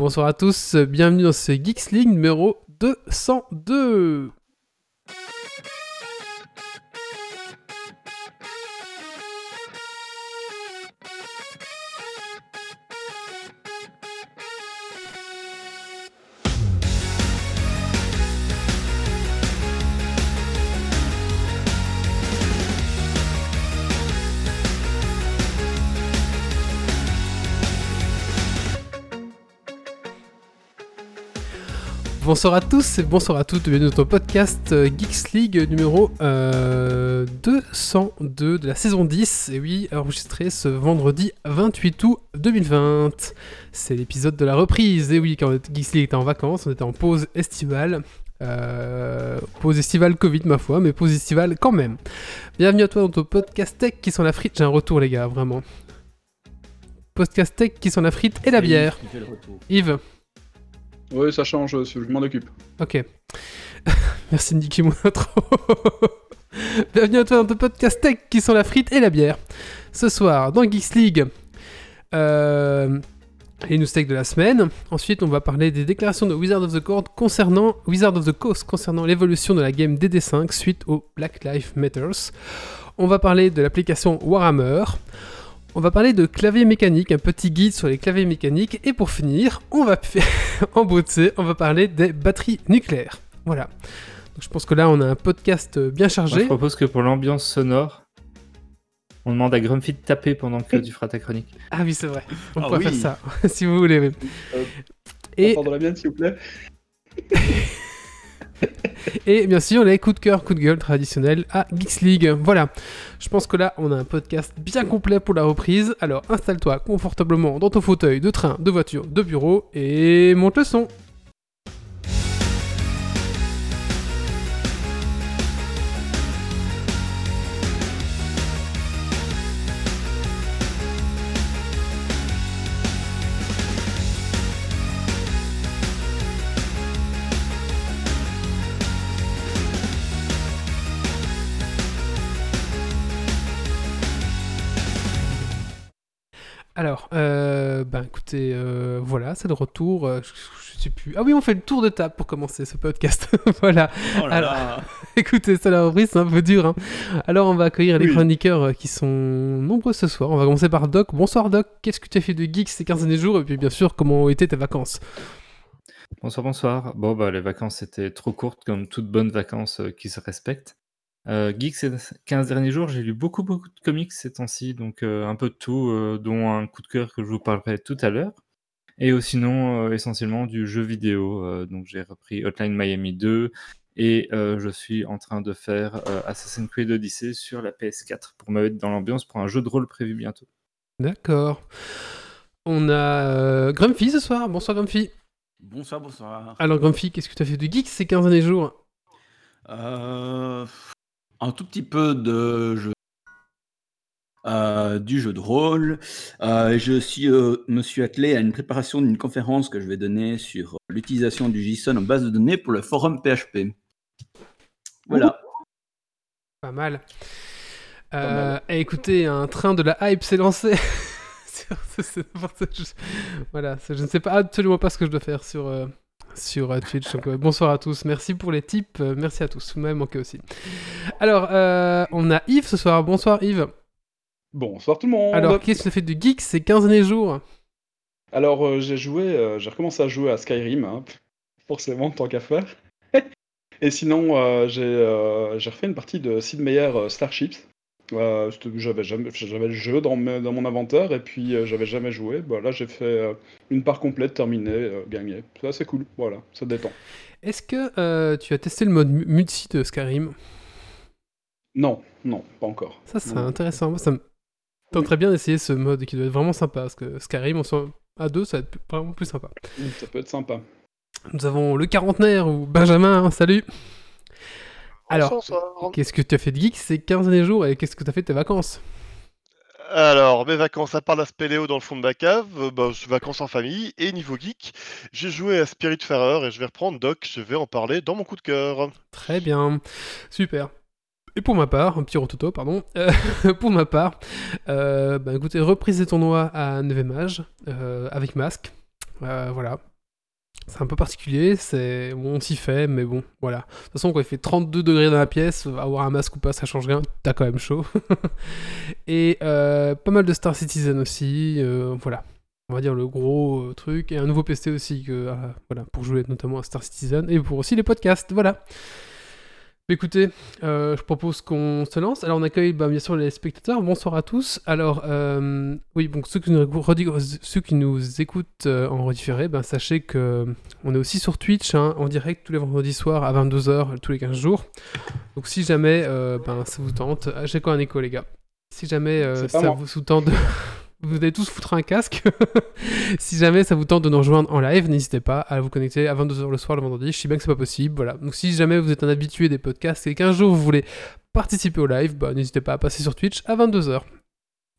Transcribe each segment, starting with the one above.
Bonsoir à tous, bienvenue dans ce Geeks League numéro 202. Bonsoir à tous et bonsoir à toutes, bienvenue dans notre podcast euh, Geeks League numéro euh, 202 de la saison 10, et oui, enregistré ce vendredi 28 août 2020. C'est l'épisode de la reprise, et oui, quand Geeks League était en vacances, on était en pause estivale. Euh, pause estivale Covid ma foi, mais pause estivale quand même. Bienvenue à toi dans ton podcast tech qui sont la frite. J'ai un retour les gars, vraiment. Podcast tech qui sont la frite et la bière. Yves. Oui, ça change, je m'en occupe. Ok. Merci de mon intro. Bienvenue à toi dans ton podcast tech qui sont la frite et la bière. Ce soir, dans Geeks League, euh, les news tech de la semaine. Ensuite, on va parler des déclarations de Wizard of the Coast concernant Wizard of the Coast concernant l'évolution de la game DD5 suite au Black Lives Matters. On va parler de l'application Warhammer. On va parler de clavier mécanique, un petit guide sur les claviers mécaniques. Et pour finir, on va en beauté, on va parler des batteries nucléaires. Voilà. Donc je pense que là, on a un podcast bien chargé. Moi, je propose que pour l'ambiance sonore, on demande à Grumpy de taper pendant que tu feras ta chronique. Ah oui, c'est vrai. On ah pourrait faire ça, si vous voulez. Oui. Euh, Et... la mienne, s'il vous plaît. Et bien sûr, les coups de cœur, coups de gueule traditionnels à Geeks League. Voilà. Je pense que là, on a un podcast bien complet pour la reprise. Alors installe-toi confortablement dans ton fauteuil de train, de voiture, de bureau et monte le son. Alors, euh, ben écoutez, euh, voilà, c'est le retour. Euh, je, sais plus. Ah oui, on fait le tour de table pour commencer ce podcast. voilà. Oh Alors, écoutez, ça la reprise, c'est un peu dur. Hein. Alors, on va accueillir les chroniqueurs qui sont nombreux ce soir. On va commencer par Doc. Bonsoir Doc. Qu'est-ce que tu as fait de geek ces 15 derniers jours? Et puis, bien sûr, comment ont été tes vacances? Bonsoir, bonsoir. Bon, bah, les vacances étaient trop courtes, comme toutes bonnes vacances qui se respectent. Euh, geek ces 15 derniers jours, j'ai lu beaucoup, beaucoup de comics ces temps-ci, donc euh, un peu de tout, euh, dont un coup de cœur que je vous parlerai tout à l'heure. Et sinon, essentiellement du jeu vidéo. donc j'ai repris Hotline Miami 2 et je suis en train de faire Assassin's Creed Odyssey sur la PS4 pour me mettre dans l'ambiance pour un jeu de rôle prévu bientôt. D'accord. On a Grumpy ce soir. Bonsoir Grumpy. Bonsoir, bonsoir. Alors Grumpy, qu'est-ce que tu as fait de geek ces 15 derniers jours? Euh, un tout petit peu de jeu. Euh, du jeu de rôle. Euh, je suis, euh, me suis attelé à une préparation d'une conférence que je vais donner sur l'utilisation du JSON en base de données pour le forum PHP. Voilà. Pas mal. Eh, écoutez, un train de la hype s'est lancé. voilà, je ne sais pas absolument pas ce que je dois faire sur, sur euh, Twitch. bonsoir à tous, merci pour les tips, euh, merci à tous, vous m'avez manqué aussi. Alors, euh, on a Yves ce soir, bonsoir Yves. Bonsoir tout le monde. Alors, qu'est-ce que tu fait du geek ces 15 derniers jours? Alors, j'ai joué, j'ai recommencé à jouer à Skyrim, hein, forcément, tant qu'à faire. Et sinon, j'ai refait une partie de Sid Meier Starships. Euh, j'avais jamais, j'avais le jeu dans, dans, mon inventaire et puis euh, j'avais jamais joué. Bah, là, j'ai fait euh, une part complète, terminée, gagnée. C'est assez cool. Voilà, ça détend. Est-ce que tu as testé le mode multi de Skyrim? Non, non, pas encore. Ça, c'est intéressant. Moi, ça me tenterait bien d'essayer ce mode qui doit être vraiment sympa parce que Skyrim, on soit à deux, ça va être vraiment plus sympa. Ça peut être sympa. Nous avons le quarantenaire ou Benjamin, hein, salut alors, qu'est-ce que tu as fait de geek ces 15 derniers jours et qu'est-ce que tu as fait de tes vacances? Alors, mes vacances, à part la spéléo dans le fond de ma cave, euh, bah, vacances en famille. Et niveau geek, j'ai joué à Spiritfarer et je vais reprendre Doc, je vais en parler dans mon coup de cœur. Très bien, super. Et pour ma part, un petit rototo, pardon. Euh, pour ma part, euh, bah, écoutez, reprise des tournois à 9 Mage avec masque. voilà, c'est un peu particulier, c'est on s'y fait, mais bon, voilà. De toute façon, quand il fait 32 degrés dans la pièce, avoir un masque ou pas, ça change rien, t'as quand même chaud. et euh, pas mal de Star Citizen aussi, euh, voilà. On va dire le gros euh, truc, et un nouveau PC aussi, que, voilà, pour jouer notamment à Star Citizen, et pour aussi les podcasts, voilà. Écoutez, euh, je propose qu'on se lance. Alors, on accueille bah, bien sûr les spectateurs. Bonsoir à tous. Alors, euh, oui, donc ceux qui nous, ceux qui nous écoutent euh, en redifféré, ben, sachez que on est aussi sur Twitch hein, en direct tous les vendredis soirs à 22h tous les 15 jours. Donc, si jamais ben, ça vous tente, j'ai quoi un écho, les gars? Si jamais ça moi. vous sous-tente Vous allez tous foutre un casque. si jamais ça vous tente de nous rejoindre en live, n'hésitez pas à vous connecter à 22h le soir le vendredi. Je sais bien que c'est pas possible. Voilà. Donc si jamais vous êtes un habitué des podcasts et qu'un jour vous voulez participer au live, bah, n'hésitez pas à passer sur Twitch à 22h.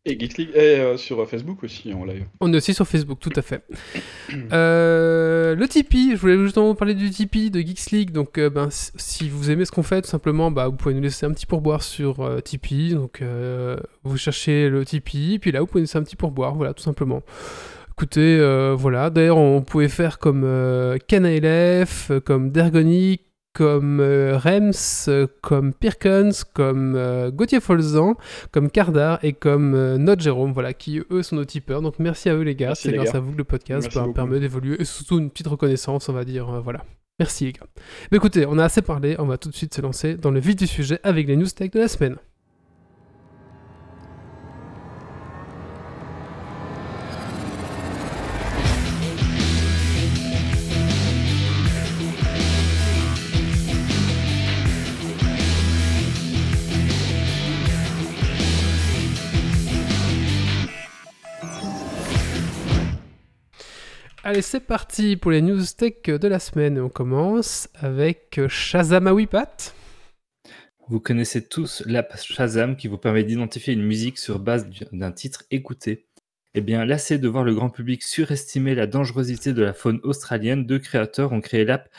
Et Geeks League est euh, sur Facebook aussi en live. On est aussi sur Facebook, tout à fait. Euh, le Tipeee, je voulais justement vous parler du Tipeee de Geeks League. Donc, euh, ben, si- vous aimez ce qu'on fait, tout simplement, bah, vous pouvez nous laisser un petit pourboire sur euh, Tipeee. Donc, euh, vous cherchez le Tipeee, puis là, vous pouvez nous laisser un petit pourboire, voilà, tout simplement. Écoutez, euh, voilà. D'ailleurs, on pouvait faire comme euh, euh, comme Dergonic, comme euh, Rems, comme Pirkens, comme euh, Gauthier Folzan, comme Cardar et comme euh, Jérôme, voilà, qui eux sont nos tipeurs. Donc merci à eux les gars, c'est grâce gars. à vous que le podcast bah, permet d'évoluer et surtout une petite reconnaissance, on va dire, euh, voilà. Merci les gars. Mais écoutez, on a assez parlé, on va tout de suite se lancer dans le vif du sujet avec les news tech de la semaine. Allez, c'est parti pour les news tech de la semaine. On commence avec euh, Shazam à Wipat. Vous connaissez tous l'app Shazam qui vous permet d'identifier une musique sur base du- d'un titre écouté. Eh bien, lassé de voir le grand public surestimer la dangerosité de la faune australienne, deux créateurs ont créé l'app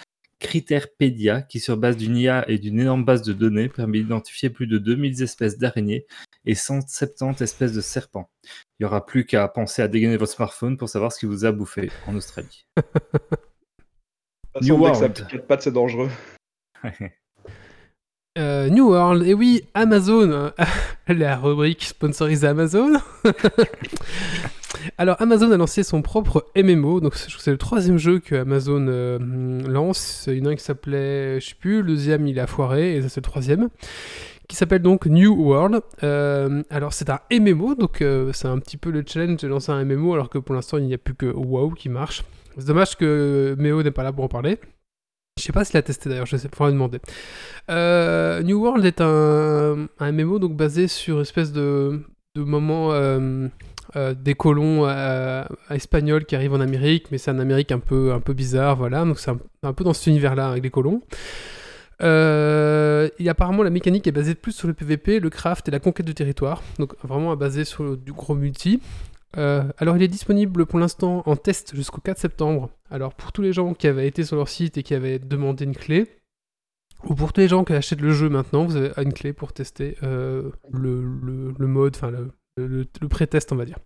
Criterpedia qui, sur base d'une IA et d'une énorme base de données, permet d'identifier plus de 2000 espèces d'araignées et 170 espèces de serpents. Il n'y aura plus qu'à penser à dégainer votre smartphone pour savoir ce qui vous a bouffé en Australie. New dès que ça World. c'est dangereux. Euh, New World, et oui, Amazon, la rubrique sponsorisée Amazon. Alors, Amazon a lancé son propre MMO, donc c'est le troisième jeu que Amazon euh, lance. Il y en a un qui s'appelait, je sais plus, le deuxième il a foiré, et ça c'est le troisième, qui s'appelle donc New World. Euh, alors, c'est un MMO, donc euh, c'est un petit peu le challenge de lancer un MMO, alors que pour l'instant il n'y a plus que WoW qui marche. C'est dommage que Méo n'est pas là pour en parler. Je sais pas s'il a testé d'ailleurs, je sais pas, faudrait demander. Euh, New World est un, MMO donc basé sur une espèce de, de moment euh, des colons euh, espagnols qui arrivent en Amérique, mais c'est un Amérique un peu, un peu bizarre, voilà. Donc c'est un, peu dans cet univers-là avec les colons. Euh, et apparemment la mécanique est basée plus sur le PVP, le craft et la conquête du territoire, donc vraiment basé sur du gros multi. Alors il est disponible pour l'instant en test jusqu'au 4 septembre. Alors pour tous les gens qui avaient été sur leur site et qui avaient demandé une clé, ou pour tous les gens qui achètent le jeu maintenant, vous avez une clé pour tester le, le- le mode, enfin le, le- pré-test on va dire.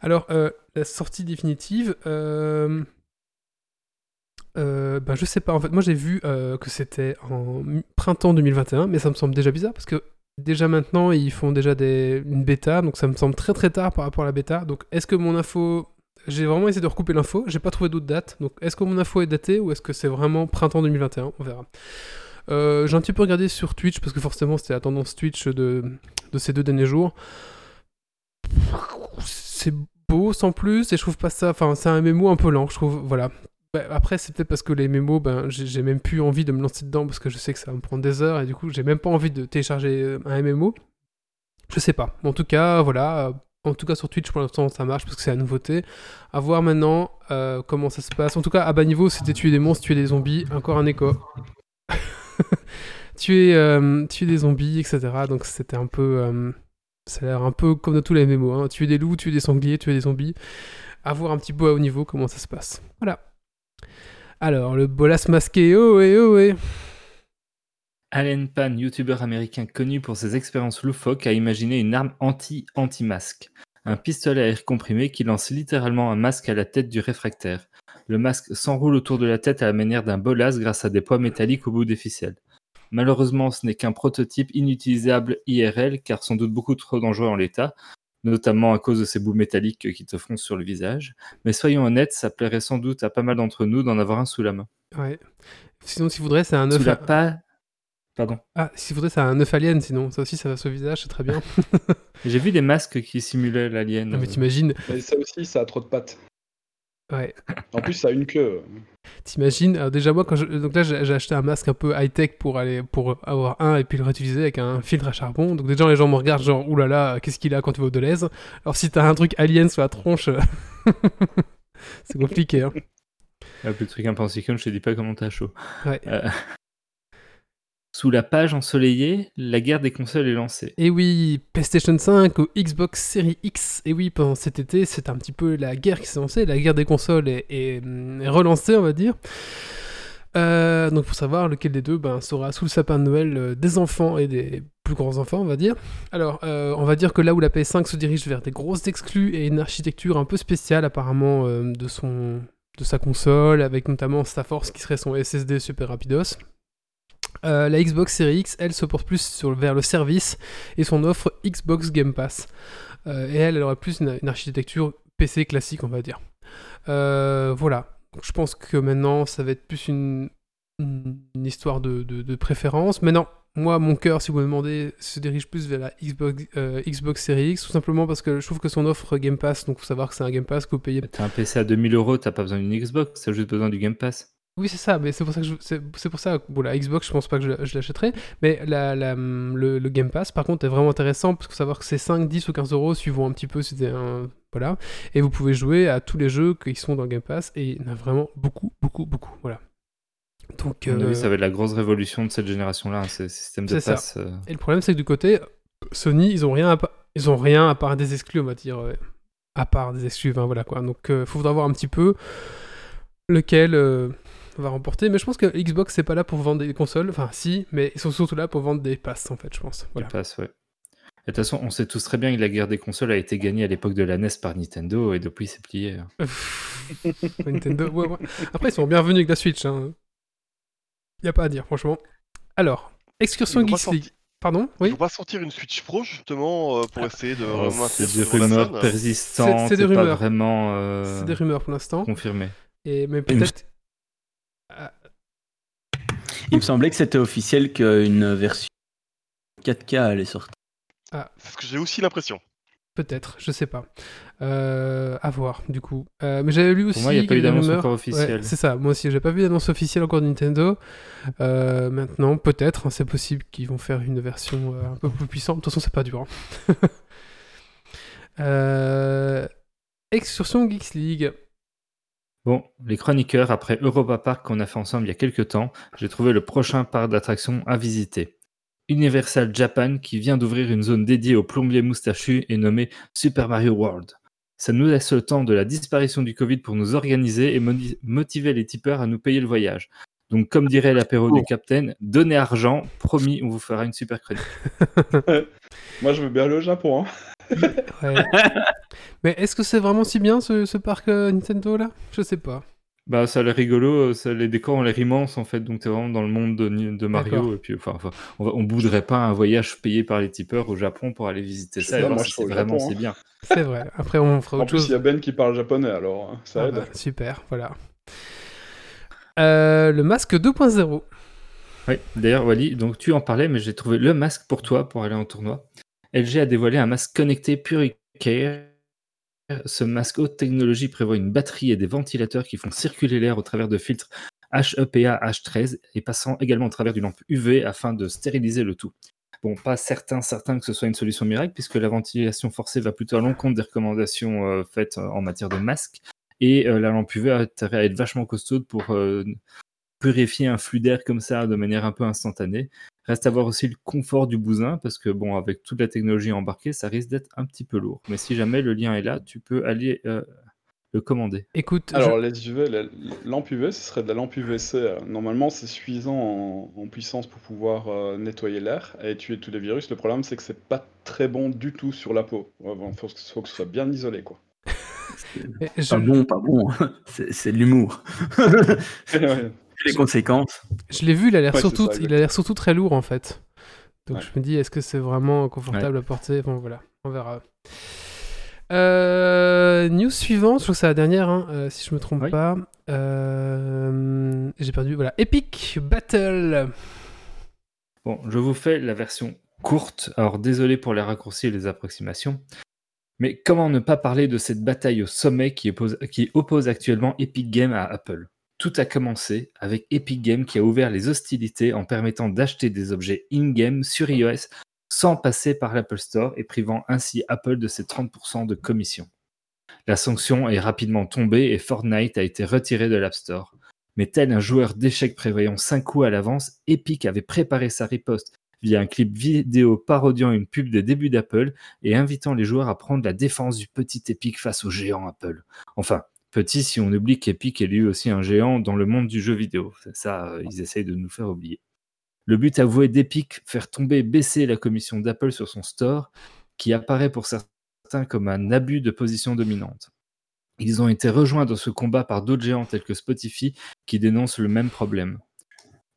Alors euh, la sortie définitive, euh, euh, ben, je sais pas en fait, moi j'ai vu que c'était en printemps 2021, mais ça me semble déjà bizarre parce que déjà maintenant ils font déjà des, une bêta, donc ça me semble très très tard par rapport à la bêta. Donc est-ce que mon info, j'ai vraiment essayé de recouper l'info, j'ai pas trouvé d'autres dates, donc est-ce que mon info est datée ou est-ce que c'est vraiment printemps 2021 On verra. J'ai un petit peu regardé sur Twitch parce que forcément c'était la tendance Twitch de ces deux derniers jours. C'est beau sans plus et je trouve pas ça. Enfin, c'est un MMO un peu lent, je trouve. Voilà. Bah, après, c'est peut-être parce que les MMO, ben, j'ai même plus envie de me lancer dedans parce que je sais que ça va me prendre des heures et du coup, j'ai même pas envie de télécharger euh, un MMO. Je sais pas. En tout cas, voilà. En tout cas, sur Twitch, pour l'instant, ça marche parce que c'est la nouveauté. À voir maintenant euh, comment ça se passe. En tout cas, à bas niveau, c'était tuer des monstres, tuer des zombies. Encore un écho. tuer, euh, tuer des zombies, etc. Donc c'était un peu. Ça a l'air un peu comme dans tous les MMO. Hein. Tuer des loups, tuer des sangliers, tuer des zombies. À voir un petit peu à haut niveau comment ça se passe. Voilà. Alors, le bolas masqué, oh et oh et. Alan Pan, youtubeur américain connu pour ses expériences loufoques, a imaginé une arme anti-anti-masque. Un pistolet à air comprimé qui lance littéralement un masque à la tête du réfractaire. Le masque s'enroule autour de la tête à la manière d'un bolas grâce à des poids métalliques au bout des ficelles. Malheureusement, ce n'est qu'un prototype inutilisable IRL car sans doute beaucoup trop dangereux en l'état, notamment à cause de ces bouts métalliques qui te foncent sur le visage. Mais soyons honnêtes, ça plairait sans doute à pas mal d'entre nous d'en avoir un sous la main. Ouais. Sinon, s'il voudrait, c'est un œuf. à- pas... Pardon. Ah, s'il voudrait, c'est un œuf alien, sinon. Ça aussi, ça va sur le visage, c'est très bien. J'ai vu des masques qui simulaient l'alien. Non, mais t'imagines. Mais ça aussi, ça a trop de pattes. Ouais. En plus, ça a une queue. T'imagines, alors déjà moi quand je... donc là j'ai acheté un masque un peu high tech pour aller pour avoir un et puis le réutiliser avec un filtre à charbon. Donc déjà les gens me regardent genre oulala qu'est-ce qu'il a quand tu vas au Deleuze? Alors si t'as un truc alien sur la tronche, c'est compliqué. Hein. Un peu de truc cyclone, je te dis pas comment t'as chaud. Ouais. Euh, Sous la page ensoleillée, la guerre des consoles est lancée. Et oui, PlayStation 5 ou Xbox Series X. Et oui, pendant cet été, c'est un petit peu la guerre qui s'est lancée. La guerre des consoles est, est relancée, on va dire. Euh, donc pour savoir lequel des deux ben, sera sous le sapin de Noël euh, des enfants et des plus grands enfants, on va dire. Alors, euh, on va dire que là où la PS5 se dirige vers des grosses exclus et une architecture un peu spéciale apparemment de, de sa console, avec notamment sa force qui serait son SSD super rapidos. Euh, la Xbox Series X, elle, se porte plus vers le service et son offre Xbox Game Pass. Euh, et elle, elle aurait plus une, architecture PC classique, on va dire. Euh, voilà. Je pense que maintenant, ça va être plus une, histoire de, préférence. Mais non, moi, mon cœur, si vous me demandez, se dirige plus vers la Xbox, Xbox Series X, tout simplement parce que je trouve que son offre Game Pass, donc faut savoir que c'est un Game Pass que vous payez. T'as un PC à 2000 euros, t'as pas besoin d'une Xbox, t'as juste besoin du Game Pass. Oui, c'est ça, mais c'est pour ça que je, c'est, pour ça, bon, la Xbox, je pense pas que je, je l'achèterai, mais la, la, le, le Game Pass, par contre, est vraiment intéressant parce qu'il faut savoir que c'est 5, 10 ou 15 euros suivant un petit peu si un. Voilà. Et vous pouvez jouer à tous les jeux qui sont dans Game Pass et il y en a vraiment beaucoup, beaucoup, beaucoup. Voilà. Donc. Euh, avis, ça va être la grosse révolution de cette génération-là, hein, ce système de ça. passe. euh, Et le problème, c'est que du côté Sony, ils ont rien à, ils ont rien à part des exclus, on va dire. À part des exclus, voilà quoi. Donc, il faudra voir un petit peu lequel euh, va remporter. Mais je pense que Xbox, c'est pas là pour vendre des consoles. Enfin, si, mais ils sont surtout là pour vendre des passes, en fait, je pense. Voilà. Game Pass, ouais. De toute façon, on sait tous très bien que la guerre des consoles a été gagnée à l'époque de la NES par Nintendo et depuis c'est plié. hein. Nintendo, ouais, ouais. Après, ils sont bienvenus avec la Switch. Hein. Y a pas à dire, franchement. Alors, excursion Geeks League. Pardon? Oui? vont pas sortir une Switch Pro justement euh, pour essayer de Oh, c'est ce des rumeurs persistantes, C'est- des pas vraiment euh, C'est des rumeurs pour l'instant. confirmées. Et, mais peut-être. Il me semblait que c'était officiel qu'une version 4K allait sortir. C'est ce que j'ai aussi l'impression. Peut-être, je sais pas. Euh, à voir, du coup. Euh, mais j'avais lu aussi. Pour moi, il n'y a pas eu qu'il y avait des d'annonce Ouais, officielle. c'est ça, moi aussi, j'ai pas vu d'annonce officielle encore de Nintendo. Euh, maintenant, peut-être, hein, c'est possible qu'ils vont faire une version euh, un peu plus puissante. De toute façon, c'est pas dur. hein. Euh, Excursion Geeks League. Bon, les chroniqueurs, après Europa Park qu'on a fait ensemble il y a quelques temps, j'ai trouvé le prochain parc d'attractions à visiter. Universal Japan qui vient d'ouvrir une zone dédiée aux plombiers moustachus et nommée Super Mario World. Ça nous laisse le temps de la disparition du Covid pour nous organiser et motiver les tipeurs à nous payer le voyage. Donc, comme dirait l'apéro du Capitaine, donnez argent, promis, on vous fera une super chronique. Moi, je veux bien aller au Japon. Hein. Ouais. mais est-ce que c'est vraiment si bien ce, ce parc euh, Nintendo là? Je sais pas. Bah, ça a l'air rigolo, ça, les décors ont l'air immenses en fait, donc t'es vraiment dans le monde de, Mario. Et puis, enfin, enfin, on, on bouderait pas un voyage payé par les tipeurs au Japon pour aller visiter ça moi, si c'est vraiment c'est hein. bien. C'est vrai. Après, on fera En autre plus, chose. il y a Ben qui parle japonais, alors hein, ça Ah aide. bah, super, voilà. Euh, le masque 2.0. Oui, d'ailleurs, Wally, donc tu en parlais, mais j'ai trouvé le masque pour toi pour aller en tournoi. LG a dévoilé un masque connecté Puricare. Ce masque haute technologie prévoit une batterie et des ventilateurs qui font circuler l'air au travers de filtres HEPA H13 et passant également au travers d'une lampe UV afin de stériliser le tout. Bon, pas certain, certain que ce soit une solution miracle, puisque la ventilation forcée va plutôt à l'encontre des recommandations euh, faites euh, en matière de masque. Et euh, la lampe UV a intérêt à être vachement costaude pour purifier un flux d'air comme ça de manière un peu instantanée. Reste à voir aussi le confort du bousin, parce que bon, avec toute la technologie embarquée, ça risque d'être un petit peu lourd. Mais si jamais le lien est là, tu peux aller euh, le commander. Écoute, je- Alors, les UV, les lampes UV, ce serait de la lampe UVC. Normalement, c'est suffisant en, en puissance pour pouvoir euh, nettoyer l'air et tuer tous les virus. Le problème, c'est que c'est pas très bon du tout sur la peau. Il faut, que- faut que ce soit bien isolé, quoi. Je, Pas bon, pas bon. C'est c'est de l'humour. Ouais. Les conséquences. je l'ai vu, il a l'air Ouais, surtout, ça, il a l'air surtout très lourd en fait. Donc Ouais. je me dis, est-ce que c'est vraiment confortable à porter? Bon voilà, on verra. Euh, news suivante, je crois que c'est la dernière, hein, euh, si je me trompe Oui. pas. Euh, J'ai perdu, voilà. Epic Battle. Bon, je vous fais la version courte, alors désolé pour les raccourcis et les approximations. Mais comment ne pas parler de cette bataille au sommet qui oppose, qui oppose actuellement Epic Games à Apple? Tout a commencé avec Epic Games qui a ouvert les hostilités en permettant d'acheter des objets in-game sur iOS sans passer par l'Apple Store et privant ainsi Apple de ses 30% de commission. La sanction est rapidement tombée et Fortnite a été retiré de l'App Store. Mais tel un joueur d'échecs prévoyant 5 coups à l'avance, Epic avait préparé sa riposte via un clip vidéo parodiant une pub des débuts d'Apple et invitant les joueurs à prendre la défense du petit Epic face au géant Apple. Enfin, petit si on oublie qu'Epic est lui aussi un géant dans le monde du jeu vidéo. Ça, euh, ils essayent de nous faire oublier. Le but avoué d'Epic, faire tomber baisser la commission d'Apple sur son store, qui apparaît pour certains comme un abus de position dominante. Ils ont été rejoints dans ce combat par d'autres géants tels que Spotify qui dénoncent le même problème.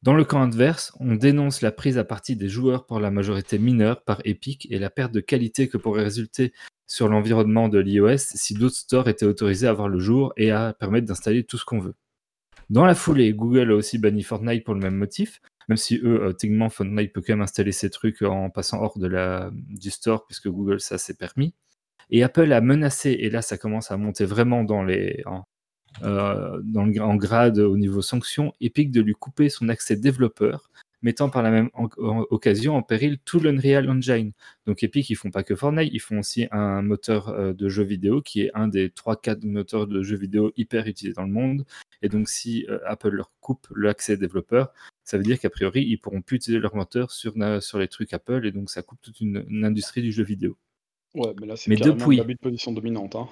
Dans le camp adverse, on dénonce la prise à partie des joueurs pour la majorité mineure par Epic et la perte de qualité que pourrait résulter sur l'environnement de l'iOS si d'autres stores étaient autorisés à voir le jour et à permettre d'installer tout ce qu'on veut. Dans la foulée, Google a aussi banni Fortnite pour le même motif, même si eux, euh, techniquement, Fortnite peut quand même installer ses trucs en passant hors du store, puisque Google, ça, c'est permis. Et Apple a menacé, et là, ça commence à monter vraiment dans les, en, euh, en grade au niveau sanction, Epic de lui couper son accès développeur, mettant par la même en- en- occasion en péril tout l'Unreal Engine. Donc Epic, ils font pas que Fortnite, ils font aussi un moteur euh, de jeux vidéo qui est un des 3-4 moteurs de jeux vidéo hyper utilisés dans le monde. Et donc si euh, Apple leur coupe l'accès développeur, ça veut dire qu'a priori, ils pourront plus utiliser leur moteur sur, na- sur les trucs Apple, et donc ça coupe toute une, une industrie du jeu vidéo. Ouais, mais là, c'est depuis- de l'abus de position dominante. Hein.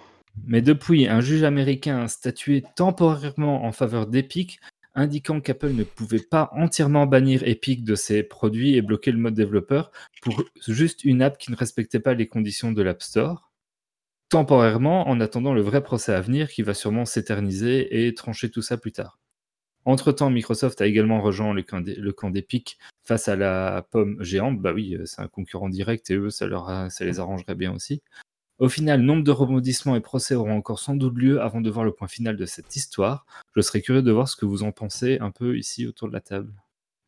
Mais depuis, un juge américain a statué temporairement en faveur d'Epic, indiquant qu'Apple ne pouvait pas entièrement bannir Epic de ses produits et bloquer le mode développeur pour juste une app qui ne respectait pas les conditions de l'App Store. Temporairement, en attendant le vrai procès à venir qui va sûrement s'éterniser et trancher tout ça plus tard. Entre-temps, Microsoft a également rejoint le camp d'Epic face à la pomme géante. Bah oui, euh, c'est un concurrent direct et eux, ça les arrangerait bien aussi. Au final, nombre de rebondissements et procès auront encore sans doute lieu avant de voir le point final de cette histoire. Je serais curieux de voir ce que vous en pensez un peu ici autour de la table.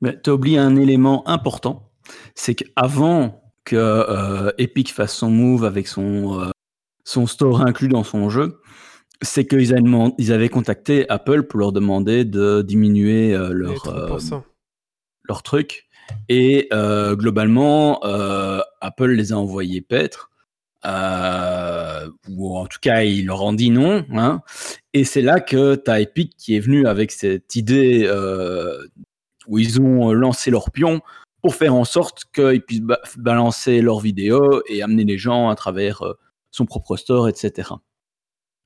Mais tu as oublié un élément important, c'est qu'avant que euh, Epic fasse son move avec son, euh, son store inclus dans son jeu, c'est qu'ils avaient, demandé- ils avaient contacté Apple pour leur demander de diminuer euh, leur, euh, 30%. leur truc. Et euh, globalement, euh, Apple les a envoyés paître. Euh, ou en tout cas, il leur en dit non. hein. Et c'est là que tu as Epic qui est venu avec cette idée euh, où ils ont lancé leur pion pour faire en sorte qu'ils puissent ba- balancer leurs vidéos et amener les gens à travers euh, son propre store, etc.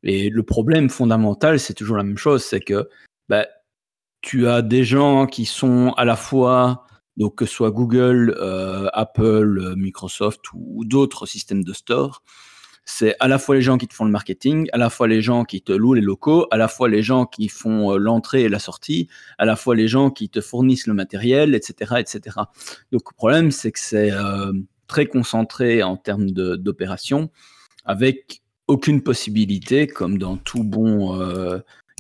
Et le problème fondamental, c'est toujours la même chose, c'est que bah, tu as des gens qui sont à la fois, donc que ce soit Google, euh, Apple, euh, Microsoft ou d'autres systèmes de store, c'est à la fois les gens qui te font le marketing, à la fois les gens qui te louent les locaux, à la fois les gens qui font euh, l'entrée et la sortie, à la fois les gens qui te fournissent le matériel, etc. etc. Donc le problème, c'est que c'est très concentré en termes d'opération, avec aucune possibilité, comme dans tout bon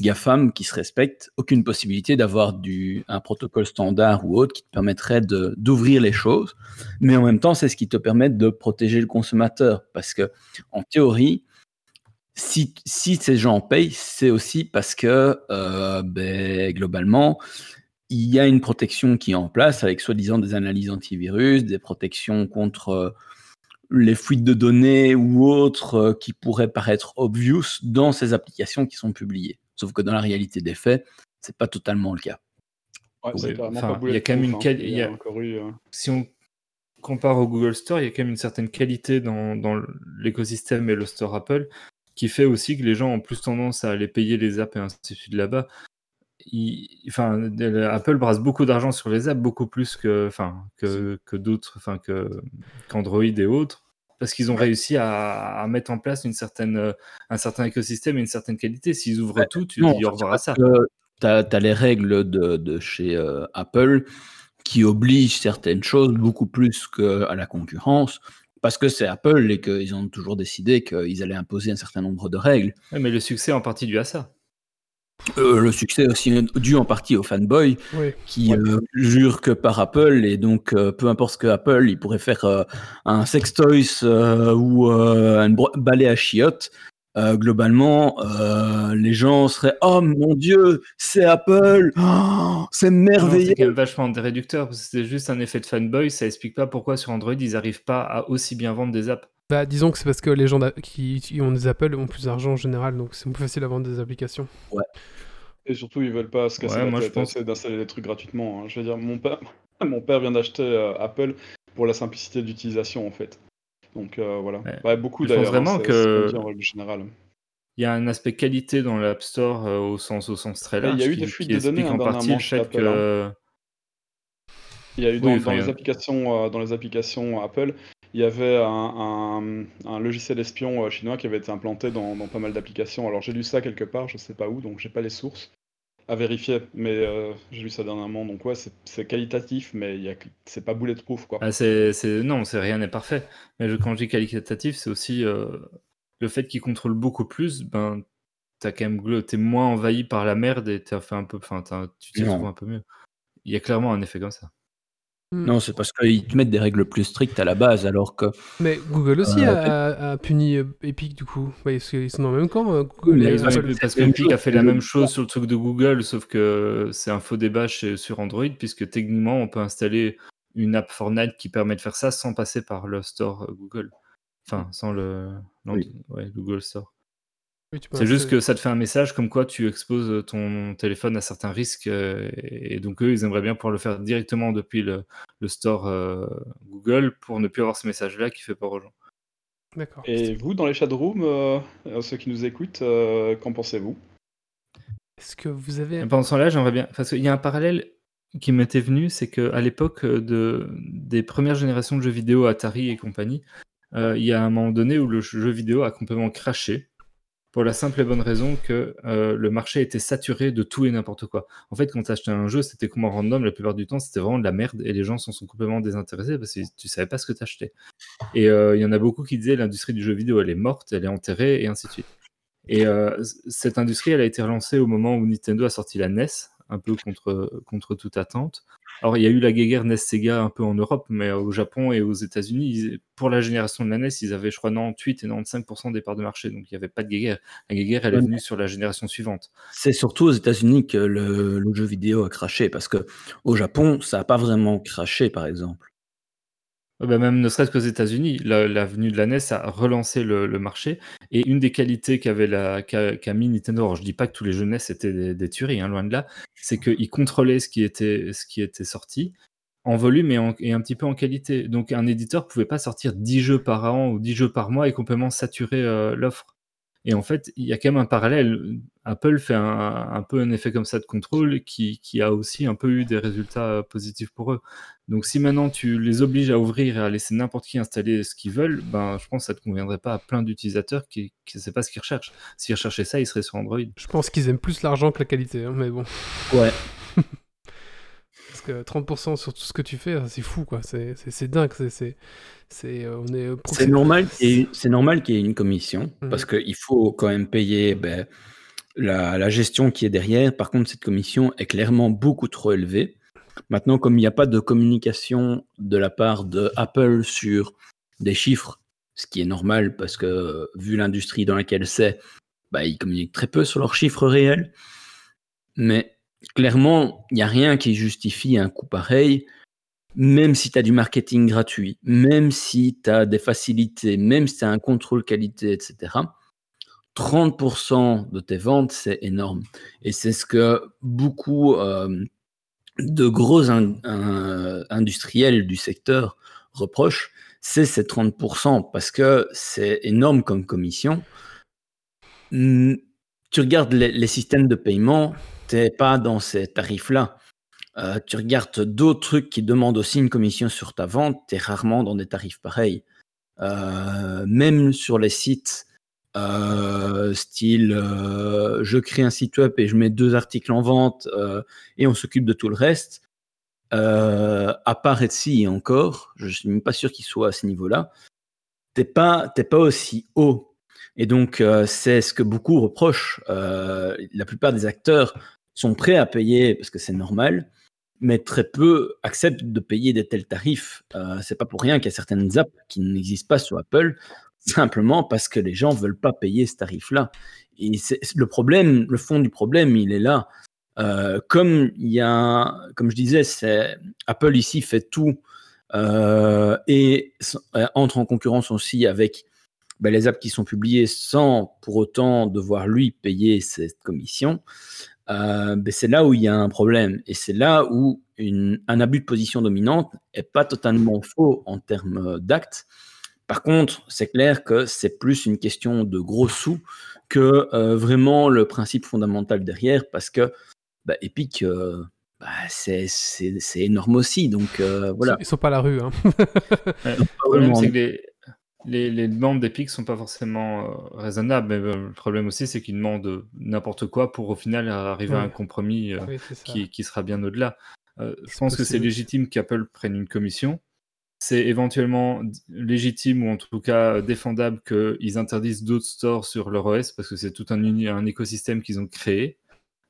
GAFAM qui se respecte, aucune possibilité d'avoir un protocole standard ou autre qui te permettrait d'ouvrir les choses. Mais en même temps, c'est ce qui te permet de protéger le consommateur. Parce que, en théorie, si, si ces gens payent, c'est aussi parce que, euh, ben, globalement, il y a une protection qui est en place avec soi-disant des analyses antivirus, des protections contre euh, les fuites de données ou autres euh, qui pourraient paraître obvious dans ces applications qui sont publiées. Sauf que dans la réalité des faits, c'est pas totalement le cas. Ouais, pas il y a quand même une quali- hein. il y a- encore eu. euh, Si on compare au Google Store, il y a quand même une certaine qualité dans, dans l'écosystème et le store Apple qui fait aussi que les gens ont plus tendance à aller payer les apps et ainsi de suite là-bas. Il- Enfin, Apple brasse beaucoup d'argent sur les apps, beaucoup plus que, enfin, que, que d'autres, enfin, que, qu'Android et autres. Parce qu'ils ont réussi à, à mettre en place une certaine, euh, un certain écosystème et une certaine qualité. S'ils ouvrent tout, tu Non, dis au revoir à ça. Tu as, les règles de, de chez euh, Apple qui obligent certaines choses beaucoup plus qu'à la concurrence, parce que c'est Apple et qu'ils ont toujours décidé qu'ils allaient imposer un certain nombre de règles. Ouais, mais le succès est en partie dû à ça. Euh, le succès est aussi dû en partie aux fanboys Oui. qui euh, jurent que par Apple et donc euh, peu importe ce que Apple, ils pourraient faire un sextoys ou un balai à chiottes. Globalement, les gens seraient oh mon dieu, c'est Apple, Oh, c'est merveilleux. C'est quand même vachement réducteur, parce que c'est juste un effet de fanboy, ça explique pas pourquoi sur Android ils arrivent pas à aussi bien vendre des apps. Bah, disons que c'est parce que les gens qui, qui ont des Apple ont plus d'argent en général, donc c'est plus facile à vendre des applications. Et surtout, ils veulent pas se casser Ouais, la moi, je tête pense- essayer d'installer des trucs gratuitement. hein. Je veux dire, mon père, mon père vient d'acheter euh, Apple pour la simplicité d'utilisation, en fait. Donc euh, voilà. Ouais. Ouais, beaucoup Je pense d'ailleurs. hein, vraiment c'est- que- générale. Il y a un aspect qualité dans l'App Store euh, au sens au sens très Ouais, il large y a eu qui, des fuites de données, hein, en partie dernièrement le chez fait que Il y a eu dans, Oui, les applications, euh, dans les applications Apple, il y avait un, un- un logiciel espion euh, chinois qui avait été implanté dans, dans pas mal d'applications. Alors j'ai lu ça quelque part, je sais pas où, donc j'ai pas les sources à vérifier, mais euh, j'ai lu ça dernièrement. Donc ouais, c'est- c'est qualitatif, mais il y a que- c'est pas bulletproof quoi. Ah, c'est, c'est- non, c'est rien n'est parfait. Mais je- quand je dis qualitatif, c'est aussi euh, le fait qu'ils contrôlent beaucoup plus. Ben, t'as quand même, t'es moins envahi par la merde et t'as fait un peu, enfin, tu t'y Non. retrouves un peu mieux. Il y a clairement un effet comme ça. Non, c'est parce qu'ils te mettent des règles plus strictes à la base, alors que Mais Google aussi Euh, a, puni euh, Epic du coup. Ouais, parce qu'ils sont dans le même camp. euh, Google et Apple. Parce que la même Epic chose a fait la même chose sur le truc de Google, sauf que c'est un faux débat chez- sur Android, puisque techniquement, on peut installer une app Fortnite qui permet de faire ça sans passer par le store Google. Enfin, sans le, Oui. ouais, Google Store. Oui, C'est juste que ça te fait un message comme quoi tu exposes ton téléphone à certains risques euh, et donc eux ils aimeraient bien pouvoir le faire directement depuis le, le store euh, Google pour ne plus avoir ce message là qui fait peur aux gens. D'accord. Et vous, dans les chatrooms, euh, ceux qui nous écoutent, euh, qu'en pensez-vous? Est-ce que vous avez. Et pendant ce temps-là, j'aimerais bien parce qu'il y a un parallèle qui m'était venu, c'est que à l'époque de des premières générations de jeux vidéo Atari et compagnie, euh, il y a un moment donné où le jeu vidéo a complètement craché pour la simple et bonne raison que euh, le marché était saturé de tout et n'importe quoi. En fait, quand tu achetais un jeu, c'était complètement random. La plupart du temps, c'était vraiment de la merde et les gens s'en sont complètement désintéressés parce que tu savais pas ce que tu achetais. Et euh, il y en a beaucoup qui disaient l'industrie du jeu vidéo, elle est morte, elle est enterrée et ainsi de suite. Et euh, cette industrie, elle a été relancée au moment où Nintendo a sorti la NES, un peu contre, contre toute attente. Alors, il y a eu la guéguerre NES-Sega un peu en Europe, mais au Japon et aux États-Unis, pour la génération de la NES, ils avaient, je crois, 98 et 95% des parts de marché, donc il n'y avait pas de guéguerre. La guéguerre, elle est venue sur la génération suivante. c'est surtout aux États-Unis que le, le jeu vidéo a craché, parce que au Japon, ça n'a pas vraiment craché, par exemple. Ouais, bah, même ne serait-ce qu'aux États-Unis, la, venue de la NES a relancé le, marché. Et une des qualités qu'avait la qu'a qu'a Nintendo, je dis pas que tous les jeux NES étaient des, tueries, hein, loin de là, c'est qu'ils contrôlaient ce qui était ce qui était sorti en volume et un petit peu en qualité. Donc un éditeur pouvait pas sortir 10 jeux par an ou 10 jeux par mois et complètement saturer euh, l'offre. Et en fait, il y a quand même un parallèle. Apple fait un, un peu un effet comme ça de contrôle qui, qui a aussi un peu eu des résultats euh, positifs pour eux. Donc si maintenant tu les obliges à ouvrir et à laisser n'importe qui installer ce qu'ils veulent, ben je pense que ça ne conviendrait pas à plein d'utilisateurs qui ne savent pas ce qu'ils recherchent. S'ils recherchaient ça, ils seraient sur Android. Je pense qu'ils aiment plus l'argent que la qualité, hein, mais bon. Ouais. Parce que 30% sur tout ce que tu fais, c'est fou, quoi. C'est dingue. C'est c'est- c'est, on est. C'est proxi- normal qu'il y ait- c'est normal qu'il y ait une commission, Mhm. parce qu'il faut quand même payer ben, la, la gestion qui est derrière. Par contre, cette commission est clairement beaucoup trop élevée. Maintenant, comme il n'y a pas de communication de la part de Apple sur des chiffres, ce qui est normal parce que vu l'industrie dans laquelle c'est, bah, ils communiquent très peu sur leurs chiffres réels. Mais clairement, il n'y a rien qui justifie un coût pareil, même si tu as du marketing gratuit, même si tu as des facilités, même si tu as un contrôle qualité, etc. 30% de tes ventes, c'est énorme. Et c'est ce que beaucoup euh, de gros in- in- industriels du secteur reprochent, c'est ces 30%, parce que c'est énorme comme commission. Tu regardes les systèmes de paiement, t'es pas dans ces tarifs-là. Euh, tu regardes d'autres trucs qui demandent aussi une commission sur ta vente, tu es rarement dans des tarifs pareils. euh, même sur les sites euh, style je crée un site web et je mets deux articles en vente et on s'occupe de tout le reste. À part Etsy et encore, je suis même pas sûr qu'il soit à ce niveau-là. T'es pas, pas aussi haut. Et donc c'est ce que beaucoup reprochent. La plupart des acteurs sont prêts à payer parce que c'est normal, mais très peu acceptent de payer des tels tarifs. Euh, c'est pas pour rien qu'il y a certaines apps qui n'existent pas sur Apple, simplement parce que les gens veulent pas payer ce tarif-là. Et le problème, le fond du problème, il est là. Euh, comme il y a, comme je disais, Apple ici fait tout euh, et entre en concurrence aussi avec ben, les apps qui sont publiées sans pour autant devoir lui payer cette commission. Euh, ben, c'est là où il y a un problème et c'est là où une- un abus de position dominante est pas totalement faux en termes euh, d'actes. Par contre, c'est clair que c'est plus une question de gros sous que euh, vraiment le principe fondamental derrière, parce que bah, Epic, euh, bah, c'est énorme aussi. Donc euh, voilà. Ils sont pas à la rue. Hein. Le problème, c'est que les, les, les demandes d'Epic sont pas forcément euh, raisonnables. Mais euh, le problème aussi, c'est qu'ils demandent euh, n'importe quoi pour au final arriver à un compromis euh, Oui, qui, qui sera bien au-delà. Je pense que c'est légitime qu'Apple prenne une commission. C'est éventuellement légitime ou en tout cas défendable qu'ils interdisent d'autres stores sur leur OS parce que c'est tout un, un écosystème qu'ils ont créé.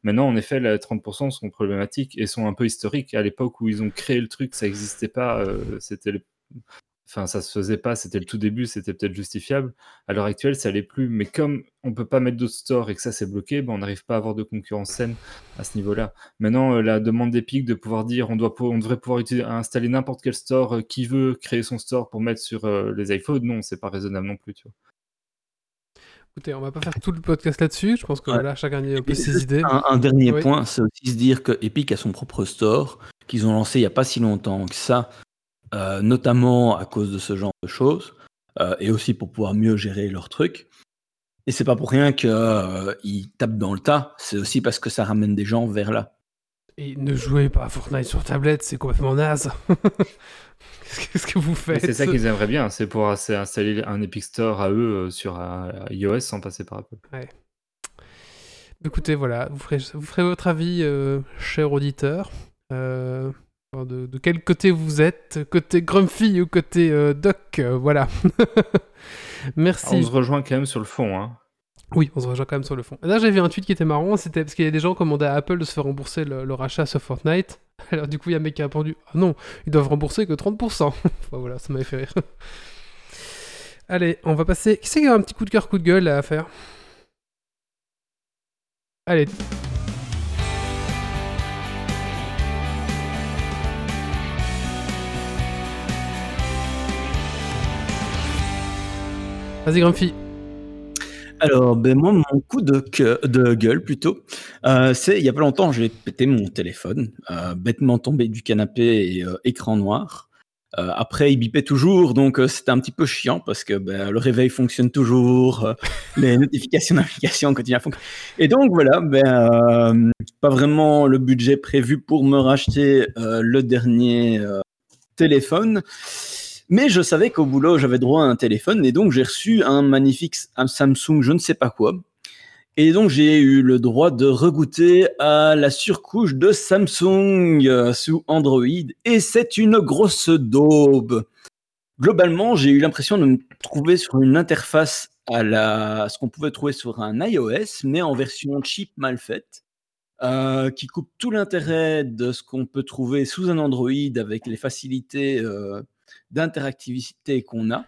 Maintenant, en effet, les 30% sont problématiques et sont un peu historiques. À l'époque où ils ont créé le truc, ça n'existait pas. c'était Enfin, ça se faisait pas, c'était le tout début, c'était peut-être justifiable. À l'heure actuelle, ça l'est plus. Mais comme on peut pas mettre d'autres stores et que ça c'est bloqué, ben, on n'arrive pas à avoir de concurrence saine à ce niveau-là. Maintenant, euh, la demande d'Epic de pouvoir dire on, doit, on devrait pouvoir utiliser- installer n'importe quel store euh, qui veut créer son store pour mettre sur euh, les iPhones, non, c'est pas raisonnable non plus. Tu vois. Écoutez, on va pas faire tout le podcast là-dessus. Je pense que Ouais. voilà, chacun y a un peu Et ses idées. Un, un dernier Oui. point, c'est aussi se dire que Epic a son propre store qu'ils ont lancé il n'y a pas si longtemps que ça, euh, notamment à cause de ce genre de choses, euh, et aussi pour pouvoir mieux gérer leurs trucs. Et c'est pas pour rien qu'ils tapent dans le tas, c'est aussi parce que ça ramène des gens vers là. Et ne jouez pas à Fortnite sur tablette, c'est complètement naze. Qu'est-ce que vous faites C'est ça qu'ils aimeraient bien, c'est pour installer un Epic Store à eux euh, sur euh, iOS sans passer par Apple. Écoutez, voilà, vous ferez, vous ferez votre avis, euh, cher auditeur. Euh, de, de quel côté vous êtes Côté Grumpy ou côté euh, Doc euh, Voilà. Merci. On se rejoint quand même sur le fond. Hein. Oui, on se rejoint quand même sur le fond. Et là, vu un tweet qui était marrant, c'était parce qu'il y a des gens qui demandaient à Apple de se faire rembourser le, leur achat sur Fortnite. Alors du coup, il y a un mec qui a répondu Ah non, ils doivent rembourser que 30%. Enfin, voilà, ça m'avait fait rire. Allez, on va passer. Qui c'est qui a un petit coup de cœur, coup de gueule là, à faire? Allez. Vas-y, Grumpy. Alors, ben moi, mon coup de, de gueule, plutôt, euh, c'est il y a pas longtemps, j'ai pété mon téléphone, euh, bêtement tombé du canapé et euh, écran noir. Après, il bipait toujours, donc c'était un petit peu chiant parce que ben, le réveil fonctionne toujours, les notifications d'application continuent à fonctionner. Et donc voilà, ben, pas vraiment le budget prévu pour me racheter le dernier téléphone. Mais je savais qu'au boulot, j'avais droit à un téléphone et donc j'ai reçu un magnifique un Samsung, je ne sais pas quoi. Et donc j'ai eu le droit de regoûter à la surcouche de Samsung euh, sous Android et c'est une grosse daube. Globalement, j'ai eu l'impression de me trouver sur une interface à la, ce qu'on pouvait trouver sur un iOS, mais en version cheap mal faite, euh, qui coupe tout l'intérêt de ce qu'on peut trouver sous un Android avec les facilités euh, d'interactivité qu'on a.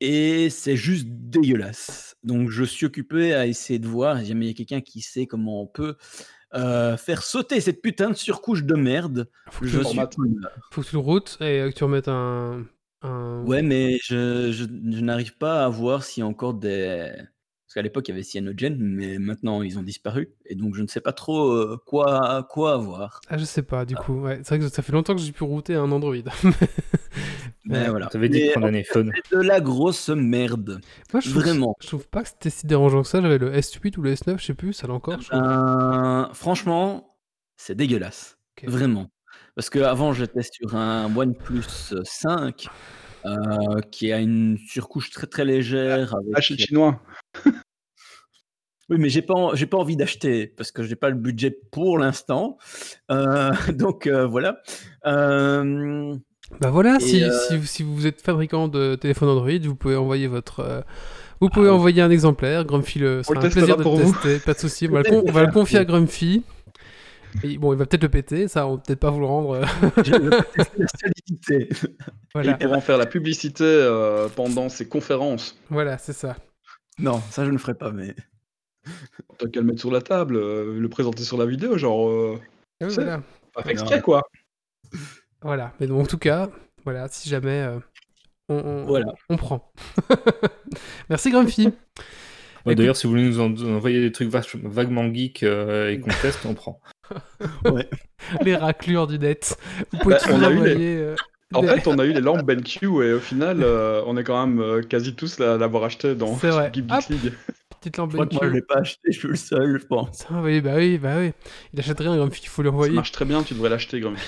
Et c'est juste dégueulasse. Donc je suis occupé à essayer de voir si jamais il y a quelqu'un qui sait comment on peut euh, faire sauter cette putain de surcouche de merde. Faut que, Je tu, suis formate. faut que tu le routes et que tu remettes un. un... Ouais, mais je, je, je n'arrive pas à voir s'il y a encore des. Qu'à l'époque, il y avait Cyanogen, mais maintenant, ils ont disparu. Et donc, je ne sais pas trop euh, quoi, quoi avoir. Ah, je sais pas, du coup. Ouais, c'est vrai que ça fait longtemps que j'ai pu router un Android. Mais Ouais. voilà. T'avais dit de prendre un iPhone. c'est de la grosse merde. Moi, je trouve, Vraiment. Je trouve pas que c'était si dérangeant que ça. J'avais le S8 ou le S9, je sais plus, ça l'a encore. je trouve. Euh, franchement, c'est dégueulasse. Vraiment. Parce que avant j'étais sur un OnePlus 5. euh, qui a une surcouche très très légère. Avec... Achète chinois. Oui, mais j'ai pas, j'ai pas envie d'acheter parce que j'ai pas le budget pour l'instant. Euh, donc euh, voilà. Euh, Bah voilà, si, euh, si, vous- si vous êtes fabricant de téléphone Android, vous pouvez envoyer votre. euh, vous pouvez Ah, envoyer un exemplaire. Grumpy, le, le un plaisir de pour le vous. tester. Pas de souci. On va le, Je con- vais on va le faire. confier à Grumpy. Et bon, il va peut-être le péter, ça, on va peut-être pas vous le rendre. je tester la solidité. voilà, Ils pourront faire la publicité euh, pendant ces conférences. voilà, c'est ça. Non, ça je ne ferai pas, mais. T'as qu'à le mettre sur la table, euh, le présenter sur la vidéo, genre. Euh, Et oui, C'est- voilà. pas fait exprès, quoi. Voilà. Mais donc, en tout cas, voilà, si jamais euh, on, on- Voilà. on prend. Merci Grumpy. Ouais, D'ailleurs, si vous voulez nous en- nous envoyer des trucs vaguement geeks euh, et qu'on teste, on prend. les raclures du net. Vous pouvez Bah, toujours on a eu les- envoyer. euh, En des- fait, on a eu les lampes BenQ et au final, euh, on est quand même euh, quasi tous à l'avoir acheté dans C'est vrai. Geek. League. Petite lampe Je crois que moi je l'ai pas acheté, je suis le seul, je pense. Ça, oui, bah oui, bah oui. Il achète rien, Grumpy, il faut lui Ça envoyer. marche très bien, tu devrais l'acheter, Grumpy.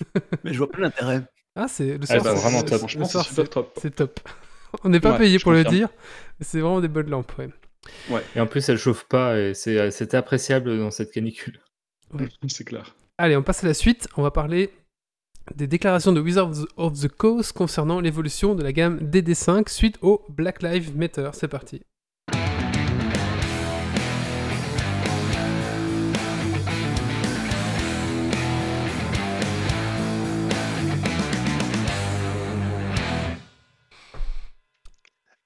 Mais je vois pas l'intérêt. Ah, c'est le Ah, soir, bah, c'est- vraiment top. Franchement, le c'est soir, top. c'est top. On n'est pas Ouais, payé pour le dire, mais c'est vraiment des bonnes lampes, ouais. Et en plus, elle chauffe pas et c'est- c'était appréciable dans cette canicule. C'est clair. Allez, on passe à la suite. On va parler des déclarations de Wizards of the Coast concernant l'évolution de la gamme DD5 suite au Black Lives Matter. C'est parti.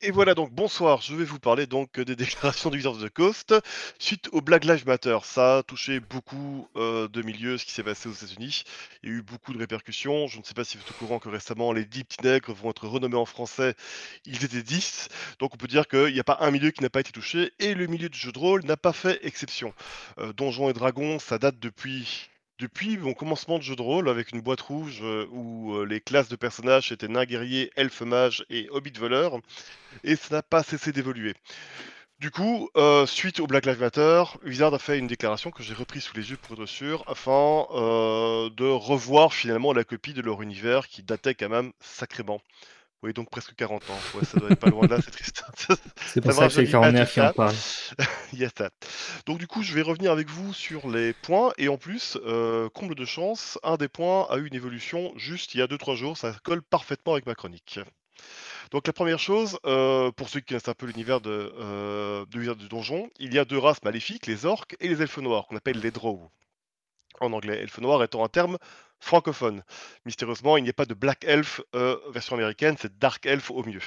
Et voilà donc, bonsoir, je vais vous parler donc des déclarations du Wizards of the Coast suite au Black Lives Matter. Ça a touché beaucoup euh, de milieux, ce qui s'est passé aux États-Unis. Il y a eu beaucoup de répercussions. Je ne sais pas si vous êtes au courant que récemment, les 10 petits nègres vont être renommés en français. Ils étaient 10. Donc on peut dire qu'il n'y a pas un milieu qui n'a pas été touché et le milieu du jeu de rôle n'a pas fait exception. Euh, Donjons et Dragons, ça date depuis. Depuis mon commencement de jeu de rôle avec une boîte rouge euh, où euh, les classes de personnages étaient nains guerriers, elfes mages et hobbits voleurs et ça n'a pas cessé d'évoluer. Du coup, euh, suite au Black Lives Matter, Wizard a fait une déclaration que j'ai reprise sous les yeux pour être sûr, afin de revoir finalement la copie de leur univers qui datait quand même sacrément. Oui, donc presque 40 ans. Ouais, ça doit être pas loin de là, c'est triste. C'est pour Ça que c'est tout qui en parle. Il y a ça. Donc du coup, je vais revenir avec vous sur les points et en plus, euh, comble de chance, un des points a eu une évolution juste il y a 2-3 jours, ça colle parfaitement avec ma chronique. Donc la première chose, euh, pour ceux qui connaissent un peu l'univers de, euh, de Wizards du Donjon, il y a deux races maléfiques, les orques et les elfes noirs, qu'on appelle les drow. En anglais, elfe noir étant un terme francophone. Mystérieusement, il n'y a pas de black elf euh, version américaine, c'est dark elf au mieux.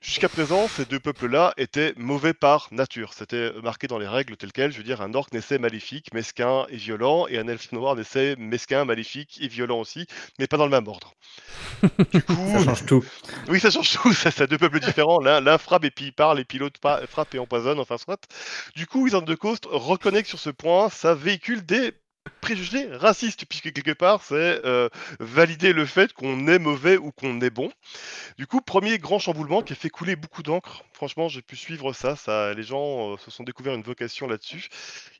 Jusqu'à présent, ces deux peuples-là étaient mauvais par nature. C'était marqué dans les règles telles quelles. Je veux dire, un orc naissait maléfique, mesquin et violent, et un elfe noir naissait mesquin, maléfique et violent aussi, mais pas dans le même ordre. Du coup, Ça change tout. oui, ça change tout. Ça, c'est deux peuples différents. L'un, frappe et puis il parle, et puis l'autre frappe et empoisonne, enfin soit. Du coup, Wizard the Coast reconnaît que sur ce point, ça véhicule des préjugés racistes, puisque quelque part, c'est euh, valider le fait qu'on est mauvais ou qu'on est bon. Du coup, premier grand chamboulement qui a fait couler beaucoup d'encre. Franchement, j'ai pu suivre ça. ça les gens euh, se sont découverts une vocation là-dessus.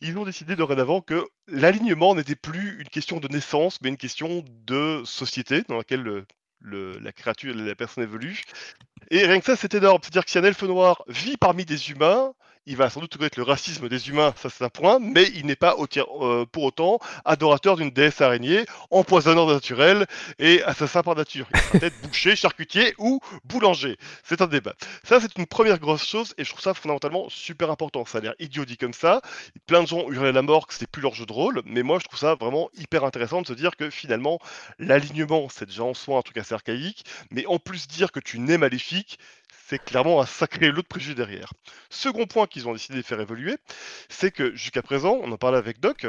Ils ont décidé dorénavant que l'alignement n'était plus une question de naissance, mais une question de société dans laquelle le- le- la créature, la personne évolue. Et rien que ça, c'est énorme. C'est-à-dire que si un elfe noir vit parmi des humains, il va sans doute connaître le racisme des humains, ça c'est un point, mais il n'est pas euh, pour autant adorateur d'une déesse araignée, empoisonneur naturel et assassin par nature. Il sera peut-être boucher, charcutier ou boulanger. C'est un débat. Ça, c'est une première grosse chose et je trouve ça fondamentalement super important. Ça a l'air idiot dit comme ça. Plein de gens hurlaient la mort que c'était plus leur jeu de rôle, mais moi je trouve ça vraiment hyper intéressant de se dire que finalement, l'alignement, c'est déjà en soi un truc assez archaïque, mais en plus dire que tu nais maléfique, c'est clairement un sacré lot de préjugés derrière. Second point qu'ils ont décidé de faire évoluer, c'est que jusqu'à présent, on en parlait avec Doc,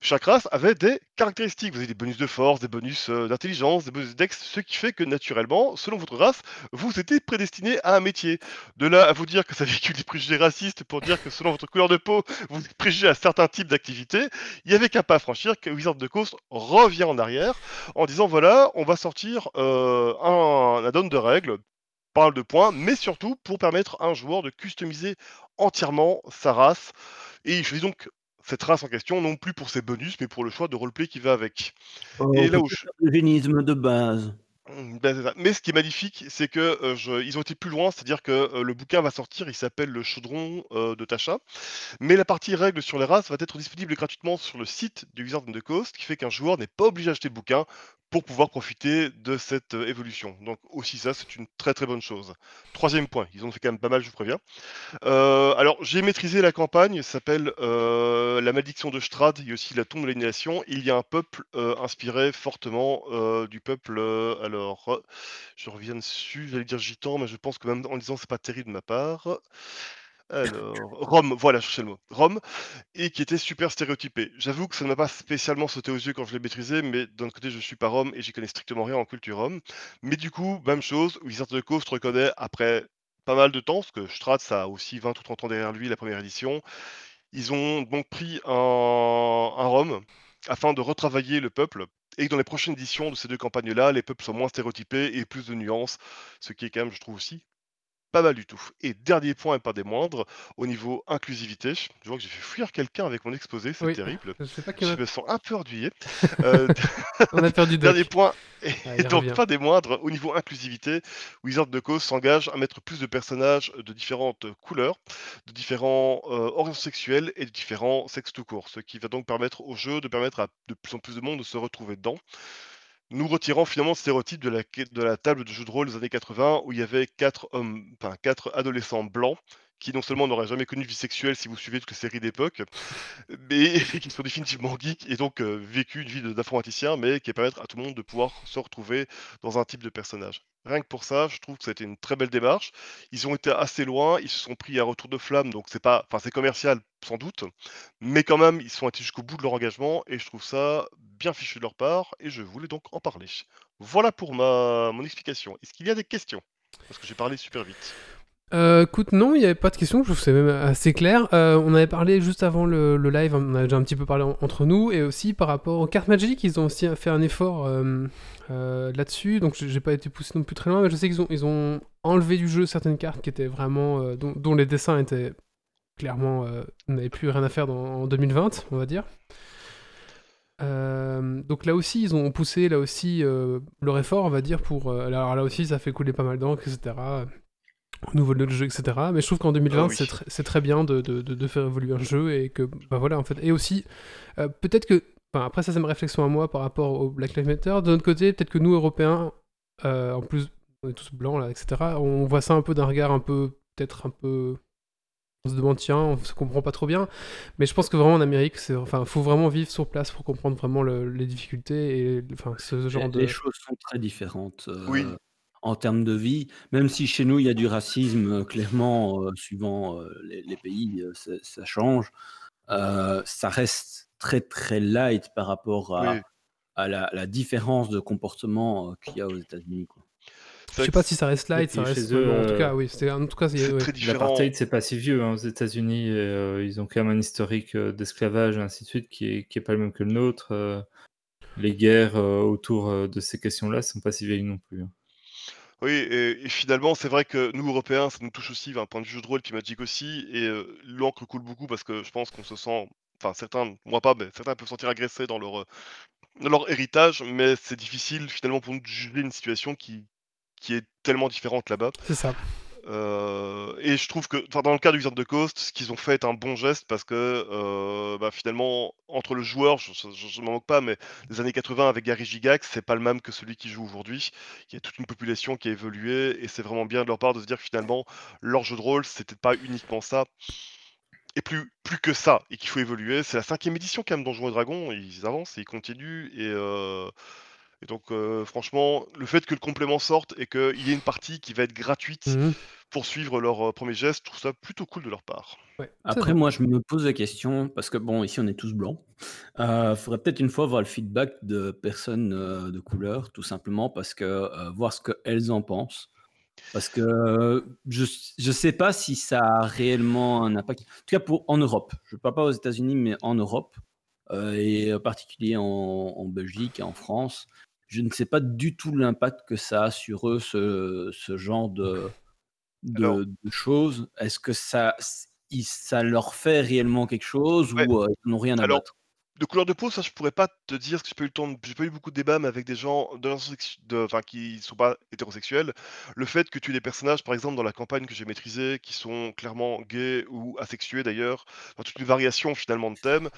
chaque race avait des caractéristiques. Vous avez des bonus de force, des bonus euh, d'intelligence, des bonus d'ex, ce qui fait que naturellement, selon votre race, vous étiez prédestiné à un métier. De là à vous dire que ça véhicule des préjugés racistes pour dire que selon votre couleur de peau, vous êtes préjugé à certains types d'activités, il n'y avait qu'un pas à franchir que Wizard of the Coast revient en arrière en disant voilà, on va sortir euh, un, un de règles parle de points, mais surtout pour permettre à un joueur de customiser entièrement sa race. Et il choisit donc cette race en question, non plus pour ses bonus, mais pour le choix de roleplay qui va avec. Oh, Et là où je- de base. Mmh, bah. Mais ce qui est magnifique, c'est que, ils ont été plus loin, c'est-à-dire que, le bouquin va sortir, il s'appelle Le Chaudron, de Tasha. Mais la partie règles sur les races va être disponible gratuitement sur le site de Wizards of the Coast, qui fait qu'un joueur n'est pas obligé d'acheter le bouquin pour pouvoir profiter de cette, évolution. Donc aussi ça, c'est une très, très bonne chose. Troisième point, ils ont fait quand même pas mal, je vous préviens. Alors j'ai maîtrisé la campagne, ça s'appelle, La Malédiction de Strahd, il y a aussi La Tombe de l'Aliénation. Il y a un peuple, inspiré fortement, du peuple, heu, je reviens dessus, j'allais dire gitan, mais je pense que même en disant, c'est pas terrible de ma part. Alors, Rome, voilà, je cherchais le mot. Rome et qui était super stéréotypé. J'avoue que ça ne m'a pas spécialement sauté aux yeux quand je l'ai maîtrisé, mais d'un côté, je suis pas Rome et j'y connais strictement rien en culture Rome. Mais du coup, même chose, Wizards of the Coast reconnaît après pas mal de temps, parce que Strahd, ça a aussi 20 ou 30 ans derrière lui, la première édition. Ils ont donc pris un Rome afin de retravailler le peuple et que dans les prochaines éditions de ces deux campagnes-là, les peuples soient moins stéréotypés et plus de nuances, ce qui est quand même, je trouve aussi, pas mal du tout. Et dernier point et pas des moindres, au niveau inclusivité, je vois que j'ai fait fuir quelqu'un avec mon exposé, c'est Oui. terrible. Je sais pas qui Je a... me sens un peu ennuyé. Euh, On a perdu Dernier point, et Ah, donc revient. pas des moindres, au niveau inclusivité, Wizard the Coast s'engage à mettre plus de personnages de différentes couleurs, de différents euh, orientations sexuelles et de différents sexes tout court, ce qui va donc permettre au jeu de permettre à de plus en plus de monde de se retrouver dedans. Nous retirant finalement le stéréotype de la, table de jeu de rôle des années 80 où il y avait quatre adolescents blancs qui non seulement n'auraient jamais connu de vie sexuelle si vous suivez toutes les séries d'époque, mais qui sont définitivement geeks et donc euh, vécu une vie d'informaticien, mais qui permettre à tout le monde de pouvoir se retrouver dans un type de personnage. Rien que pour ça, je trouve que ça a été une très belle démarche. Ils ont été assez loin, ils se sont pris à retour de flamme, donc c'est pas, enfin c'est commercial sans doute, mais quand même ils sont allés jusqu'au bout de leur engagement et je trouve ça bien fichu de leur part et je voulais donc en parler. Voilà pour ma mon explication. Est-ce qu'il y a des questions? Parce que j'ai parlé super vite. Euh, écoute, non, il n'y avait pas de questions, je trouve que même assez clair. Euh, on avait parlé juste avant le, live, on a déjà un petit peu parlé en- entre nous, et aussi par rapport aux cartes Magic, ils ont aussi fait un effort euh, euh, là-dessus, donc j'ai pas été poussé non plus très loin, mais je sais qu'ils ont, enlevé du jeu certaines cartes qui étaient vraiment. dont, les dessins étaient clairement. n'avaient plus rien à faire en 2020, on va dire. Donc là aussi, ils ont poussé là aussi leur effort, on va dire, pour. alors là aussi, ça fait couler pas mal d'encre, etc au nouveau de jeu, etc. Mais je trouve qu'en 2020, Ah oui. c'est tr- c'est très bien de, de- de- de faire évoluer un jeu et que, bah voilà, en fait. Et aussi, euh, peut-être que, enfin, après ça, c'est ma réflexion à moi par rapport au Black Lives Matter. De notre côté, peut-être que nous, Européens, euh, en plus, on est tous blancs, là, etc., on voit ça un peu d'un regard un peu, peut-être un peu. On se demande, tiens, on se comprend pas trop bien. Mais je pense que vraiment en Amérique, c'est, enfin, faut vraiment vivre sur place pour comprendre vraiment le- les difficultés et, enfin, ce genre Les, de. les choses sont très différentes euh, Oui. En termes de vie. Même si chez nous, il y a du racisme, euh, clairement, euh, suivant euh, les, les pays, euh, ça, change. Euh, ça reste très, très light par rapport à, Oui. à la, la différence de comportement euh, qu'il y a aux États-Unis. Je sais pas si ça reste light, ça chez reste. eux, en tout cas, oui. c'était- En tout cas, c'est- ouais. très différent. L'apartheid, c'est pas si vieux hein, aux États-Unis. euh, ils ont quand même un historique euh, d'esclavage et ainsi de suite qui est, qui est pas le même que le nôtre. euh. les guerres euh, autour euh, de ces questions-là sont pas si vieilles non plus. hein. Oui, et, finalement, c'est vrai que nous, Européens, ça nous touche aussi d'un point de vue jeu de rôle, puis Magic aussi, et euh, l'encre coule beaucoup parce que je pense qu'on se sent, enfin certains, moi pas, mais certains peuvent se sentir agressés dans leur, euh, dans leur héritage, mais c'est difficile finalement pour nous de juger une situation qui, qui est tellement différente là-bas. C'est ça. Euh, et je trouve que, dans le cas du Wizard the Coast, ce qu'ils ont fait est un bon geste parce que, euh, bah, finalement, entre le joueur, je, je m'en moque pas, mais les années 80 avec Gary Gigax, c'est pas le même que celui qui joue aujourd'hui. Il y a toute une population qui a évolué et c'est vraiment bien de leur part de se dire que finalement, leur jeu de rôle, c'était pas uniquement ça. Et plus, plus que ça, et qu'il faut évoluer. C'est la cinquième édition quand même Donjons et Dragons, ils avancent et ils continuent. Et, euh, et donc, euh, franchement, le fait que le complément sorte et qu'il y ait une partie qui va être gratuite Mhm. pour suivre leur euh, premier geste, je trouve ça plutôt cool de leur part. Ouais, Après, moi, je me pose la question, parce que bon, ici, on est tous blancs. Il faudrait peut-être une fois voir le feedback de personnes euh, de couleur, tout simplement, parce que euh, voir ce qu'elles en pensent. Parce que euh, je ne sais pas si ça a réellement un impact. En tout cas, pour, en Europe. Je ne parle pas aux États-Unis, mais en Europe, euh, et en particulier en, en Belgique et en France, je ne sais pas du tout l'impact que ça a sur eux, ce, ce genre de, de, Alors- de choses. Est-ce que ça, ça leur fait réellement quelque chose Ouais. ou euh, ils n'ont rien à Alors, battre? De couleur de peau, ça je pourrais pas te dire, parce que j'ai pas eu le temps, j'ai pas eu beaucoup de débats, mais avec des gens de, de, enfin, qui sont pas hétérosexuels, le fait que tu aies des personnages, par exemple dans la campagne que j'ai maîtrisée, qui sont clairement gays ou asexués d'ailleurs, dans toute une variation finalement de thèmes,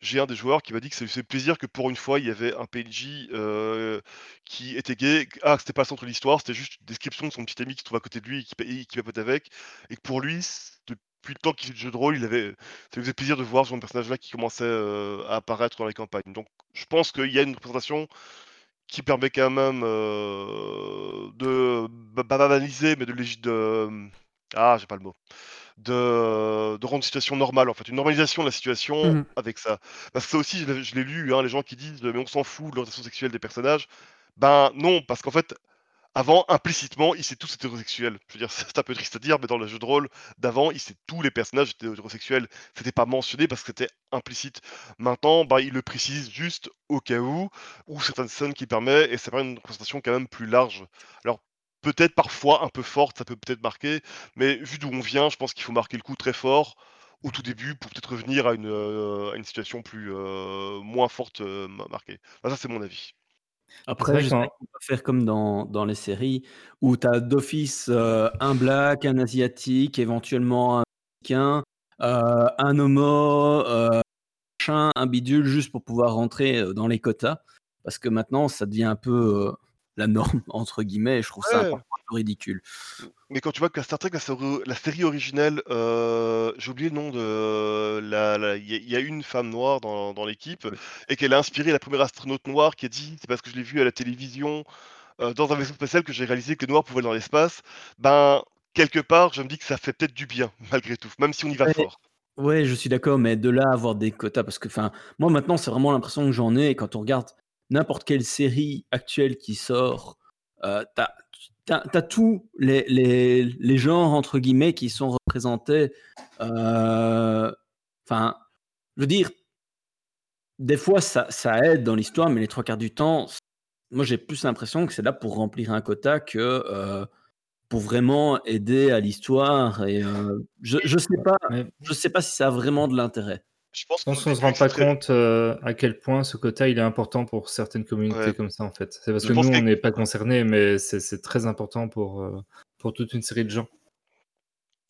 j'ai un des joueurs qui m'a dit que ça lui faisait plaisir que pour une fois il y avait un PNJ euh, qui était gay, ah c'était pas le centre de l'histoire, c'était juste une description de son petit ami qui se trouve à côté de lui et qui, qui papote avec, et que pour lui, depuis le temps qu'il fait du jeu de rôle, il avait, ça lui faisait plaisir de voir ce genre de personnage-là qui commençait euh, à apparaître dans les campagnes. Donc je pense qu'il y a une représentation qui permet quand même euh, de ba- ba- banaliser, mais de de ah j'ai pas le mot de, de rendre une situation normale en fait, une normalisation de la situation Mhm. avec ça. Parce que ça aussi, je l'ai je l'ai lu, hein, les gens qui disent mais on s'en fout de l'orientation sexuelle des personnages. Ben non, parce qu'en fait, avant, implicitement, ils étaient tous hétérosexuels. Je veux dire, c'est un peu triste à dire, mais dans le jeu de rôle d'avant, ils étaient tous les personnages étaient hétérosexuels. C'était pas mentionné parce que c'était implicite. Maintenant, bah, ils le précisent juste au cas où, ou certaines scènes qui permettent, et ça permet une représentation quand même plus large. Alors, peut-être parfois un peu forte, ça peut peut-être marquer, mais vu d'où on vient, je pense qu'il faut marquer le coup très fort au tout début pour peut-être revenir à une, euh, situation plus euh, moins forte euh, ma- marquée. Enfin, ça, c'est mon avis. Après, j'espère qu'en- qu'on va faire comme dans, dans les séries où tu as d'office euh, un black, un asiatique, éventuellement un mexicain, euh, un homo, euh, un bidule, juste pour pouvoir rentrer euh, dans les quotas. Parce que maintenant, ça devient un peu la norme, entre guillemets, et je trouve ça. Peu ridicule. Mais quand tu vois que la Star Trek, la série, la série originelle, euh, j'ai oublié le nom de la, la- il y, a- il y a une femme noire dans, dans l'équipe et qu'elle a inspiré la première astronaute noire qui a dit, c'est parce que je l'ai vue à la télévision euh, dans un vaisseau spatial que j'ai réalisé que les noirs pouvaient aller dans l'espace. Ben quelque part, je me dis que ça fait peut-être du bien malgré tout, même si on y va Ouais. fort. Ouais, je suis d'accord, mais de là à avoir des quotas, parce que, enfin, moi maintenant, c'est vraiment l'impression que j'en ai. Quand on regarde n'importe quelle série actuelle qui sort, euh, t'as as, tous les, les, les genres, entre guillemets, qui sont représentés. euh, Enfin, je veux dire, des fois, ça, ça aide dans l'histoire, mais les trois quarts du temps, moi, j'ai plus l'impression que c'est là pour remplir un quota que euh, pour vraiment aider à l'histoire. Et euh, je, je sais pas. Mais Je sais pas si ça a vraiment de l'intérêt. Je pense qu'on se début, rend pas compte euh, à quel point ce quota il est important pour certaines communautés Ouais. comme ça en fait. C'est parce Je que nous que- on n'est pas concernés, mais c'est c'est très important pour, euh, pour toute une série de gens.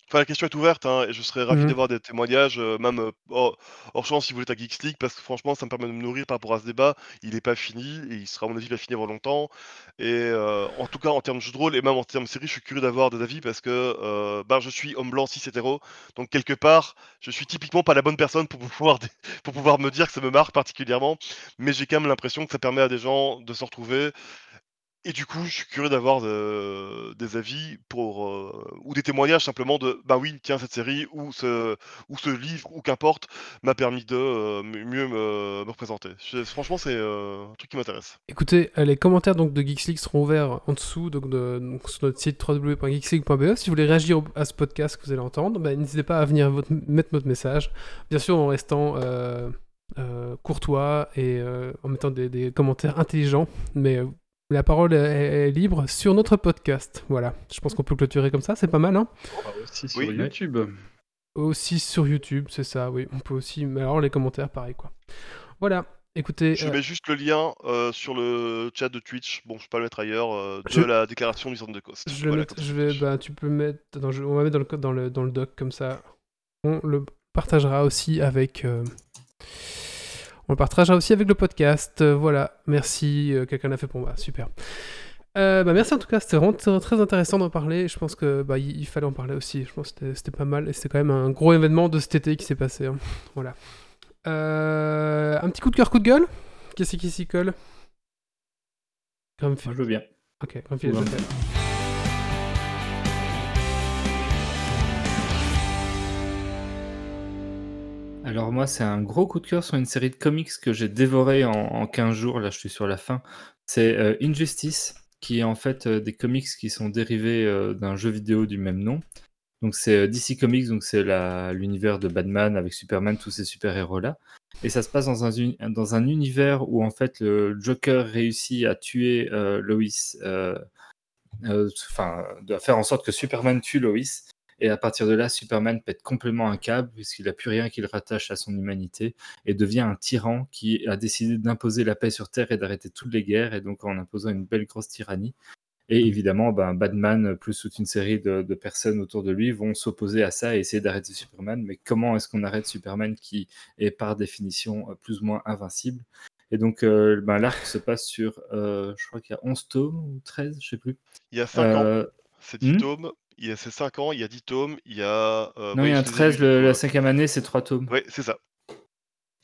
Enfin, la question est ouverte hein, et je serais ravi Mhm. d'avoir des témoignages, euh, même euh, hors, hors champ si vous voulez à Geeks League, parce que franchement, ça me permet de me nourrir par rapport à ce débat. Il n'est pas fini et il sera, à mon avis, pas fini avant longtemps. Et euh, en tout cas, en termes de jeu de rôle et même en termes de série, je suis curieux d'avoir des avis parce que ben, je suis homme blanc, cis hétéro. Donc, quelque part, je suis typiquement pas la bonne personne pour pouvoir, pour pouvoir me dire que ça me marque particulièrement. Mais j'ai quand même l'impression que ça permet à des gens de se retrouver. Et du coup, je suis curieux d'avoir de- des avis pour euh, ou des témoignages simplement de bah oui, tiens cette série ou ce ou ce livre ou qu'importe m'a permis de euh, mieux me, me représenter. Franchement, c'est euh, un truc qui m'intéresse. Écoutez, les commentaires donc, de Geeks seront ouverts en dessous donc, de- sur notre site www.geeksleague.be. Si vous voulez réagir à ce podcast que vous allez entendre, bah, n'hésitez pas à venir mettre votre message. Bien sûr, en restant courtois et en mettant des, des commentaires intelligents. Mais la parole est, est libre sur notre podcast. Voilà, je pense qu'on peut clôturer comme ça, c'est pas mal. Hein Aussi sur Oui. YouTube. aussi sur YouTube, c'est ça, oui. On peut aussi. Mais alors, les commentaires, pareil, quoi. Voilà, écoutez. Je euh, mets juste le lien euh, sur le chat de Twitch. Bon, je peux pas le mettre ailleurs euh, de Je- la déclaration du centre de cost. Je Voilà, vais, bah, tu peux mettre, je- on va mettre dans le, dans le, dans le doc comme ça. On le partagera aussi avec, euh, on le partagera aussi avec le podcast. Euh, voilà, merci, euh, quelqu'un l'a fait pour moi, super. Euh, bah, merci en tout cas, c'était vraiment très, intéressant d'en parler. Je pense que bah, il, fallait en parler aussi. Je pense que c'était- pas mal et c'était quand même un gros événement de cet été qui s'est passé. hein. Voilà. Euh, un petit coup de cœur, coup de gueule? Qu'est-ce qui s'y colle? Moi je veux bien. Ok, Ouais. je Alors moi, c'est un gros coup de cœur sur une série de comics que j'ai dévoré en, en 15 jours. Là, je suis sur la fin. C'est euh, Injustice, qui est en fait euh, des comics qui sont dérivés euh, d'un jeu vidéo du même nom. Donc c'est DC Comics, donc c'est l'univers de Batman avec Superman, tous ces super-héros-là. Et ça se passe dans un, dans un univers où en fait le Joker réussit à tuer Lois, enfin, de faire en sorte que Superman tue Lois. Et à partir de là, Superman pète complètement un câble puisqu'il n'a plus rien qui le rattache à son humanité et devient un tyran qui a décidé d'imposer la paix sur Terre et d'arrêter toutes les guerres et donc en imposant une belle grosse tyrannie. Et évidemment, ben, Batman, plus toute une série de, de personnes autour de lui, vont s'opposer à ça et essayer d'arrêter Superman. Mais comment est-ce qu'on arrête Superman qui est par définition euh, plus ou moins invincible? Et donc, euh, ben, l'arc se passe sur, euh, je crois qu'il y a 11 tomes ou 13, je sais plus. Il y a 5 ans, Euh, c'est 10 hmm? tomes. Il y a c'est 5 ans, il y a 10 tomes, il y a. euh, non, ouais, il y a un je les ai 13, lus, le- du coup, la euh. cinquième année, c'est 3 tomes. Ouais, c'est ça.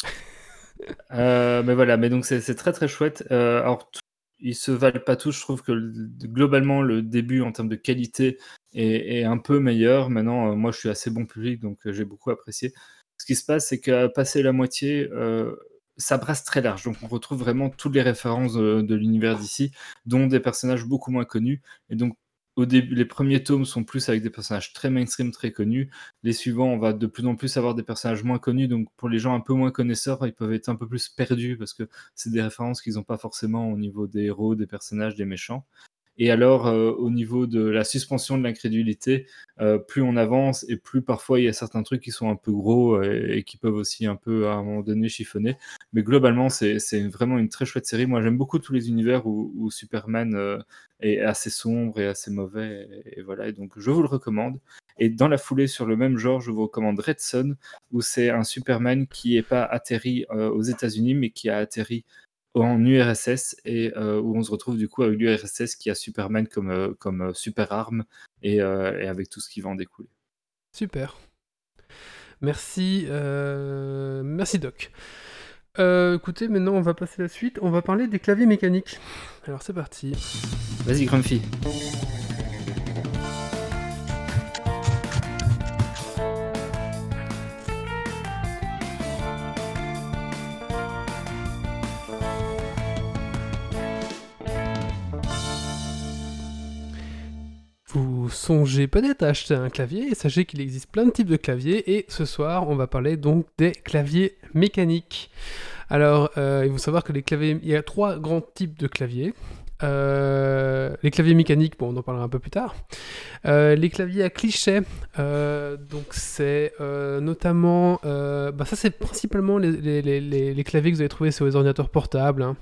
Euh, mais voilà, mais donc c'est très très chouette. Euh, alors, ils se valent pas tous. Je trouve que le- globalement, le début en termes de qualité est, est un peu meilleur. Maintenant, euh, moi, je suis assez bon public, donc euh, j'ai beaucoup apprécié. Ce qui se passe, c'est qu'à passer la moitié, euh, ça brasse très large. Donc, on retrouve vraiment toutes les références de, de l'univers d'ici, dont des personnages beaucoup moins connus. Et donc, au début, les premiers tomes sont plus avec des personnages très mainstream, très connus. Les suivants, on va de plus en plus avoir des personnages moins connus. Donc, pour les gens un peu moins connaisseurs, ils peuvent être un peu plus perdus parce que c'est des références qu'ils n'ont pas forcément au niveau des héros, des personnages, des méchants. Et alors, euh, au niveau de la suspension de l'incrédulité, euh, plus on avance et plus parfois il y a certains trucs qui sont un peu gros euh, et, qui peuvent aussi un peu à un moment donné chiffonner. Mais globalement, c'est vraiment une très chouette série. Moi, j'aime beaucoup tous les univers où, Superman est assez sombre et assez mauvais. Et, voilà, et donc je vous le recommande. Et dans la foulée, sur le même genre, je vous recommande Red Son, où c'est un Superman qui n'est pas atterri aux États-Unis, mais qui a atterri en URSS et euh, où on se retrouve du coup avec l'URSS qui a Superman comme, euh, comme euh, super arme et, euh, et avec tout ce qui va en découler. Super. Merci, merci Doc. Écoutez, maintenant on va passer à la suite. On va parler des claviers mécaniques. Alors c'est parti. Vas-y, Grumpy. Songez peut-être à acheter un clavier sachez qu'il existe plein de types de claviers et ce soir on va parler donc des claviers mécaniques. Alors euh, il faut savoir que les claviers, il y a trois grands types de claviers. Euh, les claviers mécaniques, bon on en parlera un peu plus tard. Euh, les claviers à clichés, euh, donc c'est notamment, bah ça c'est principalement les, claviers que vous allez trouver sur les ordinateurs portables. hein.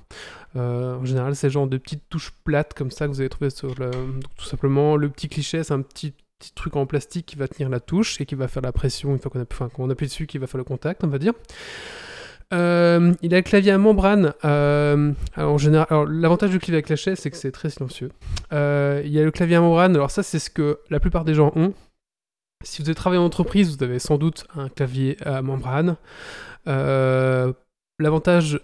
En général, c'est genre de petites touches plates comme ça que vous allez trouver sur le. tout simplement, le petit cliché, c'est un petit, petit truc en plastique qui va tenir la touche et qui va faire la pression une fois qu'on appuie, appuie dessus, qui va faire le contact, on va dire. Euh, il a le clavier à membrane. euh, alors, l'avantage du clavier à cliché, c'est que c'est très silencieux. Euh, il y a le clavier à membrane. Alors ça, c'est ce que la plupart des gens ont. Si vous avez travaillé en entreprise, vous avez sans doute un clavier à membrane. Euh, L'avantage,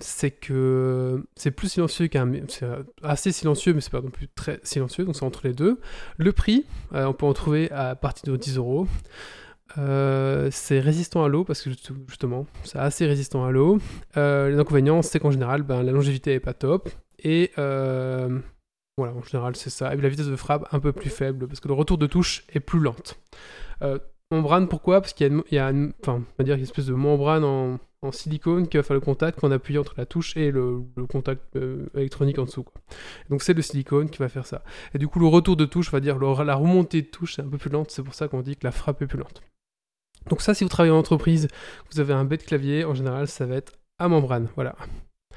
c'est que c'est plus silencieux qu'un. C'est assez silencieux, mais c'est pas non plus très silencieux, donc c'est entre les deux. Le prix, on peut en trouver à partir de 10 euros. Euh, c'est résistant à l'eau parce que juste- justement, c'est assez résistant à l'eau. Euh, les inconvénients, c'est qu'en général, ben, la longévité est pas top. Et euh, voilà, en général, c'est ça. Et la vitesse de frappe un peu plus faible parce que le retour de touche est plus lente. Euh, membrane, pourquoi? Parce qu'il y a, une, on va dire une espèce de membrane en, silicone qui va faire le contact qu'on appuie entre la touche et le, contact électronique en dessous. Donc c'est le silicone qui va faire ça. Et du coup, le retour de touche, on va dire la remontée de touche, c'est un peu plus lente. C'est pour ça qu'on dit que la frappe est plus lente. Donc ça, si vous travaillez en entreprise, vous avez un bête clavier, en général, ça va être à membrane. Voilà.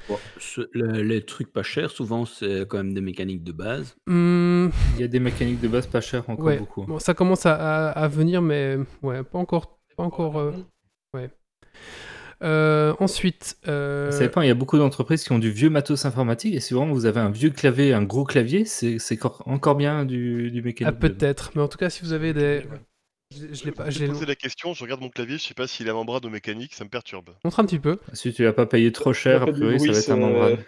Bon, ce- le- les trucs pas chers, souvent, c'est quand même des mécaniques de base. Hum, Il y a des mécaniques de base pas chères encore ouais. beaucoup. Bon, ça commence à, à- à venir, mais ouais, pas encore. Pas encore euh, ouais. Euh, ensuite, euh, Ça dépend, il y a beaucoup d'entreprises qui ont du vieux matos informatique et si vraiment vous avez un vieux clavier, un gros clavier, c'est c'est cor- encore bien du, du ah, mécanique. de- peut-être, mais en tout cas, si vous avez des. Je, je l'ai pas. J'ai posé la question, je regarde mon clavier, je sais pas s'il est membrane ou mécanique, ça me perturbe. montre un petit peu. Si tu l'as pas payé trop cher, a priori, ça va être un membrane.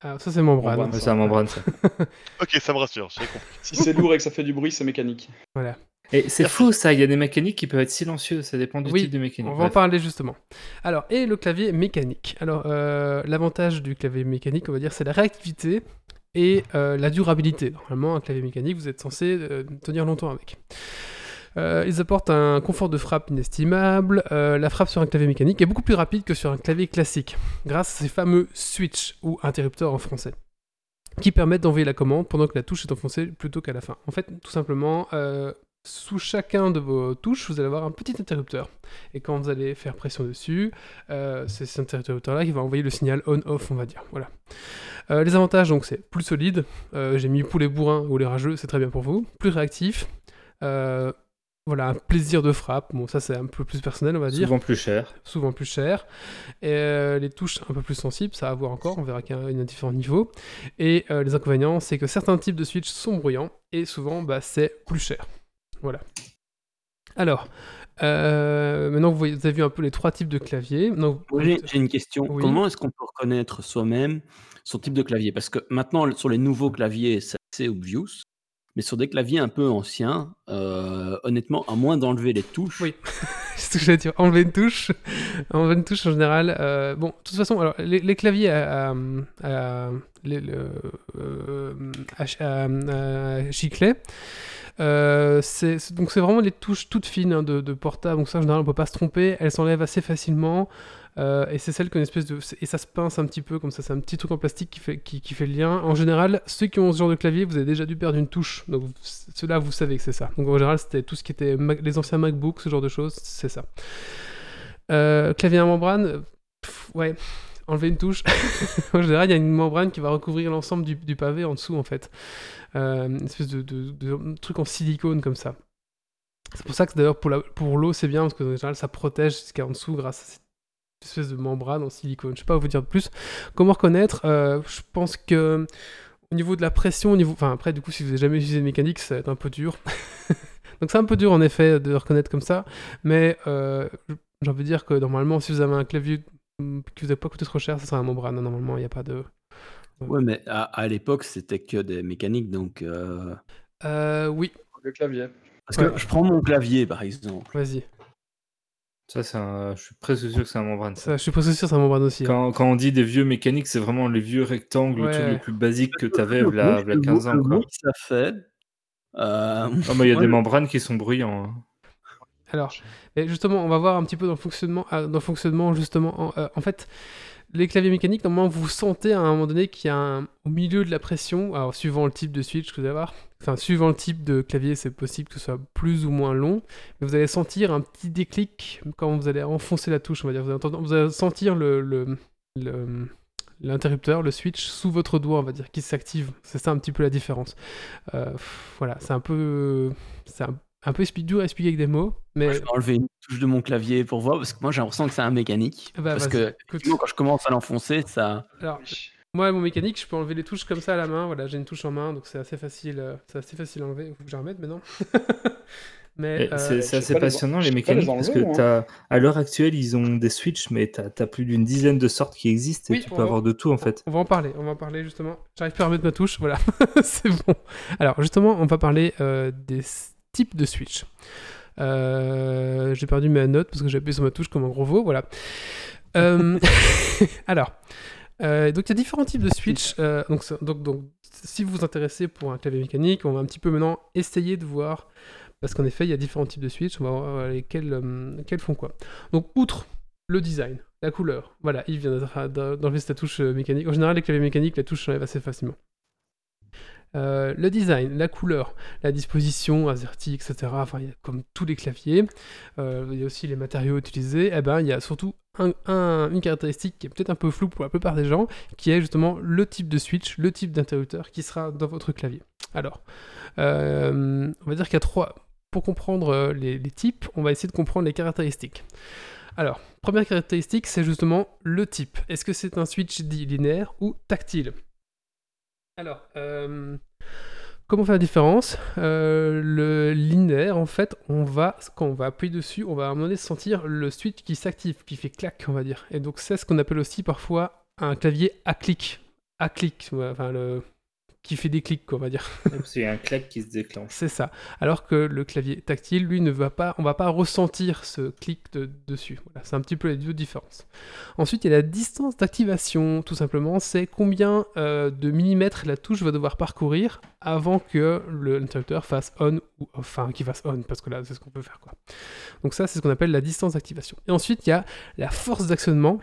Ah, ça, c'est membrane. C'est un membrane, ça. Ok, ça me rassure, j'ai compris. Si c'est lourd et que ça fait du bruit, c'est mécanique. Et c'est fou ça, il y a des mécaniques qui peuvent être silencieux, ça dépend du Oui, type de mécanique. On va en parler justement. Alors, et le clavier mécanique? Alors, euh, l'avantage du clavier mécanique, on va dire, c'est la réactivité et euh, la durabilité. Normalement, un clavier mécanique, vous êtes censé euh, tenir longtemps avec. Euh, ils apportent un confort de frappe inestimable. Euh, la frappe sur un clavier mécanique est beaucoup plus rapide que sur un clavier classique, grâce à ces fameux switch ou interrupteurs en français, qui permettent d'envoyer la commande pendant que la touche est enfoncée plutôt qu'à la fin. En fait, tout simplement, euh, sous chacun de vos touches, vous allez avoir un petit interrupteur. Et quand vous allez faire pression dessus, c'est cet interrupteur-là qui va envoyer le signal on-off, on va dire. Voilà. Les avantages, donc, c'est plus solide. J'ai mis pour les bourrins ou les rageux, c'est très bien pour vous. Plus réactif. Voilà, un plaisir de frappe. Bon, ça, c'est un peu plus personnel, on va dire Souvent plus cher. souvent plus cher. Et euh, les touches un peu plus sensibles, ça à voir encore, on verra qu'il y a un différents niveaux. Et euh, les inconvénients, c'est que certains types de Switch sont bruyants et souvent bah, c'est plus cher. Voilà. Alors, euh, maintenant vous, voyez, vous avez vu un peu les trois types de claviers. J'ai j'ai une question. Oui. Comment est-ce qu'on peut reconnaître soi-même son type de clavier? Parce que maintenant, sur les nouveaux claviers, c'est assez obvious. Mais sur des claviers un peu anciens, euh, honnêtement, à moins d'enlever les touches, Oui. c'est ce que j'allais dire. Enlever une touche. Enlever une touche en général. euh, bon, de toute façon, alors, les, claviers à, à- à- à, à- à c'est vraiment les touches toutes fines hein, de, de portable. Donc ça, en général, on peut pas se tromper. Elles s'enlèvent assez facilement. Euh, et c'est celle qui a une espèce de et ça se pince un petit peu comme ça c'est un petit truc en plastique qui fait qui, fait le lien. En général ceux qui ont ce genre de clavier vous avez déjà dû perdre une touche. Donc ceux-là vous savez que c'est ça. Donc en général c'était tout ce qui était les anciens MacBooks ce genre de choses c'est ça. Euh, clavier à membrane ouais enlever une touche. En général il y a une membrane qui va recouvrir l'ensemble du, du pavé en dessous en fait. Euh, une espèce de, truc en silicone comme ça. C'est pour ça que d'ailleurs pour la- pour l'eau c'est bien parce que en général ça protège ce qu'il y a en dessous grâce à cette espèce de membrane en silicone. Je sais pas vous dire de plus. Comment reconnaître Euh, Je pense que au niveau de la pression, au niveau, enfin après du coup si vous n'avez jamais utilisé de mécanique, ça va être un peu dur. Donc c'est un peu dur en effet de reconnaître comme ça, mais euh, j'ai envie de dire que normalement si vous avez un clavier mm, qui vous a pas coûté trop cher, ça sera un membrane. Normalement il n'y a pas de. ouais, mais à, à l'époque, c'était que des mécaniques. Donc, euh, Euh, oui, Le clavier. parce Ouais. que je prends mon clavier, par exemple. vas-y. Ça, c'est un- je suis presque sûr que c'est un membrane. ça. Ça, je suis presque sûr que c'est un membrane aussi. hein. Quand, on dit des vieux mécaniques, c'est vraiment les vieux rectangles, le Ouais. truc le plus basique que tu avais il y a bruit- le 15 ans. Quoi. ça fait. euh, il y a Ouais, des membranes qui sont bruyants. hein. Alors, justement, on va voir un petit peu dans le fonctionnement, ah, dans le fonctionnement justement. En, euh, en fait, les claviers mécaniques, normalement, vous sentez à un moment donné qu'il y a un, au milieu de la pression, alors suivant le type de switch que vous allez avoir, enfin suivant le type de clavier, c'est possible que ce soit plus ou moins long, mais vous allez sentir un petit déclic quand vous allez enfoncer la touche, on va dire. Vous allez, vous allez sentir le, le- l'interrupteur, le switch sous votre doigt, on va dire, qui s'active. C'est ça un petit peu la différence. Euh, voilà, c'est un peu, c'est un peu expli- dur à expliquer avec des mots, mais Je vais enlever une touche de mon clavier pour voir, parce que moi j'ai l'impression que c'est un mécanique. Bah, parce que quand je commence à l'enfoncer, ça. Alors, moi, mon mécanique, je peux enlever les touches comme ça à la main. Voilà, j'ai une touche en main, donc c'est assez facile, euh, c'est assez facile à enlever. Faut que je la remette maintenant. mais euh, c'est assez pas passionnant les sais pas les mécaniques parce que t'as- à l'heure actuelle ils ont des switches mais tu as, plus d'une dizaine de sortes qui existent et Oui, tu peux va- avoir de tout en fait. on va en parler. On va en parler justement. J'arrive plus à remettre ma touche. Voilà, c'est bon. Alors justement, on va parler euh, des de switch. Euh, j'ai perdu ma note parce que j'ai appuyé sur ma touche comme un gros veau. Voilà. Euh, alors. euh, donc il y a différents types de switch. donc, donc, donc, si vous vous intéressez pour un clavier mécanique, on va un petit peu maintenant essayer de voir, parce qu'en effet il y a différents types de switch, on va voir lesquels, lesquels font quoi. Donc outre le design, la couleur, voilà, il vient d'enlever cette touche mécanique. En général les claviers mécaniques, la touche s'enlève assez facilement. Euh, le design, la couleur, la disposition, AZERTY, etc. Enfin, comme tous les claviers. Euh, il y a aussi les matériaux utilisés. Eh ben, il y a surtout un- un- une caractéristique qui est peut-être un peu floue pour la plupart des gens, qui est justement le type de switch, le type d'interrupteur qui sera dans votre clavier. Alors, euh, on va dire qu'il y a trois. Pour comprendre les types, on va essayer de comprendre les caractéristiques. Alors, première caractéristique, c'est justement le type. Est-ce que c'est un switch dit linéaire ou tactile? Alors, euh, comment faire la différence? Euh, Le linéaire, en fait, on va, quand on va appuyer dessus, on va à un moment donné sentir le switch qui s'active, qui fait clac, on va dire. Et donc, c'est ce qu'on appelle aussi parfois un clavier à clic. À clic, enfin, le... qui fait des clics, quoi, on va dire. C'est un claque qui se déclenche. C'est ça. Alors que le clavier tactile, lui, ne va pas, on va pas ressentir ce clic de- dessus. Voilà, c'est un petit peu les deux différences. Ensuite, il y a la distance d'activation, tout simplement. C'est combien euh, de millimètres la touche va devoir parcourir avant que le- l'interrupteur fasse on ou enfin qu'il fasse on, parce que là, c'est ce qu'on peut faire, quoi. Donc ça, c'est ce qu'on appelle la distance d'activation. Et ensuite, il y a la force d'actionnement.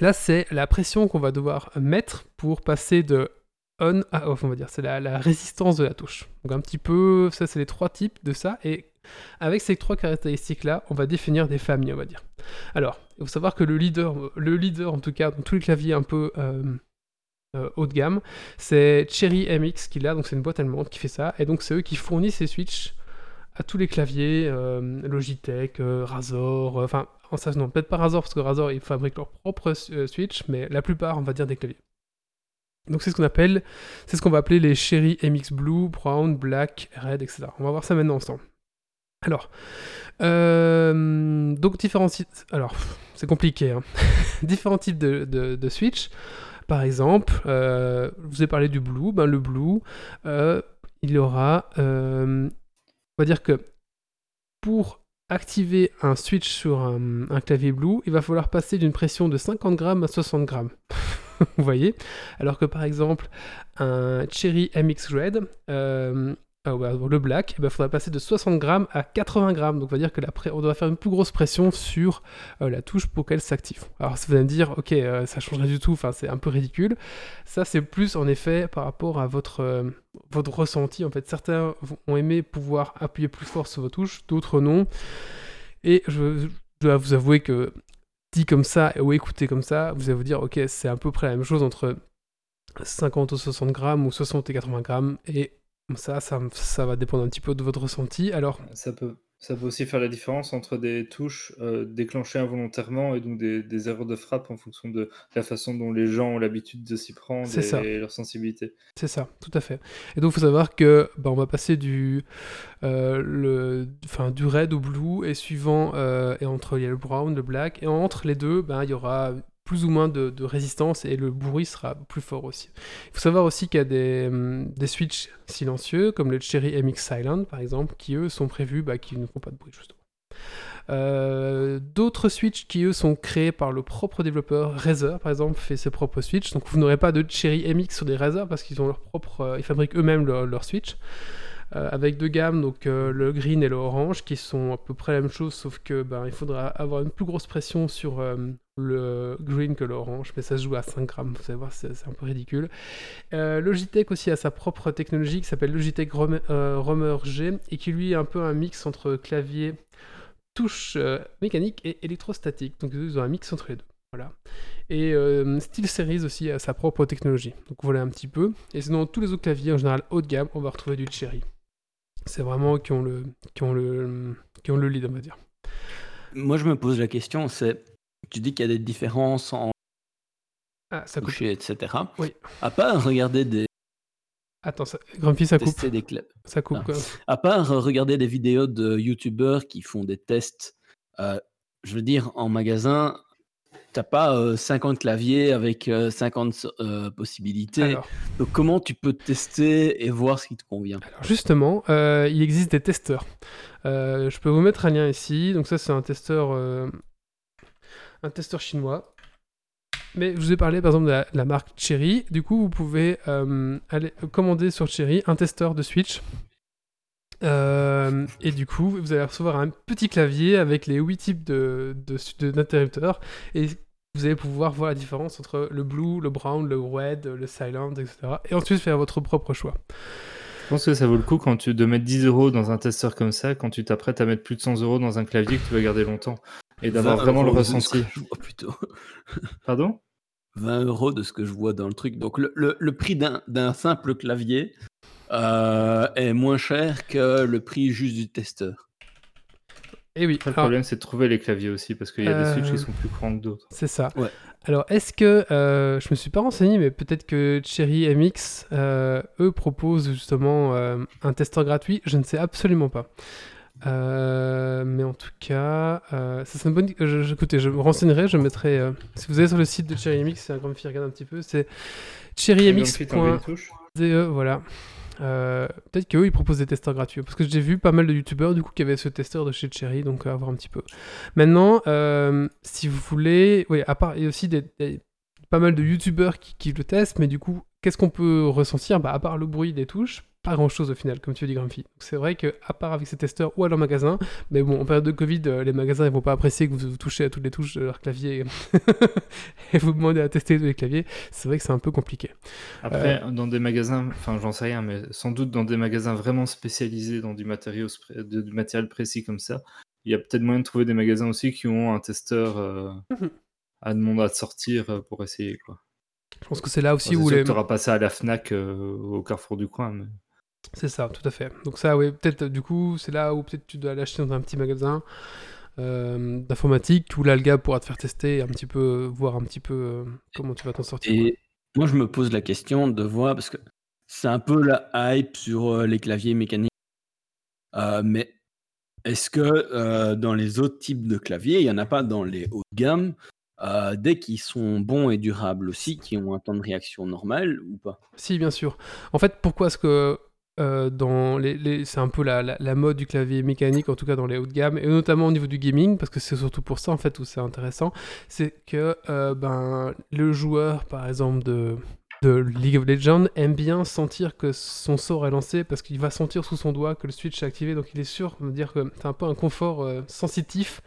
Là, c'est la pression qu'on va devoir mettre pour passer de on à off, on va dire. C'est la, résistance de la touche. Donc un petit peu, ça c'est les trois types de ça. Et avec ces trois caractéristiques-là, on va définir des familles, on va dire. Alors, il faut savoir que le leader, le leader en tout cas, dans tous les claviers un peu euh, euh, haut de gamme, c'est Cherry MX qui l'a, donc c'est une boîte allemande qui fait ça. Et donc c'est eux qui fournissent ces switches à tous les claviers, euh, Logitech, Razor, enfin, en ça, non, peut-être pas Razor, parce que Razor, ils fabriquent leur propre switch, mais la plupart, on va dire, des claviers. Donc c'est ce qu'on appelle, c'est ce qu'on va appeler les Cherry MX Blue, Brown, Black, Red, etc. On va voir ça maintenant ensemble. Alors, euh, donc différents. Alors, c'est compliqué. Hein. différents types de, de, switch. Par exemple, euh, je vous ai parlé du Blue. Ben, le Blue, euh, il aura. on va dire que pour activer un switch sur un, un, clavier Blue, il va falloir passer d'une pression de 50 grammes à 60 grammes. Vous voyez Alors que par exemple, un Cherry MX Red, ah le black, il eh ben, faudra passer de 60 grammes à 80 grammes. Donc, on va dire que on doit faire une plus grosse pression sur euh, la touche pour qu'elle s'active. Alors, ça vous allez me dire, ok, euh, ça changerait du tout, c'est un peu ridicule. Ça, c'est plus en effet par rapport à votre, euh, votre ressenti. En fait, certains ont aimé pouvoir appuyer plus fort sur vos touches, d'autres non. Et je, dois vous avouer que dit comme ça ou écouté comme ça, vous allez vous dire, ok, c'est à peu près la même chose entre 50 ou 60 grammes ou 60 et 80 grammes. Et ça, ça, va dépendre un petit peu de votre ressenti. Alors, ça peut, ça peut aussi faire la différence entre des touches euh, déclenchées involontairement et donc des, erreurs de frappe en fonction de la façon dont les gens ont l'habitude de s'y prendre et, leur sensibilité. C'est ça, tout à fait. Et donc, il faut savoir que bah, on va passer du, euh, le, enfin, du red au blue et suivant, euh, et entre il y a le brown, le black, et entre les deux, ben, il y aura plus ou moins de, résistance et le bruit sera plus fort aussi. Il faut savoir aussi qu'il y a des, des switches silencieux, comme le Cherry MX Silent par exemple, qui eux sont prévus, bah, qui ne font pas de bruit justement. Euh, d'autres switches qui eux sont créés par le propre développeur, Razer par exemple fait ses propres switches, donc vous n'aurez pas de Cherry MX sur des Razer parce qu'ils ont leur propre, euh, ils fabriquent eux-mêmes leur, leur switch. Euh, avec deux gammes, donc le green et le orange, qui sont à peu près la même chose, sauf que ben, il faudra avoir une plus grosse pression sur le green que l'orange, mais ça se joue à 5 grammes, vous allez voir, c'est un peu ridicule. Logitech aussi a sa propre technologie qui s'appelle Logitech Romer G, et qui lui est un peu un mix entre clavier, touche mécanique et électrostatique, donc ils ont un mix entre les deux. Voilà. Et euh, SteelSeries aussi a sa propre technologie. Donc voilà un petit peu. Et sinon, tous les autres claviers, en général haut de gamme, on va retrouver du Cherry c'est vraiment qui ont le, qui ont le, qui ont le lead, on va dire. Moi, je me pose la question, c'est, tu dis qu'il y a des différences en ah, ça coupe. etc. Oui. À part regarder des... Attends, ça... Grumpy, ça coupe. Des ça coupe, ah. À part regarder des vidéos de youtubeurs qui font des tests, euh, je veux dire, en magasin, t'as pas 50 claviers avec 50 possibilités. Donc comment tu peux tester et voir ce qui te convient? Alors justement, il existe des testeurs. je peux vous mettre un lien ici. Donc ça c'est un testeur, un testeur chinois. Mais je vous ai parlé par exemple de la, marque Cherry. Du coup, vous pouvez aller commander sur Cherry un testeur de Switch. et du coup, vous allez recevoir un petit clavier avec les 8 types d'interrupteurs. De, et vous allez pouvoir voir la différence entre le blue, le brown, le red, le silent, etc. Et ensuite faire votre propre choix. Je pense que ça vaut le coup quand tu de mettre 10 euros dans un testeur comme ça, quand tu t'apprêtes à mettre plus de 100 euros dans un clavier que tu vas garder longtemps. Et d'avoir vraiment le ressenti. Je vois plutôt. Pardon? 20 euros de ce que je vois dans le truc. Donc le, le, prix d'un simple clavier euh, est moins cher que le prix juste du testeur. Et eh oui. Le problème, c'est de trouver les claviers aussi, parce qu'il y a des switches qui euh, sont plus grands que d'autres. C'est ça. Alors, est-ce que. Euh, je me suis pas renseigné, mais peut-être que Cherry MX, euh, eux, proposent justement euh, un testeur gratuit. Je ne sais absolument pas. Mais en tout cas, c'est une bonne. Je, écoutez, je me renseignerai, je mettrai. si vous allez sur le site de Cherry MX, c'est un grand fille, regarde un petit peu, c'est cherrymx.de, voilà. Euh, peut-être qu'eux ils proposent des testeurs gratuits parce que j'ai vu pas mal de youtubeurs du coup qui avaient ce testeur de chez Cherry donc à voir un petit peu. Maintenant, euh, si vous voulez, oui, à part il y a aussi des, pas mal de youtubeurs qui, qui, le testent, mais du coup qu'est-ce qu'on peut ressentir? Bah, À part le bruit des touches, pas grand chose au final, comme tu dis, Grumpy. C'est vrai que, à part avec ces testeurs ou à leur magasin, mais bon, en période de Covid, euh, les magasins ils vont pas apprécier que vous, vous touchez à toutes les touches de leur clavier et vous demandez à tester tous les claviers. C'est vrai que c'est un peu compliqué. Après, dans des magasins, enfin j'en sais rien, mais sans doute dans des magasins vraiment spécialisés dans du, matériel précis comme ça, il y a peut-être moyen de trouver des magasins aussi qui ont un testeur euh, Mhm. à demander à sortir euh, pour essayer. Quoi. Je pense que c'est là aussi c'est où sûr les. que t'auras pas ça à la Fnac euh, au carrefour du coin. Mais... C'est ça, tout à fait. Donc ça, oui, peut-être, du coup, c'est là où peut-être tu dois l'acheter dans un petit magasin euh, d'informatique, où là, le gars pourra te faire tester, et un petit peu, voir un petit peu euh, comment tu vas t'en sortir. quoi. Et moi, je me pose la question de voir, parce que c'est un peu la hype sur euh, les claviers mécaniques. Euh, mais est-ce que euh, dans les autres types de claviers, il n'y en a pas dans les hauts de gamme, euh, dès qu'ils sont bons et durables aussi, qui ont un temps de réaction normal ou pas? Si, bien sûr. En fait, pourquoi est-ce que euh, dans les, les- c'est un peu la, la- mode du clavier mécanique, en tout cas dans les hauts de gamme, et notamment au niveau du gaming, parce que c'est surtout pour ça en fait où c'est intéressant, c'est que euh, ben, le joueur, par exemple, de, de League of Legends aime bien sentir que son sort est lancé parce qu'il va sentir sous son doigt que le switch est activé, donc il est sûr de dire que c'est un peu un confort euh, sensitif.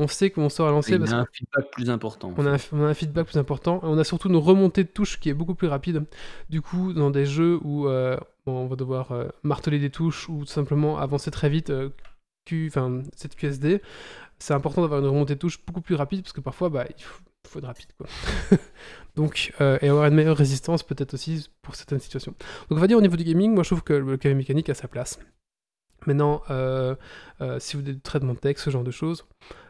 On sait que mon sort parce y que a un feedback plus important. on a, un, on a un feedback plus important on a surtout une remontée de touches qui est beaucoup plus rapide. Du coup, dans des jeux où euh, on va devoir euh, marteler des touches ou tout simplement avancer très vite, euh, Q, cette QSD, c'est important d'avoir une remontée de touches beaucoup plus rapide parce que parfois, bah, il faut, faut être rapide. Quoi. Donc, et avoir une meilleure résistance peut-être aussi pour certaines situations. Donc, on va dire au niveau du gaming, moi je trouve que le clavier mécanique a sa place. Maintenant, euh, euh, si vous avez du traitement de texte, ce genre de choses,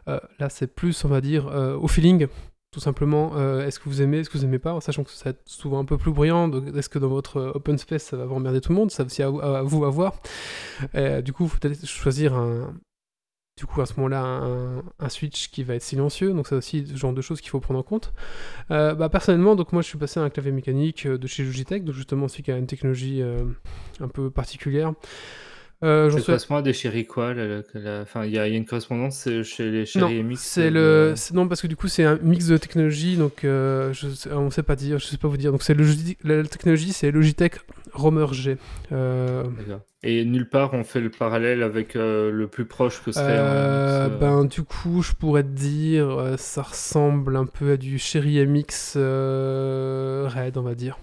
euh, là c'est plus, on va dire, au feeling, tout simplement, est-ce que vous aimez, est-ce que vous aimez pas, sachant que ça va être souvent un peu plus bruyant, est-ce que dans votre open space ça va vous emmerder tout le monde, ça aussi à, vous- à voir. Du coup, il faut peut-être choisir un, du coup à ce moment-là un, switch qui va être silencieux, donc c'est aussi ce genre de choses qu'il faut prendre en compte. Bah, personnellement, donc moi je suis passé à un clavier mécanique de chez Logitech, donc justement celui qui a une technologie un peu particulière. Euh, quoi ce mois des chéris quoi la- Enfin, il y, a il y a une correspondance chez les chéris MX. c'est le, non parce que du coup c'est un mix de technologies, donc euh, je, on sait pas dire, je sais pas vous dire. Donc c'est Logi- la technologie, c'est Logitech Romer G. Euh. Et nulle part on fait le parallèle avec euh, le plus proche que serait un ben du coup je pourrais te dire, ça ressemble un peu à du Cherry MX Red, on va dire.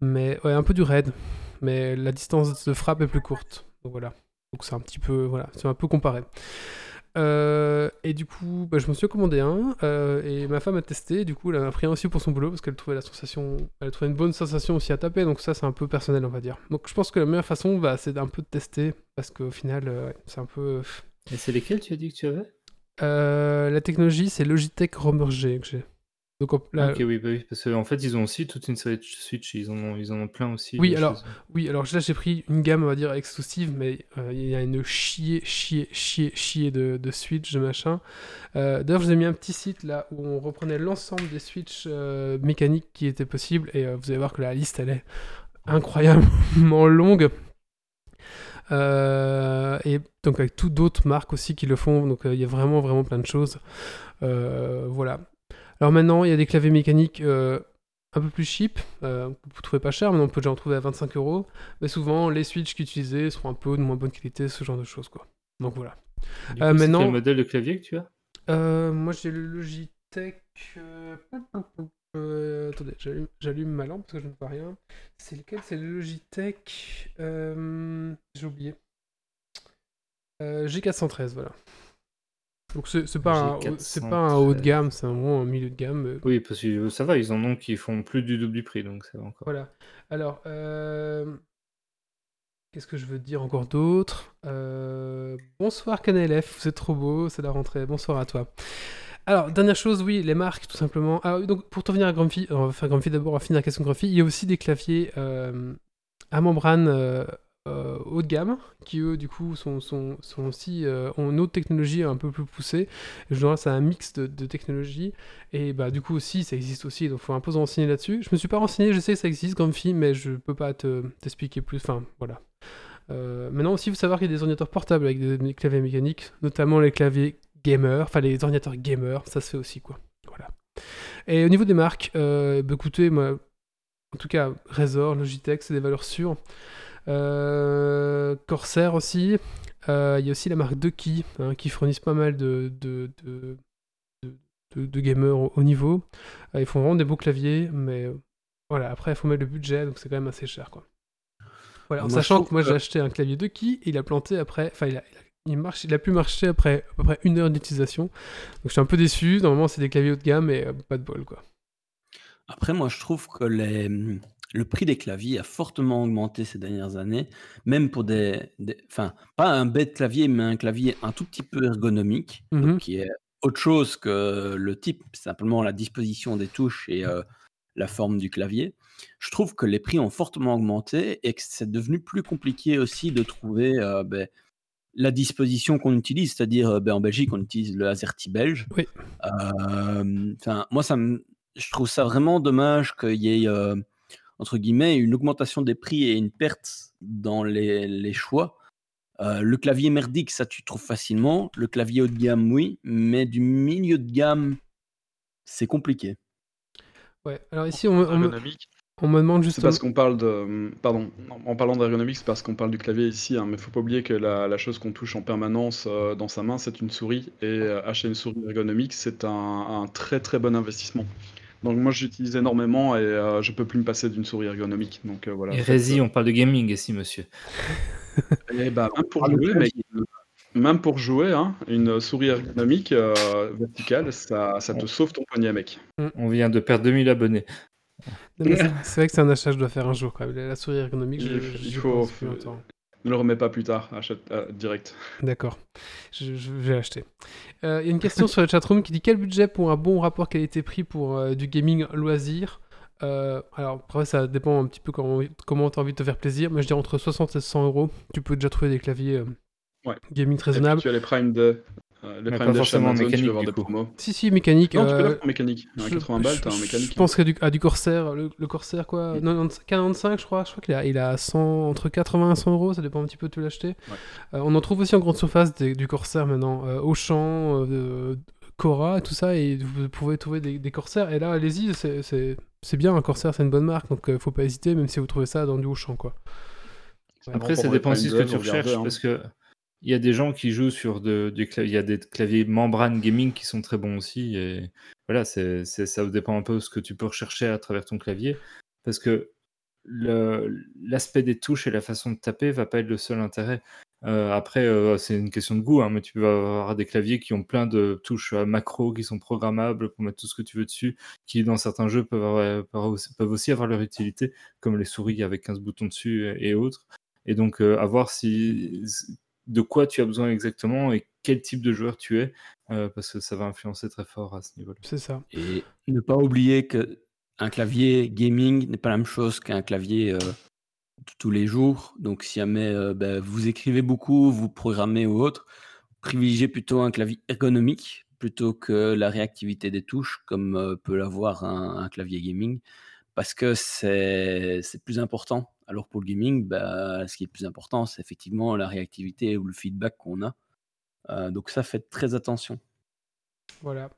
Mais ouais, un peu du Red, mais la distance de frappe est plus courte. Donc voilà. Donc c'est un petit peu, voilà, c'est un peu comparé. Euh, et du coup, bah, je me suis commandé un euh, et ma femme a testé. Du coup, elle en a pris un aussi pour son boulot parce qu'elle trouvait la sensation, elle trouvait une bonne sensation aussi à taper. Donc ça, c'est un peu personnel, on va dire. Donc je pense que la meilleure façon, bah, c'est un peu de tester parce qu'au final, euh, c'est un peu. Et c'est lesquels tu as dit que tu avais? La technologie, c'est Logitech Romer G que j'ai. Donc on- là- Ok, oui, bah oui, parce qu'en fait, ils ont aussi toute une série de Switch, ils en ont, ils en ont plein aussi. Oui, alors. Oui, alors là j'ai pris une gamme, on va dire, exclusive, mais euh, il y a une chier, chier, chier, chier de, de Switch, de machin. Euh, D'ailleurs, je vous ai mis un petit site là où on reprenait l'ensemble des Switch euh, mécaniques qui étaient possibles, et vous allez voir que la liste, elle est incroyablement longue. Euh, et donc avec toutes d'autres marques aussi qui le font, donc euh, il y a vraiment, vraiment plein de choses. Euh, voilà. Alors maintenant, il y a des claviers mécaniques euh, un peu plus cheap, euh, vous trouvez pas cher, mais on peut déjà en trouver à 25 euros. Mais souvent, les Switch qu'utilisés seront un peu de moins bonne qualité, ce genre de choses, quoi. Donc voilà. Du euh, coup, c'est maintenant- quel modèle de clavier que tu as? Euh, moi, j'ai le Logitech. euh, attendez, j'allume- ma lampe parce que je ne vois rien. C'est lequel? C'est le Logitech. J'ai oublié. Euh, G413, voilà. Donc c'est c'est pas, un haut- c'est pas un haut de gamme, c'est vraiment un milieu de gamme. euh, Oui, parce que ça va, ils en ont qui font plus du double du prix, donc ça va encore. Voilà. Alors, euh, qu'est-ce que je veux dire encore d'autre? Euh, Bonsoir vous êtes trop beau, c'est la rentrée. Bonsoir à toi. Alors, dernière chose, oui, les marques, tout simplement. Ah, donc, pour revenir à Grumpy, on va faire Grumpy d'abord, on va finir la question Grumpy. Il y a aussi des claviers euh, à membrane haut de gamme, qui eux, du coup, sont, aussi, euh, ont une autre technologie un peu plus poussée. Je dirais, c'est un mix de, technologies. Et bah, du coup, aussi, ça existe aussi, donc il faut un peu se renseigner là-dessus. Je me suis pas renseigné, je sais que ça existe, Grumpy, mais je peux pas te- t'expliquer plus. Enfin, voilà. Euh, maintenant aussi, il faut savoir qu'il y a des ordinateurs portables avec des, claviers mécaniques, notamment les claviers gamer, enfin les ordinateurs gamer, ça se fait aussi, quoi. Voilà. Et au niveau des marques, euh, bah, écoutez, moi, en tout cas, Razor, Logitech, c'est des valeurs sûres. Euh, Corsair aussi. Euh, Il y a aussi la marque Ducky hein, qui fournissent pas mal de, de, de, de- de- de gamers au haut niveau. Euh, ils font vraiment des beaux claviers, mais voilà, après il faut mettre le budget, donc c'est quand même assez cher. Quoi. Voilà, en Moi, sachant que moi j'ai acheté un clavier Ducky et il a planté après. Enfin, il a, marche, il a pu marcher après à peu près une heure d'utilisation. Donc je suis un peu déçu. Normalement, c'est des claviers haut de gamme, euh, pas de bol quoi. Après, moi, je trouve que les, le prix des claviers a fortement augmenté ces dernières années, même pour des, des- enfin, pas un bête clavier, mais un clavier un tout petit peu ergonomique, donc Mhm. qui est autre chose que le type, simplement la disposition des touches et euh, la forme du clavier. Je trouve que les prix ont fortement augmenté et que c'est devenu plus compliqué aussi de trouver euh, ben, la disposition qu'on utilise, c'est-à-dire euh, ben, en Belgique, on utilise le AZERTY belge. Oui. Euh, moi, ça me, je trouve ça vraiment dommage qu'il y ait, entre guillemets, une augmentation des prix et une perte dans les, les choix. Euh, le clavier merdique, ça tu trouves facilement. Le clavier haut de gamme, oui, mais du milieu de gamme, c'est compliqué. Ouais. Alors ici, on, me- on me, Ergonomique. on me demande C'est justement. parce qu'on parle de. Pardon, en parlant d'ergonomique, c'est parce qu'on parle du clavier ici, hein, mais faut pas oublier que la, la chose qu'on touche en permanence euh, dans sa main, c'est une souris. Et euh, acheter une souris ergonomique, c'est un, un très très bon investissement. Donc moi j'utilise énormément et euh, je peux plus me passer d'une souris ergonomique. Donc euh, voilà. Hérésie, on parle de gaming ici, monsieur. Et bah, même pour jouer, mais clavier. même pour jouer, hein, une souris ergonomique euh, verticale, ça, ça te sauve ton poignet, mec. On vient de perdre 2000 abonnés. C'est- vrai que c'est un achat que je dois faire un jour même. La souris ergonomique, je, Il- je- faut- pense longtemps. Ne le remets pas plus tard, achète euh, direct. D'accord, je, je vais acheter. Euh, Il y a une question sur le chatroom qui dit quel budget pour un bon rapport qualité-prix pour euh, du gaming loisir? Alors après ça dépend un petit peu comment, comment tu as envie de te faire plaisir, mais je dirais entre 60 et 100 euros, tu peux déjà trouver des claviers Ouais. gaming Et puis, raisonnables. tu as les primes de. Euh, les Mais pas forcément Amazon, tu mécanique, vas avoir du des coup. promos. Si si mécanique. Non, tu peux euh, l'avoir en mécanique. À je- 80 balles, je- t'as un je mécanique. pense qu'à du, du Corsair, le, le Corsair quoi, 90 45 je crois, je crois qu'il a, il a 100, entre 80 et 100 euros, ça dépend un petit peu de tout l'acheter. Ouais. Euh, on en trouve aussi en grande surface des- du Corsair maintenant, euh, Auchan, euh, Cora et tout ça, et vous pouvez trouver des, des Corsairs. Et là, allez-y, c'est- bien, un Corsair c'est une bonne marque, donc euh, faut pas hésiter, même si vous trouvez ça dans du Auchan quoi. Ouais. Après, ça dépend aussi de ce que tu recherches, hein. parce que il y a des gens qui jouent sur de, du clavier, il y a des claviers membrane gaming qui sont très bons aussi, et voilà, c'est, ça dépend un peu de ce que tu peux rechercher à travers ton clavier, parce que l'aspect des touches et la façon de taper va pas être le seul intérêt. Euh, après, euh, c'est une question de goût, hein, mais tu peux avoir des claviers qui ont plein de touches euh, macro qui sont programmables pour mettre tout ce que tu veux dessus, qui dans certains jeux peuvent, peuvent aussi- avoir leur utilité, comme les souris avec 15 boutons dessus et, autres. Et donc, à voir si, de quoi tu as besoin exactement et quel type de joueur tu es, euh, parce que ça va influencer très fort à ce niveau-là. C'est ça. Et ne pas oublier que un clavier gaming n'est pas la même chose qu'un clavier euh, de tous les jours. Donc, si jamais euh, ben, vous écrivez beaucoup, vous programmez ou autre, privilégiez plutôt un clavier ergonomique plutôt que la réactivité des touches, comme euh, peut l'avoir un, un clavier gaming, parce que c'est plus important. Alors pour le gaming, bah, ce qui est le plus important, c'est effectivement la réactivité ou le feedback qu'on a. Euh, donc ça, faites très attention. Voilà.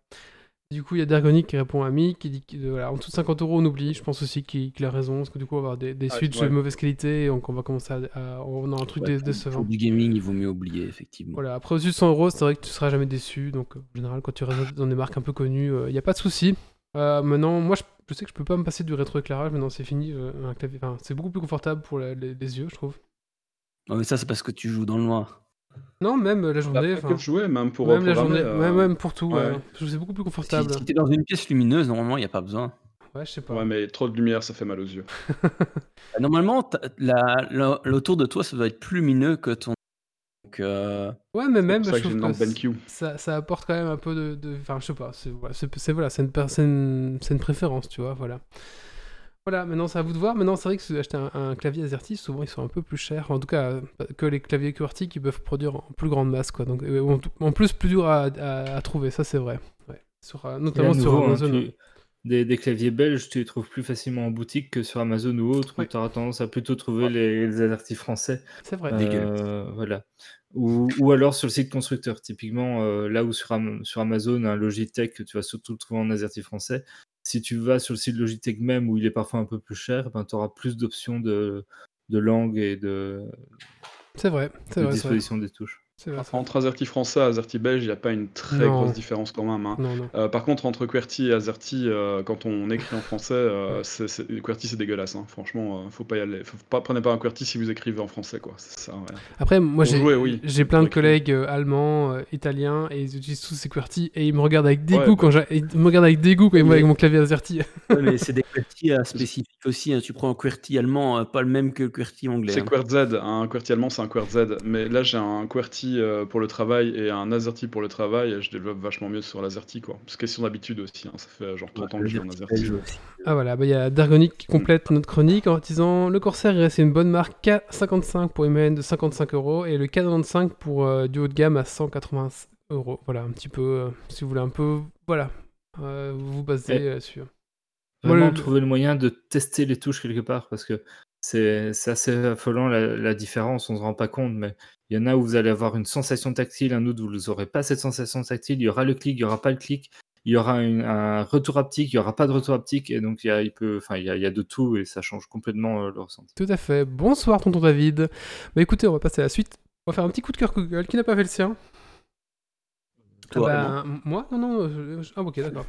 Du coup, il y a Dergonic qui répond à Mi, qui dit que voilà, en dessous de 50 euros, on oublie. Je pense aussi qu'il qu'il a raison, parce que du coup, on va avoir des, des Ah, switches ouais. de mauvaise qualité, et donc on va commencer à. à- on a un truc Ouais, décevant. Pour du gaming, il vaut mieux oublier, effectivement. Voilà, après au-dessus de 100 euros, c'est vrai que tu seras jamais déçu. Donc, euh, en général, quand tu restes dans des marques un peu connues, il n'y a pas de souci. Euh, maintenant, moi, je, je sais que je peux pas me passer du rétroéclairage. Maintenant, c'est fini. euh, un clavier, enfin, c'est beaucoup plus confortable pour la- les, les yeux, je trouve. Non, mais ça, c'est parce que tu joues dans le noir. Non, même la journée. pas que jouer, même pour même la journée, euh, même pour tout. ouais. ouais. C'est beaucoup plus Si, confortable. si t'es dans une pièce lumineuse, normalement, il n'y a pas besoin. Ouais, je sais pas. Ouais, mais trop de lumière, ça fait mal aux yeux. Bah, Normalement, la- de toi, ça doit être plus lumineux que ton. Donc, euh, Ouais, mais C'est même, pour ça je que trouve une que ça, ça apporte quand même un peu de. Enfin, je sais pas. C'est voilà, c'est- une, préférence, tu vois. Voilà. Voilà, maintenant c'est à vous de voir. Maintenant, c'est vrai que si vous achetez un, un clavier AZERTY, souvent ils sont un peu plus chers. En tout cas, que les claviers QWERTY qui peuvent produire en plus grande masse, quoi. Donc, euh, en, en plus, plus dur à, à- à trouver, ça c'est vrai. Ouais. Sur, euh, notamment sur hein, Amazon. tu- des, des claviers belges, tu les trouves plus facilement en boutique que sur Amazon ou autre, Ouais. où tu auras tendance à plutôt trouver les, les AZERTY français. C'est vrai. Euh, voilà. Ou, ou alors sur le site constructeur, typiquement, euh, là où sur, Am- sur Amazon, un Logitech, tu vas surtout le trouver en AZERTY français. si tu vas sur le site Logitech même où il est parfois un peu plus cher, ben, tu auras plus d'options de, de langue et de, C'est vrai, c'est de vrai, c'est vrai. disposition des touches. Vrai, entre AZERTY français et AZERTY belge, il n'y a pas une très Non. grosse différence quand même. hein. vrai. Non, non. Euh, par contre, entre QWERTY et AZERTY, euh, quand on écrit en français, euh, QWERTY c'est dégueulasse. hein. Franchement, euh, faut pas y aller. Faut pas, prenez pas un QWERTY si vous écrivez en français, quoi. C'est ça. ouais. Après, moi, j'ai oui. plein de collègues euh, allemands, euh, italiens, et ils utilisent tous ces QWERTY, et ils me regardent avec dégoût Ouais, quand ils me regardent avec dégoût quand ils Mais- avec mon clavier AZERTY. Ouais, mais c'est des QWERTY euh, spécifiques aussi. hein. Tu prends un QWERTY allemand, euh, pas le même que le QWERTY anglais. C'est hein. QWERTZ, un QWERTY allemand c'est un QWERTZ, mais là j'ai un QWERTY euh, pour le travail et un AZERTY pour le travail, et je développe vachement mieux sur l'AZERTY quoi. C'est question d'habitude aussi, hein. ça fait genre 30 ans que je joue en AZERTY. Ah voilà, bah, il y a Dargonic qui complète notre chronique en disant le Corsair il reste une bonne marque K55 pour une moyenne de 55 euros et le K95 pour euh, du haut de gamme à 180 euros. Voilà, un petit peu, euh, si vous voulez un peu, voilà, euh, vous vous basez Et- euh, sur. Vraiment le- trouver le moyen de tester les touches quelque part parce que c'est assez affolant la, la différence, on se rend pas compte, mais il y en a où vous allez avoir une sensation tactile, un autre où vous n'aurez pas cette sensation tactile, il y aura le clic, il y aura pas le clic, il y aura une- un retour haptique, il y aura pas de retour haptique, et donc il y a, il peut, enfin, il y a, il y a de tout et ça change complètement euh, le ressenti. Tout à fait. Bonsoir, tonton David. Bah écoutez, on va passer à la suite. On va faire un petit coup de cœur Google. Qui n'a pas fait le sien? Toi, Ah bah, Moi? Non, non. je- Ah, ok, d'accord.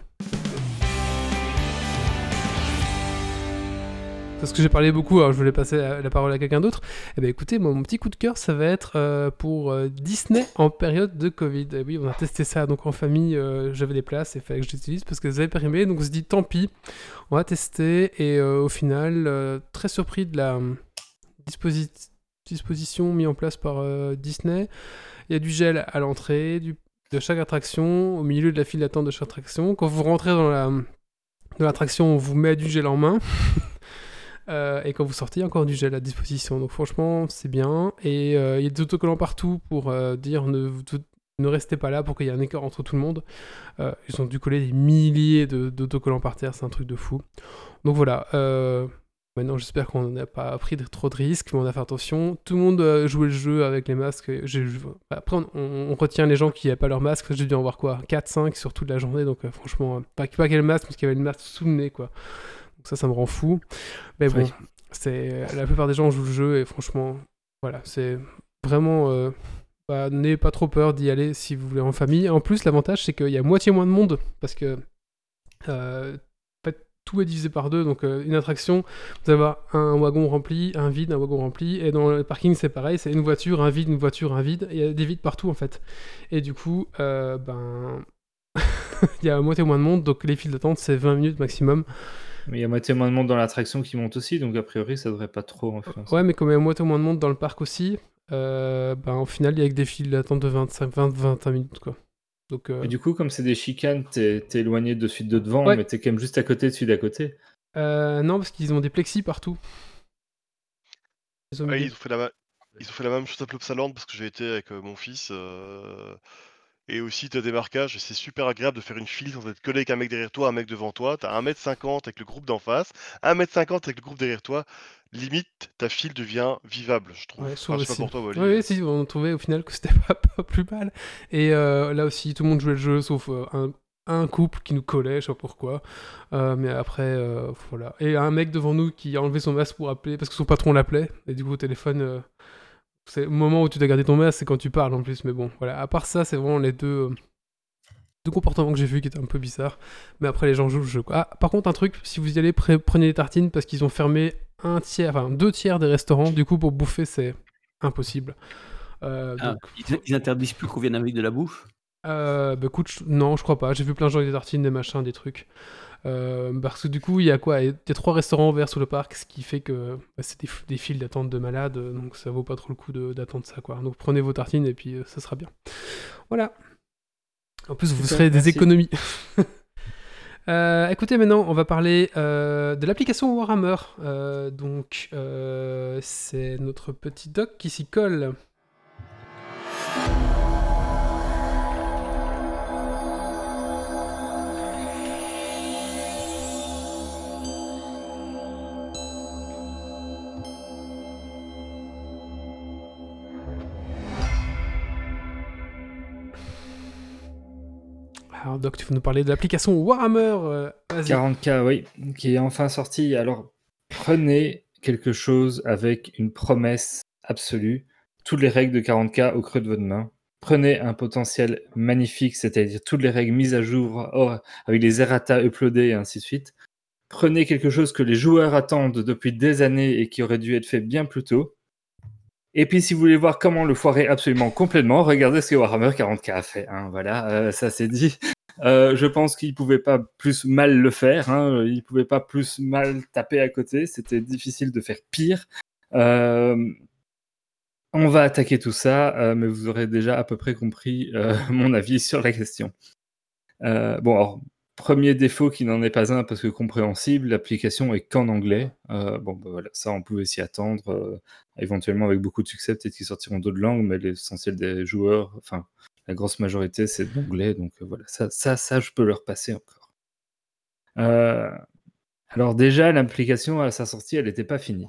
Parce que j'ai parlé beaucoup, alors je voulais passer la parole à quelqu'un d'autre. Eh bien écoutez, moi, mon petit coup de cœur, ça va être euh, pour euh, Disney en période de Covid. Et oui, on a testé ça donc en famille, euh, j'avais des places et fallait que je les utilise parce que avaient périmé. Donc on se dit tant pis, on va tester. Et au final, très surpris de la disposi- disposition mise en place par Disney. Il y a du gel à l'entrée de chaque attraction, au milieu de la file d'attente de chaque attraction. Quand vous rentrez dans la dans l'attraction, on vous met du gel en main. Euh, et quand vous sortez, il y a encore du gel à disposition. Donc franchement, c'est bien. Et euh, il y a des autocollants partout pour euh, dire ne, restez pas là pour qu'il y ait un écart entre tout le monde. Ils ont dû coller des milliers d'autocollants par terre, c'est un truc de fou. Donc voilà. Maintenant, j'espère qu'on n'a pas pris de- trop de risques, mais on a fait attention. Tout le monde euh, jouait le jeu avec les masques. J'ai- Après, on, retient les gens qui n'avaient pas leur masque. J'ai dû en voir quoi 4-5 sur toute la journée. Donc, franchement, pas, pas masque, parce qu'il y avait le masque sous le nez, quoi. Donc, ça, ça me rend fou. Mais bon, Oui. c'est la plupart des gens jouent le jeu et franchement, voilà, c'est vraiment. euh, bah, N'ayez pas trop peur d'y aller si vous voulez en famille. En plus, l'avantage, c'est qu'il y a moitié moins de monde parce que. euh, tout est divisé par deux. Donc, euh, une attraction, vous allez avoir un wagon rempli, un vide, un wagon rempli. Et dans le parking, c'est pareil c'est une voiture, un vide, une voiture, un vide. Il y a des vides partout, en fait. Et du coup, euh, ben. Il y a moitié moins de monde, donc les files d'attente, c'est 20 minutes maximum. Mais il y a moitié moins de monde dans l'attraction qui monte aussi, donc a priori ça devrait pas trop influencer. Ouais, mais comme il y a moitié moins de monde dans le parc aussi, euh, ben, au final, il y a que des files d'attente de 25, 20, 25 minutes, quoi. Donc, euh, Et du coup, comme c'est des chicanes, t'es éloigné de celui de devant, Ouais. mais t'es quand même juste à côté de celui d'à côté. euh, non, parce qu'ils ont des plexis partout. Ils ont Ouais, ils, ont fait la ma- ils ont fait la même chose à Plopsaland parce que j'ai été avec euh, mon fils. euh, Et aussi, tu as des marquages, c'est super agréable de faire une file sans être collé avec un mec derrière toi, un mec devant toi. Tu as 1m50 avec le groupe d'en face, 1m50 avec le groupe derrière toi. Limite, ta file devient vivable, je trouve. Ouais, Enfin, je sais pas aussi. pour toi, Wally. Oui, si, on a trouvé au final que c'était pas, pas plus mal. Et euh, là aussi, tout le monde jouait le jeu, sauf euh, un, un couple qui nous collait, je sais pas pourquoi. Euh, mais après, euh, voilà. Et un mec devant nous qui a enlevé son masque pour appeler, parce que son patron l'appelait. Et du coup, au téléphone, euh, c'est le moment où tu dois garder ton masque, c'est quand tu parles en plus. Mais bon, voilà. À part ça, c'est vraiment les deux, euh, deux comportements que j'ai vus qui étaient un peu bizarres. Mais après, les gens jouent le jeu. quoi. Ah, par contre, un truc, si vous y allez, pre- prenez des tartines parce qu'ils ont fermé un tiers, enfin deux tiers des restaurants. Du coup, pour bouffer, c'est impossible. Euh, Ah, donc, ils, ils interdisent plus qu'on vienne avec de la bouffe? Euh, bah écoute, je- non, je crois pas. J'ai vu plein de gens avec des tartines, des machins, des trucs. Euh, parce que du coup, il y a quoi? Il y a trois restaurants ouverts sous le parc, ce qui fait que bah, c'est des, files d'attente de malades, donc ça vaut pas trop le coup d'attendre ça, quoi. Donc prenez vos tartines et puis euh, ça sera bien. Voilà. En plus, vous serez des économies. Euh, écoutez, maintenant, on va parler euh, de l'application Warhammer. Euh, donc, c'est notre petit doc qui s'y colle. Alors, Doc, tu veux nous parler de l'application Warhammer euh, Vas-y. 40K, oui, qui est enfin sorti. Alors, prenez quelque chose avec une promesse absolue. Toutes les règles de 40K au creux de votre main. Prenez un potentiel magnifique, c'est-à-dire toutes les règles mises à jour avec les errata uploadés et ainsi de suite. Prenez quelque chose que les joueurs attendent depuis des années et qui aurait dû être fait bien plus tôt. Et puis, si vous voulez voir comment le foirer absolument complètement, regardez ce que Warhammer 40K a fait. hein, voilà, euh, ça c'est dit. Euh, je pense qu'il pouvait pas plus mal le faire. Hein, il pouvait pas plus mal taper à côté. C'était difficile de faire pire. Euh, on va attaquer tout ça, euh, mais vous aurez déjà à peu près compris mon avis sur la question. Bon, alors, premier défaut qui n'en est pas un parce que compréhensible, l'application est qu'en anglais. Bon, bah voilà, ça on pouvait s'y attendre. éventuellement avec beaucoup de succès, peut-être qu'ils sortiront d'autres langues, mais l'essentiel des joueurs, enfin la grosse majorité, c'est de l'anglais. Donc euh, voilà, ça, ça, ça, je peux leur passer encore. Euh, alors déjà, l'application à sa sortie, elle n'était pas finie.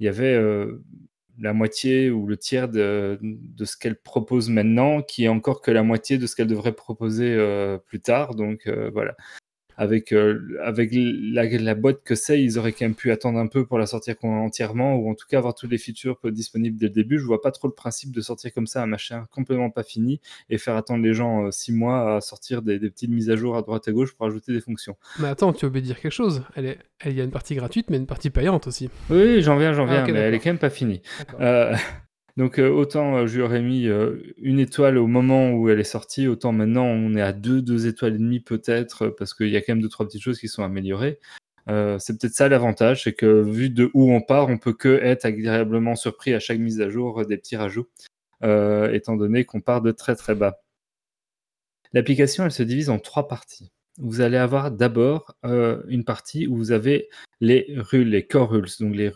Il y avait euh, la moitié ou le tiers de, ce qu'elle propose maintenant, qui est encore que la moitié de ce qu'elle devrait proposer plus tard. Donc voilà. Avec, euh, avec la, la boîte que c'est, ils auraient quand même pu attendre un peu pour la sortir entièrement, ou en tout cas avoir tous les features disponibles dès le début. Je vois pas trop le principe de sortir comme ça un machin complètement pas fini et faire attendre les gens euh, six mois à sortir des, des petites mises à jour à droite à gauche pour ajouter des fonctions. Mais attends, tu as oublié de dire quelque chose? Elle est... Il y a une partie gratuite, mais une partie payante aussi. Oui, j'en viens, j'en Ah, viens, mais elle est quand même pas finie. Donc euh, autant euh, je lui mis euh, une étoile au moment où elle est sortie, autant maintenant on est à deux, deux étoiles et demie peut-être, parce qu'il y a quand même deux, trois petites choses qui sont améliorées. C'est peut-être ça l'avantage, c'est que vu de où on part, on peut que être agréablement surpris à chaque mise à jour des petits rajouts, étant donné qu'on part de très très bas. L'application, elle se divise en trois parties. Vous allez avoir d'abord une partie où vous avez les rules, les core rules, donc les,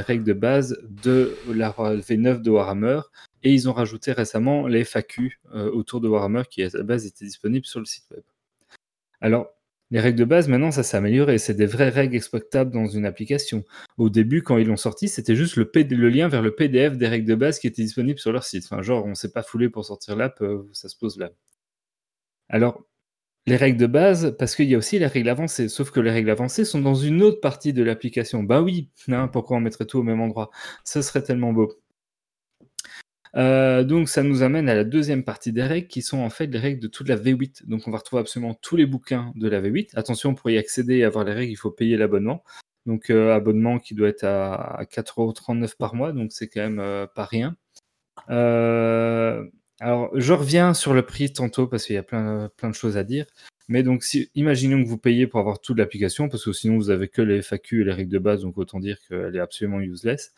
règles de base de la V9 de Warhammer. Et ils ont rajouté récemment les FAQ euh, autour de Warhammer qui à la base étaient disponibles sur le site web. Alors, les règles de base, maintenant, ça s'est amélioré. C'est des vraies règles exploitables dans une application. Au début, quand ils l'ont sorti, c'était juste le, lien vers le PDF des règles de base qui étaient disponibles sur leur site. Enfin, genre, on s'est pas foulé pour sortir l'app, euh, ça se pose là. Alors, les règles de base, parce qu'il y a aussi les règles avancées, sauf que les règles avancées sont dans une autre partie de l'application. Bah oui, hein, pourquoi on mettrait tout au même endroit? Ce serait tellement beau. Euh, donc ça nous amène à la deuxième partie des règles qui sont en fait les règles de toute la V8. Donc on va retrouver absolument tous les bouquins de la V8. Attention, pour y accéder et avoir les règles, il faut payer l'abonnement. Donc euh, abonnement qui doit être à, à 4,39€ par mois, donc c'est quand même euh, pas rien. Alors je reviens sur le prix tantôt parce qu'il y a plein, de choses à dire. Mais donc imaginons que vous payez pour avoir toute l'application, parce que sinon vous avez que les FAQ et les règles de base, donc autant dire qu'elle est absolument useless.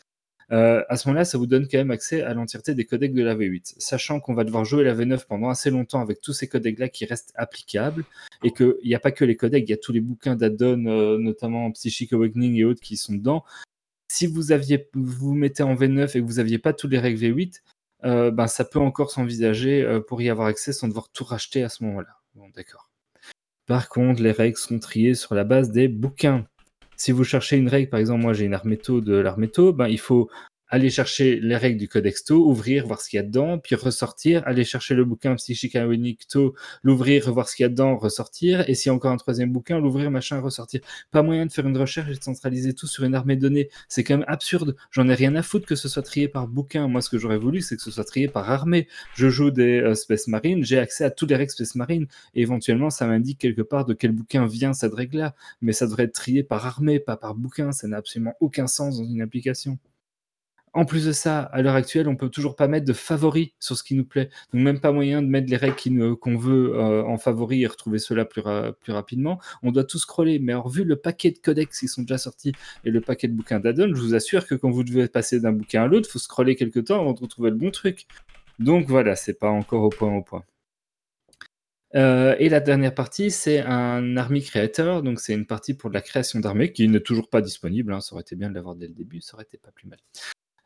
Euh, à ce moment-là, ça vous donne quand même accès à l'entièreté des codecs de la V8, sachant qu'on va devoir jouer la V9 pendant assez longtemps avec tous ces codecs-là qui restent applicables, et qu'il n'y a pas que les codecs, il y a tous les bouquins d'add-on, euh, notamment Psychic Awakening et autres, qui sont dedans. Si vous aviez, vous mettez en V9 et que vous n'aviez pas tous les règles V8, euh, ben, ça peut encore s'envisager euh, pour y avoir accès sans devoir tout racheter à ce moment-là. D'accord. Par contre, les règles sont triées sur la base des bouquins. Si vous cherchez une règle, par exemple, moi j'ai une Armeto de l'Armeto, ben, il faut aller chercher les règles du Codexto, ouvrir, voir ce qu'il y a dedans, puis ressortir, aller chercher le bouquin Psychic Awakening-To, l'ouvrir, voir ce qu'il y a dedans, ressortir, et s'il y a encore un troisième bouquin, l'ouvrir, machin, ressortir. Pas moyen de faire une recherche et de centraliser tout sur une armée de données. C'est quand même absurde. J'en ai rien à foutre que ce soit trié par bouquin. Moi, ce que j'aurais voulu, c'est que ce soit trié par armée. Je joue des euh, Space Marines, j'ai accès à tous les règles Space Marines, et éventuellement, ça m'indique quelque part de quel bouquin vient cette règle-là. Mais ça devrait être trié par armée, pas par bouquin. Ça n'a absolument aucun sens dans une application. En plus de ça, à l'heure actuelle, on peut toujours pas mettre de favoris sur ce qui nous plaît. Donc même pas moyen de mettre les règles qu'on veut euh, en favori et retrouver cela plus, ra- plus rapidement. On doit tout scroller. Mais vu le paquet de codex qui sont déjà sortis et le paquet de bouquins d'add-on, je vous assure que quand vous devez passer d'un bouquin à l'autre, faut scroller quelque temps avant de retrouver le bon truc. Donc voilà, c'est pas encore au point au point. Euh, et la dernière partie, c'est un Army Creator, donc c'est une partie pour la création d'armées qui n'est toujours pas disponible. hein. Ça aurait été bien de l'avoir dès le début, ça aurait été pas plus mal.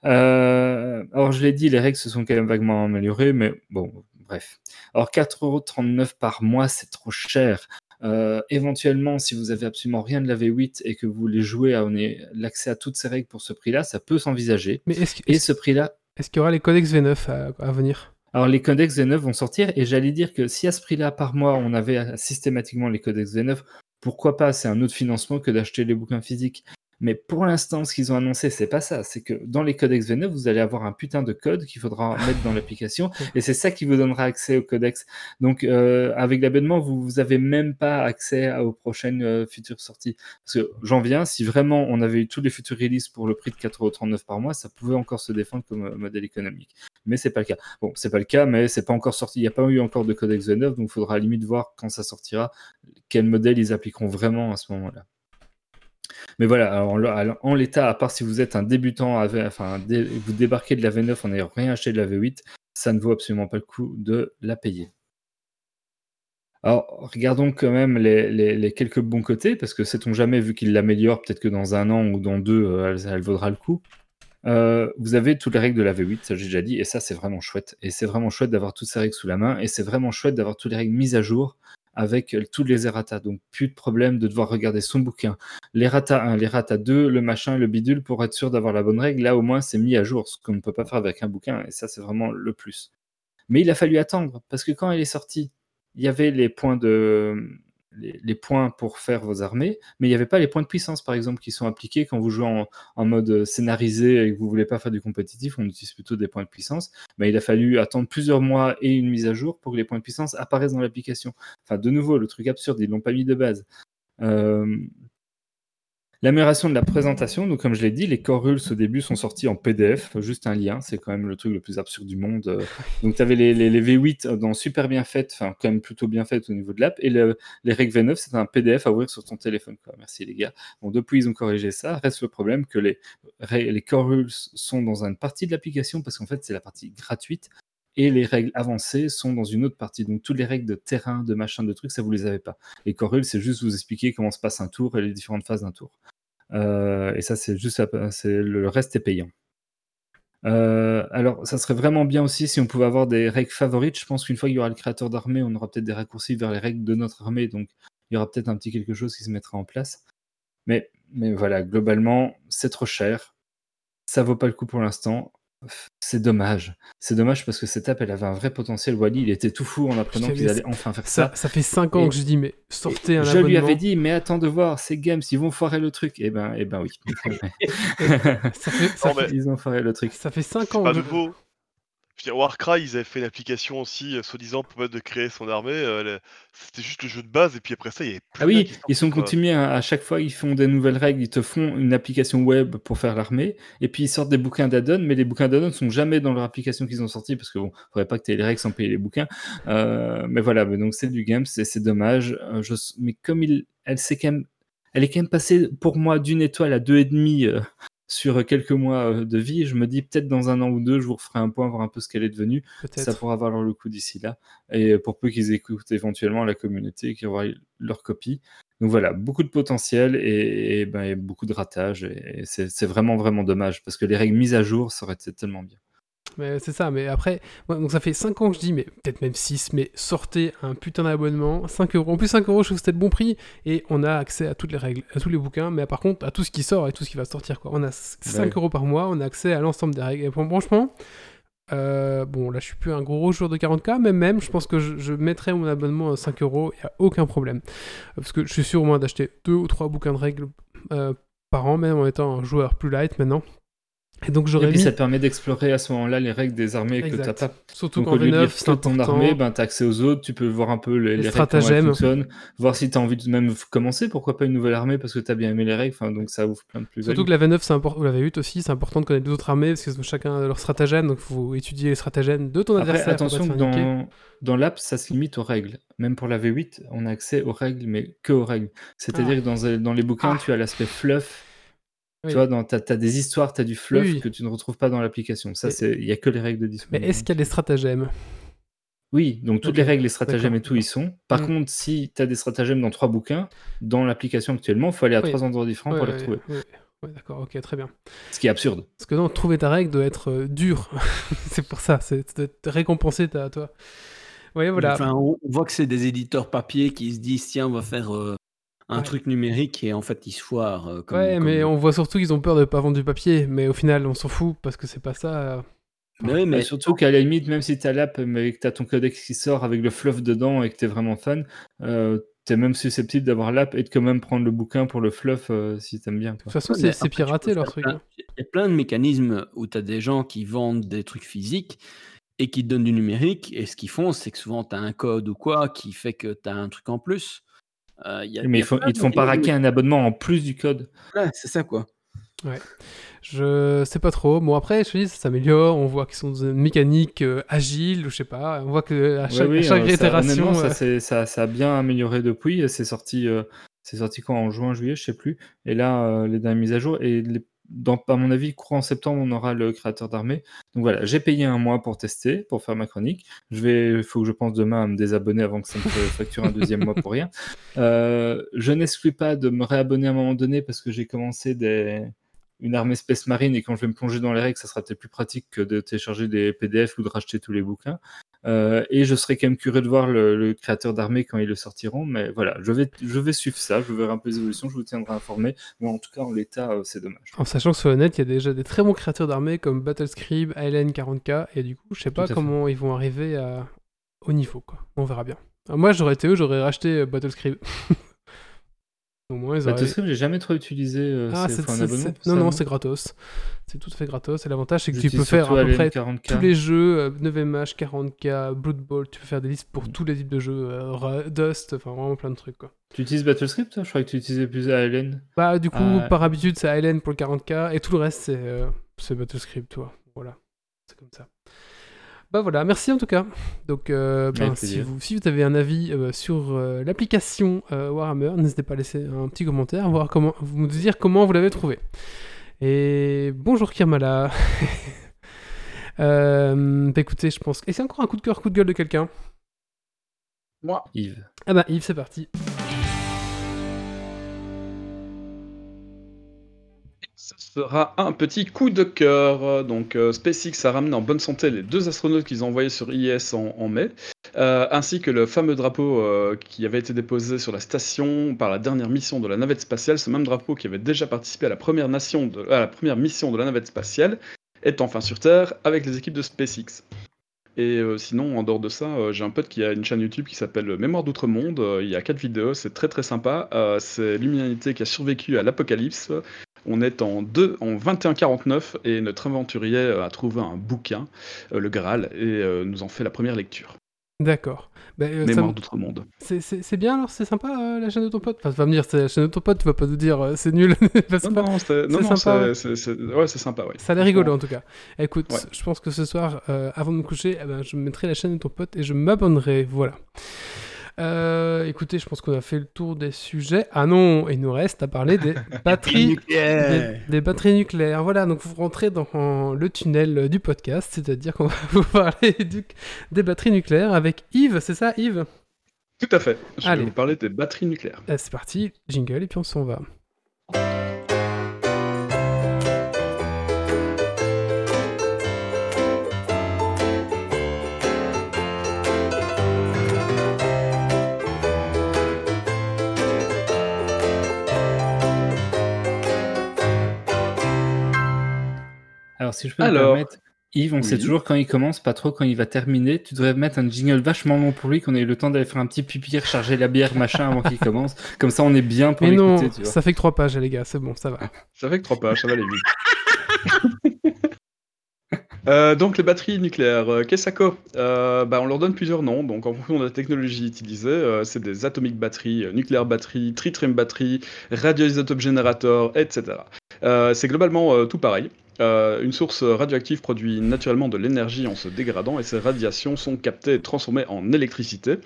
Euh, alors je l'ai dit, les règles se sont quand même vaguement améliorées, mais bon, bref. Alors 4,39€ par mois, c'est trop cher. Euh, éventuellement, si vous avez absolument rien de la V8 et que vous voulez jouer à l'accès à toutes ces règles pour ce prix-là, ça peut s'envisager. Mais est-ce que- Et ce prix-là, est-ce qu'il y aura les codex V9 à, à venir? Alors les codex V9 vont sortir et j'allais dire que si à ce prix-là par mois on avait systématiquement les codex V9, pourquoi pas? C'est un autre financement que d'acheter les bouquins physiques. Mais pour l'instant, ce qu'ils ont annoncé, c'est pas ça. C'est que dans les codex V9, vous allez avoir un putain de code qu'il faudra mettre dans l'application, et c'est ça qui vous donnera accès au codex. Donc, euh, avec l'abonnement, vous, vous avez même pas accès aux prochaines euh, futures sorties. Parce que j'en viens, si vraiment on avait eu tous les futurs releases pour le prix de 4,39€ par mois, ça pouvait encore se défendre comme euh, modèle économique. Mais c'est pas le cas. Bon, c'est pas le cas, mais c'est pas encore sorti. Il n'y a pas eu encore de codex V9, donc il faudra à limite voir quand ça sortira, quel modèle ils appliqueront vraiment à ce moment-là. Mais voilà, en l'état, à part si vous êtes un débutant, enfin, vous débarquez de la V9 en n'ayant rien acheté de la V8, ça ne vaut absolument pas le coup de la payer. Alors, regardons quand même les, quelques bons côtés, parce que sait-on jamais, vu qu'il l'améliore, peut-être que dans un an ou dans deux, euh, elle, vaudra le coup. Euh, vous avez toutes les règles de la V8, ça j'ai déjà dit, et ça c'est vraiment chouette. Et c'est vraiment chouette d'avoir toutes ces règles sous la main, et c'est vraiment chouette d'avoir toutes les règles mises à jour avec tous les errata. Donc plus de problème de devoir regarder son bouquin. L'errata 1, l'errata 2, le machin, le bidule pour être sûr d'avoir la bonne règle. Là au moins c'est mis à jour, ce qu'on ne peut pas faire avec un bouquin. Et ça c'est vraiment le plus. Mais il a fallu attendre parce que quand elle est sortie, il y avait les points de les, points pour faire vos armées, mais il n'y avait pas les points de puissance, par exemple, qui sont appliqués quand vous jouez en, mode scénarisé et que vous voulez pas faire du compétitif, on utilise plutôt des points de puissance. Mais il a fallu attendre plusieurs mois et une mise à jour pour que les points de puissance apparaissent dans l'application. Enfin, de nouveau, le truc absurde, ils l'ont pas mis de base. Euh, L'amélioration de la présentation, donc comme je l'ai dit, les core rules au début sont sortis en PDF, juste un lien, c'est quand même le truc le plus absurde du monde. Euh. Donc tu avais les, V8 dans super bien faites, enfin quand même plutôt bien faites au niveau de l'app, et les règles V9 c'est un PDF à ouvrir sur ton téléphone. Merci les gars. Bon, depuis ils ont corrigé ça, reste le problème que les, les core rules sont dans une partie de l'application parce qu'en fait c'est la partie gratuite et les règles avancées sont dans une autre partie. Donc toutes les règles de terrain, de machin, de trucs, ça vous les avez pas. Les core rules, c'est juste vous expliquer comment se passe un tour et les différentes phases d'un tour. Euh, et ça, c'est juste, le reste est payant. Euh, alors, ça serait vraiment bien aussi si on pouvait avoir des règles favorites. Je pense qu'une fois qu'il y aura le créateur d'armée, on aura peut-être des raccourcis vers les règles de notre armée, donc il y aura peut-être un petit quelque chose qui se mettra en place. Mais, mais voilà, globalement, c'est trop cher. Ça vaut pas le coup pour l'instant. C'est dommage. C'est dommage parce que cette app, elle avait un vrai potentiel. Wally, il était tout fou en apprenant qu'ils allaient enfin faire ça. Ça, fait 5 ans que je dis, mais sortez un Je lui avais dit, mais attends de voir, ces games, ils vont foirer le truc. Eh ben, eh ben oui. Ils ont foiré le truc. Ça fait 5 ans. Pas nouveau. Je Warcry, ils avaient fait une application aussi, euh, soi-disant, pour permettre de créer son armée. Euh, c'était juste le jeu de base, et puis après ça, il y avait plus Ah oui, ils sont continués à, chaque fois, ils font des nouvelles règles, ils te font une application web pour faire l'armée, et puis ils sortent des bouquins d'add-on, mais les bouquins d'add-on sont jamais dans leur application qu'ils ont sorti, parce que bon, faudrait pas que tu aies les règles sans payer les bouquins. Euh, mais voilà, donc c'est du game, c'est dommage. mais comme il, elle, quand même, elle est quand même passée pour moi d'une étoile à deux et demi sur quelques mois euh, de vie. Je me dis peut-être dans un an ou deux, je vous referai un point, voir un peu ce qu'elle est devenue. Ça pourra valoir le coup d'ici là. Et pour peu qu'ils écoutent éventuellement la communauté, qu'ils aura leur copie. Donc voilà, beaucoup de potentiel et, ben, beaucoup de ratage. Et, c'est vraiment, vraiment dommage parce que les règles mises à jour, ça aurait été tellement bien. Mais c'est ça, mais après, donc ça fait 5 ans que je dis, mais peut-être même 6, mais sortez un putain d'abonnement, 5 euros. En plus, 5 euros, je trouve que c'était le bon prix, et on a accès à toutes les règles, à tous les bouquins, mais par contre, à tout ce qui sort et tout ce qui va sortir. Quoi. On a 5 euros par mois, on a accès à l'ensemble des règles. Et franchement, euh, bon, là, je suis plus un gros joueur de 40k, mais même, je pense que je, mettrais mon abonnement à 5 euros, il n'y a aucun problème. Parce que je suis sûr au moins d'acheter 2 ou 3 bouquins de règles euh, par an, même en étant un joueur plus light maintenant. Et donc j'aurais puis ça te permet d'explorer à ce moment-là les règles des armées que tu pas. Surtout quand V9, c'est ton armée, ben, tu as accès aux autres, tu peux voir un peu les, les, stratagèmes. voir si tu as envie de même commencer, pourquoi pas une nouvelle armée parce que tu as bien aimé les règles, enfin, donc ça ouvre plein de plus Surtout que la V9, c'est important, ou la V8 aussi, c'est important de connaître d'autres armées parce que chacun a leur stratagème, donc il faut étudier les stratagèmes de ton adversaire. Attention, dans, dans l'app, ça se limite aux règles. Même pour la V8, on a accès aux règles, mais que aux règles. C'est-à-dire ah. que dans, dans les bouquins, ah. tu as l'aspect fluff tu vois, tu as, des histoires, tu as du fluff que tu ne retrouves pas dans l'application. Ça, il n'y a que les règles de disponibilité. Mais est-ce qu'il y a des stratagèmes? Oui, donc toutes les règles, les stratagèmes et tout, ils sont. Par mm. contre, si tu as des stratagèmes dans trois bouquins, dans l'application actuellement, il faut aller à trois endroits différents pour les retrouver. Ouais, d'accord, ok, très bien. Ce qui est absurde. Parce que non, trouver ta règle doit être euh, dur. c'est pour ça, c'est de récompenser ta, toi. Ouais, voilà. Enfin, on voit que c'est des éditeurs papier qui se disent tiens, on va faire euh, un truc numérique et en fait ils se foirent. Euh, ouais, mais on voit surtout qu'ils ont peur de pas vendre du papier, mais au final on s'en fout parce que c'est pas ça. Mais oui, Mais surtout qu'à la limite, même si t'as l'app, mais que t'as ton codex qui sort avec le fluff dedans et que t'es vraiment fan, euh, t'es même susceptible d'avoir l'app et de quand même prendre le bouquin pour le fluff euh, si t'aimes bien. De toute façon, c'est après, piraté leur truc. hein. Il y a plein de mécanismes où tu as des gens qui vendent des trucs physiques et qui te donnent du numérique. Et ce qu'ils font, c'est que souvent, tu as un code ou quoi qui fait que tu as un truc en plus. Euh, il y a- Mais y ils, a font, plein ils de te font pas raquer un abonnement en plus du code. Ouais, c'est ça, quoi. Je sais pas trop. Bon, après, je te dis, ça s'améliore. On voit qu'ils sont dans une mécanique euh, agile, ou je sais pas. On voit que à Ouais, chaque, oui, à chaque euh, ça- itération. ça, euh, ça, ça a bien amélioré depuis. C'est sorti, euh, c'est sorti quand? En juin, juillet, je sais plus. Et là, euh, les dernières mises à jour. Et les- dans, à mon avis, courant septembre, on aura le créateur d'armée. Donc voilà, j'ai payé un mois pour tester, pour faire ma chronique. Je vais, il faut que je pense demain à me désabonner avant que ça me facture un deuxième mois pour rien. Euh, je n'exclus pas de me réabonner à un moment donné parce que j'ai commencé des, une armée Space Marine et quand je vais me plonger dans les règles, ça sera peut-être plus pratique que de télécharger des PDF ou de racheter tous les bouquins. Euh, et je serais quand même curieux de voir le, le créateur d'armée quand ils le sortiront. Mais voilà, je vais, je vais suivre ça, je verrai un peu les évolutions, je vous tiendrai informé. Mais en tout cas, en l'état, euh, c'est dommage. En sachant que sur le net, il y a déjà des très bons créateurs d'armées comme Battlescribe, ALN 40k, et du coup, je sais pas comment ils vont arriver à... au niveau, quoi. On verra bien. Alors, moi, j'aurais été eux, j'aurais racheté euh, Battlescribe. Au moins, ils auraient... Battlescript, j'ai jamais trop utilisé. euh, Ah, c'est un abonnement ça, non, non, c'est gratos. C'est tout à fait gratos. Et l'avantage, c'est que tu peux faire à peu près 40K. tous les jeux, euh, 9MH, 40k, Blood Bowl, tu peux faire des listes pour tous les types de jeux, euh, Dust, enfin vraiment plein de trucs, quoi. Tu utilises Battlescript Je croyais que tu utilisais plus ALN. Bah, du coup, ouais. par habitude, c'est ALN pour le 40k, et tout le reste, c'est, euh, Battlescript, toi. Voilà. C'est comme ça. Bah voilà, merci en tout cas. Donc, euh, ben, si, vous, si vous avez un avis euh, sur euh, l'application euh, Warhammer, n'hésitez pas à laisser un petit commentaire, voir comment, vous me dire comment vous l'avez trouvé. Et bonjour Kirmala. euh, bah écoutez, je pense. Et c'est encore un coup de cœur, coup de gueule de quelqu'un. Moi. Yves. Ah bah Yves, c'est parti. Ce sera un petit coup de cœur. Donc, euh, SpaceX a ramené en bonne santé les deux astronautes qu'ils ont envoyés sur IS en, mai, euh, ainsi que le fameux drapeau euh, qui avait été déposé sur la station par la dernière mission de la navette spatiale. Ce même drapeau qui avait déjà participé à la première, à la première mission de la navette spatiale est enfin sur Terre avec les équipes de SpaceX. Et sinon, en dehors de ça, j'ai un pote qui a une chaîne YouTube qui s'appelle Mémoire d'Outre-Monde. Il y a quatre vidéos, c'est très très sympa. C'est l'humanité qui a survécu à l'apocalypse. On est en, deux, en 2149 et notre aventurier euh, a trouvé un bouquin, euh, le Graal, et euh, nous en fait la première lecture. D'accord. Bah, euh, Mémoire me- d'Outre-Monde. c'est, bien alors, c'est sympa euh, la chaîne de ton pote? Enfin, tu vas me dire, c'est la chaîne de ton pote, tu vas pas nous dire euh, c'est nul. Non, que- non, c'est sympa, ouais, c'est sympa. Ouais. Ça a l'air rigolo en tout cas. Écoute, Ouais. je pense que ce soir, avant de me coucher, eh ben, je mettrai la chaîne de ton pote et je m'abonnerai. Voilà. Euh, écoutez, je pense qu'on a fait le tour des sujets. Ah non, il nous reste à parler des batteries. Des, batteries nucléaires. Voilà, donc vous rentrez dans le tunnel du podcast, c'est-à-dire qu'on va vous parler du- des batteries nucléaires avec Yves, c'est ça Yves? Tout à fait. Je Allez. vais vous parler des batteries nucléaires. Eh, C'est parti, jingle et puis on s'en va. Alors, si je peux me Alors, permettre, Yves, on sait toujours quand il commence, pas trop quand il va terminer. Tu devrais mettre un jingle vachement long pour lui, qu'on ait eu le temps d'aller faire un petit pipi, recharger la bière, machin, avant qu'il commence. Comme ça, on est bien pour Mais non, l'écouter, tu vois. ça fait que trois pages, les gars, c'est bon, ça va. Ça fait que trois pages, ça va aller vite. Euh, donc les batteries nucléaires, euh, co Euh, bah, On leur donne plusieurs noms, donc en fonction de la technologie utilisée, euh, c'est des atomic batteries, euh, nucléaire batteries, tritrim batteries, radioisotope générateur, etc. Euh, c'est globalement euh, tout pareil. Euh, une source radioactive produit naturellement de l'énergie en se dégradant et ces radiations sont captées et transformées en électricité.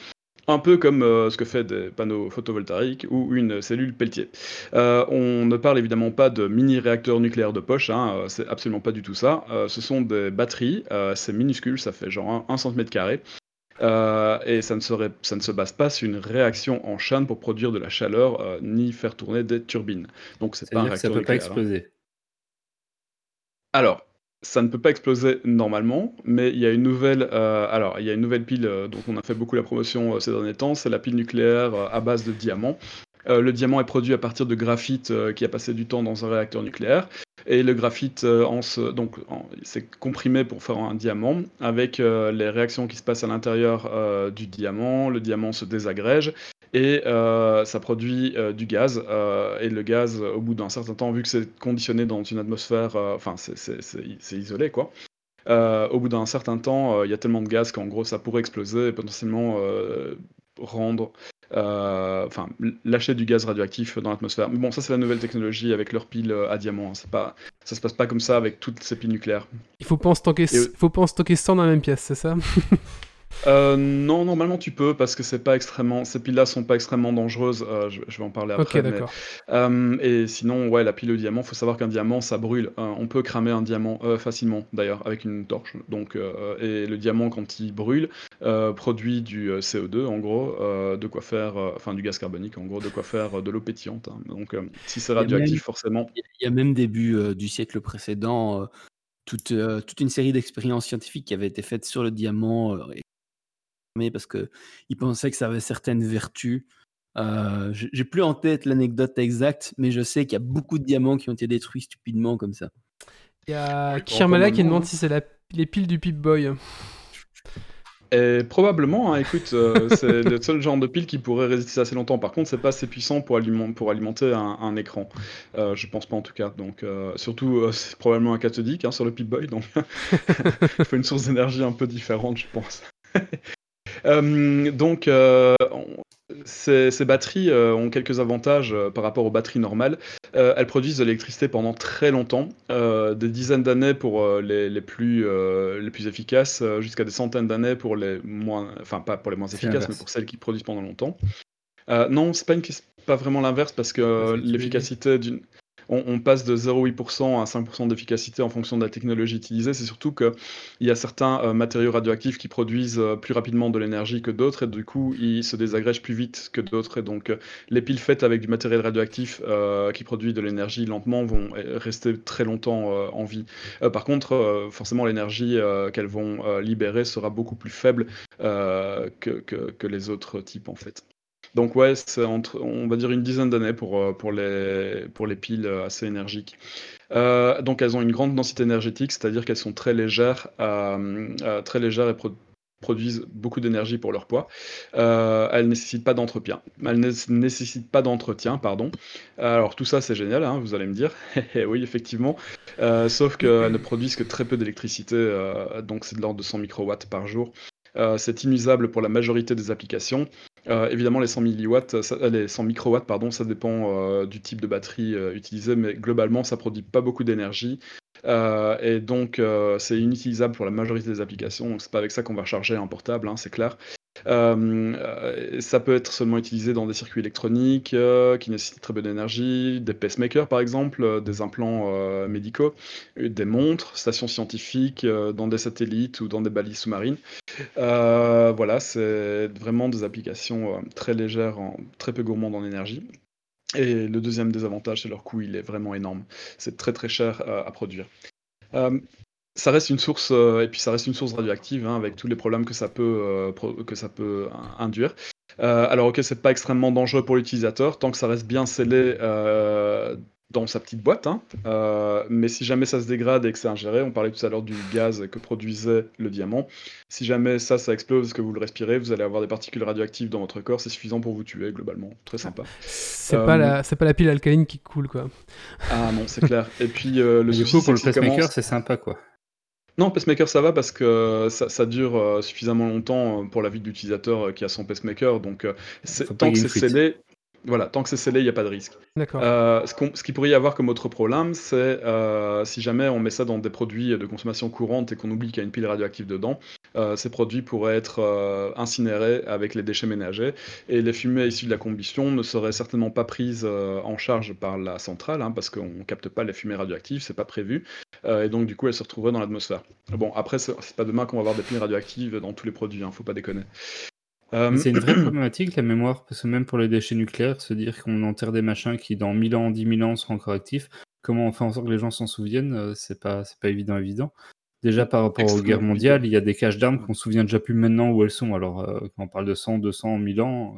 Un peu comme euh, ce que fait des panneaux photovoltaïques ou une cellule Peltier. Euh, on ne parle évidemment pas de mini-réacteurs nucléaires de poche, hein, euh, c'est absolument pas du tout ça. Ce sont des batteries, c'est minuscule, ça fait genre 1 cm carré. Euh, et ça ne, serait, ça ne se base pas sur une réaction en chaîne pour produire de la chaleur euh, ni faire tourner des turbines. Donc c'est pas un que ça réacteur peut pas nucléaire, hein. exploser. Alors, ça ne peut pas exploser normalement, mais il y a une nouvelle, euh, pile euh, dont on a fait beaucoup la promotion euh, ces derniers temps, c'est la pile nucléaire à base de diamants. Euh, le diamant est produit à partir de graphite euh, qui a passé du temps dans un réacteur nucléaire. Et le graphite, euh, c'est comprimé pour faire un diamant. Avec les réactions qui se passent à l'intérieur du diamant, le diamant se désagrège et ça produit du gaz. et le gaz, au bout d'un certain temps, vu que c'est conditionné dans une atmosphère, enfin, c'est- isolé, quoi. Au bout d'un certain temps, il y a tellement de gaz qu'en gros, ça pourrait exploser et potentiellement rendre, enfin, l- lâcher du gaz radioactif dans l'atmosphère. Mais bon, ça, c'est la nouvelle technologie avec leurs piles euh, à diamant. hein. C'est pas, ça se passe pas comme ça avec toutes ces piles nucléaires. Il faut pas en stocker, Et- faut pas en stocker 100 dans la même pièce, c'est ça? Euh, non, normalement tu peux parce que c'est pas extrêmement, ces piles-là sont pas extrêmement dangereuses. euh, je, je vais en parler après. mais-. Euh, et sinon, ouais, la pile au diamant, faut savoir qu'un diamant, ça brûle. Euh, on peut cramer un diamant euh, facilement, d'ailleurs, avec une torche. Donc, euh, et le diamant, quand il brûle, euh, produit du euh, CO2, en gros, euh, de quoi faire, euh, enfin du gaz carbonique, en gros, de quoi faire euh, de l'eau pétillante. hein. Donc, euh, si c'est Il radioactif, même- forcément. Il y a même début euh, du siècle précédent euh, toute, euh, toute une série d'expériences scientifiques qui avaient été faites sur le diamant euh, parce qu'ils pensaient que ça avait certaines vertus. Euh, j'ai plus en tête l'anecdote exacte, mais je sais qu'il y a beaucoup de diamants qui ont été détruits stupidement comme ça. Il y a Kirmala qui demande si c'est les piles du Pip-Boy. Et probablement, hein, écoute, euh, c'est le seul genre de pile qui pourrait résister assez longtemps. Par contre, c'est pas assez puissant pour, aliment- pour alimenter un, un écran. Euh, je pense pas en tout cas. Donc, euh, surtout, euh, c'est probablement un cathodique hein, sur le Pip-Boy, donc il faut une source d'énergie un peu différente, je pense. Euh, donc, euh, ces, ces batteries euh, ont quelques avantages euh, par rapport aux batteries normales. Euh, elles produisent de l'électricité pendant très longtemps, des dizaines d'années pour les, les plus, les plus efficaces, jusqu'à des centaines d'années pour les moins, enfin pas pour les moins efficaces, mais pour celles qui produisent pendant longtemps. Non, c'est pas une pas vraiment l'inverse parce que l'efficacité d'une on, passe de 0,8% à 5% d'efficacité en fonction de la technologie utilisée. C'est surtout qu'il y a certains euh, matériaux radioactifs qui produisent euh, plus rapidement de l'énergie que d'autres et du coup ils se désagrègent plus vite que d'autres. Et donc euh, les piles faites avec du matériel radioactif qui produit de l'énergie lentement vont rester très longtemps en vie. Par contre, forcément l'énergie qu'elles vont libérer sera beaucoup plus faible que, que- que les autres types en fait. Donc ouais, c'est on va dire une dizaine d'années pour, euh, les, piles euh, assez énergiques. Euh, donc elles ont une grande densité énergétique, c'est-à-dire qu'elles sont très légères, et pro- produisent beaucoup d'énergie pour leur poids. Elles ne nécessitent pas d'entretien, pardon. Alors tout ça c'est génial, hein, vous allez me dire. Eh oui, effectivement. Sauf qu'elles ne produisent que très peu d'électricité, donc c'est de l'ordre de 100 microwatts par jour. C'est inusable pour la majorité des applications. Euh, évidemment, les 100 milliwatts, ça- euh, les 100 microwatts, pardon, ça dépend euh, du type de batterie euh, utilisée, mais globalement, ça produit pas beaucoup d'énergie. Euh, et donc, euh, c'est inutilisable pour la majorité des applications. Donc, c'est pas avec ça qu'on va recharger un portable, hein, c'est clair. Euh, euh, ça peut être seulement utilisé dans des circuits électroniques euh, qui nécessitent très peu d'énergie, des pacemakers par exemple, des implants médicaux, des montres, stations scientifiques, dans des satellites ou dans des balises sous-marines. Voilà, c'est vraiment des applications très légères, très peu gourmandes en énergie. Et le deuxième désavantage, c'est leur coût, il est vraiment énorme. C'est très très cher à produire. Ça reste une source, euh, et puis ça reste une source radioactive, hein, avec tous les problèmes que ça peut, euh, pro- que ça peut euh, induire. Euh, alors ok, c'est pas extrêmement dangereux pour l'utilisateur, tant que ça reste bien scellé euh, dans sa petite boîte, hein. Euh, mais si jamais ça se dégrade et que c'est ingéré, on parlait tout à l'heure du gaz que produisait le diamant, si jamais ça, ça explose, que vous le respirez, vous allez avoir des particules radioactives dans votre corps, c'est suffisant pour vous tuer globalement, très sympa. C'est Euh, pas, la... c'est pas la pile alcaline qui coule, quoi. Ah non, c'est clair. Et puis euh, le Du coup, pour le pacemaker, commence- c'est sympa, quoi. Non, pacemaker ça va parce que ça, ça dure euh, suffisamment longtemps euh, pour la vie de l'utilisateur euh, qui a son pacemaker. Donc euh, c'est- Faut pas tant que qu'il y ait c'est fuite. scellé, voilà, tant que c'est scellé, il n'y a pas de risque. D'accord. Euh, ce, qu'on- ce qu'il pourrait y avoir comme autre problème, c'est euh, si jamais on met ça dans des produits de consommation courante et qu'on oublie qu'il y a une pile radioactive dedans, euh, ces produits pourraient être incinérés avec les déchets ménagers et les fumées issues de la combustion ne seraient certainement pas prises en charge par la centrale hein, parce qu'on ne capte pas les fumées radioactives, c'est pas prévu et donc du coup elles se retrouveraient dans l'atmosphère. Bon, après, c'est pas demain qu'on va avoir des piles radioactives dans tous les produits, hein, faut pas déconner. Euh, C'est une vraie problématique, la mémoire, parce que même pour les déchets nucléaires, se dire qu'on enterre des machins qui, dans 1000 ans, 10 000 ans, seront encore actifs, comment on fait en sorte que les gens s'en souviennent, euh, c'est pas, c'est pas évident, évident. Déjà, par rapport aux guerres mondiales, il y a des caches d'armes qu'on se souvient déjà plus maintenant où elles sont. Alors, euh, quand on parle de 100, 200, 1000 ans,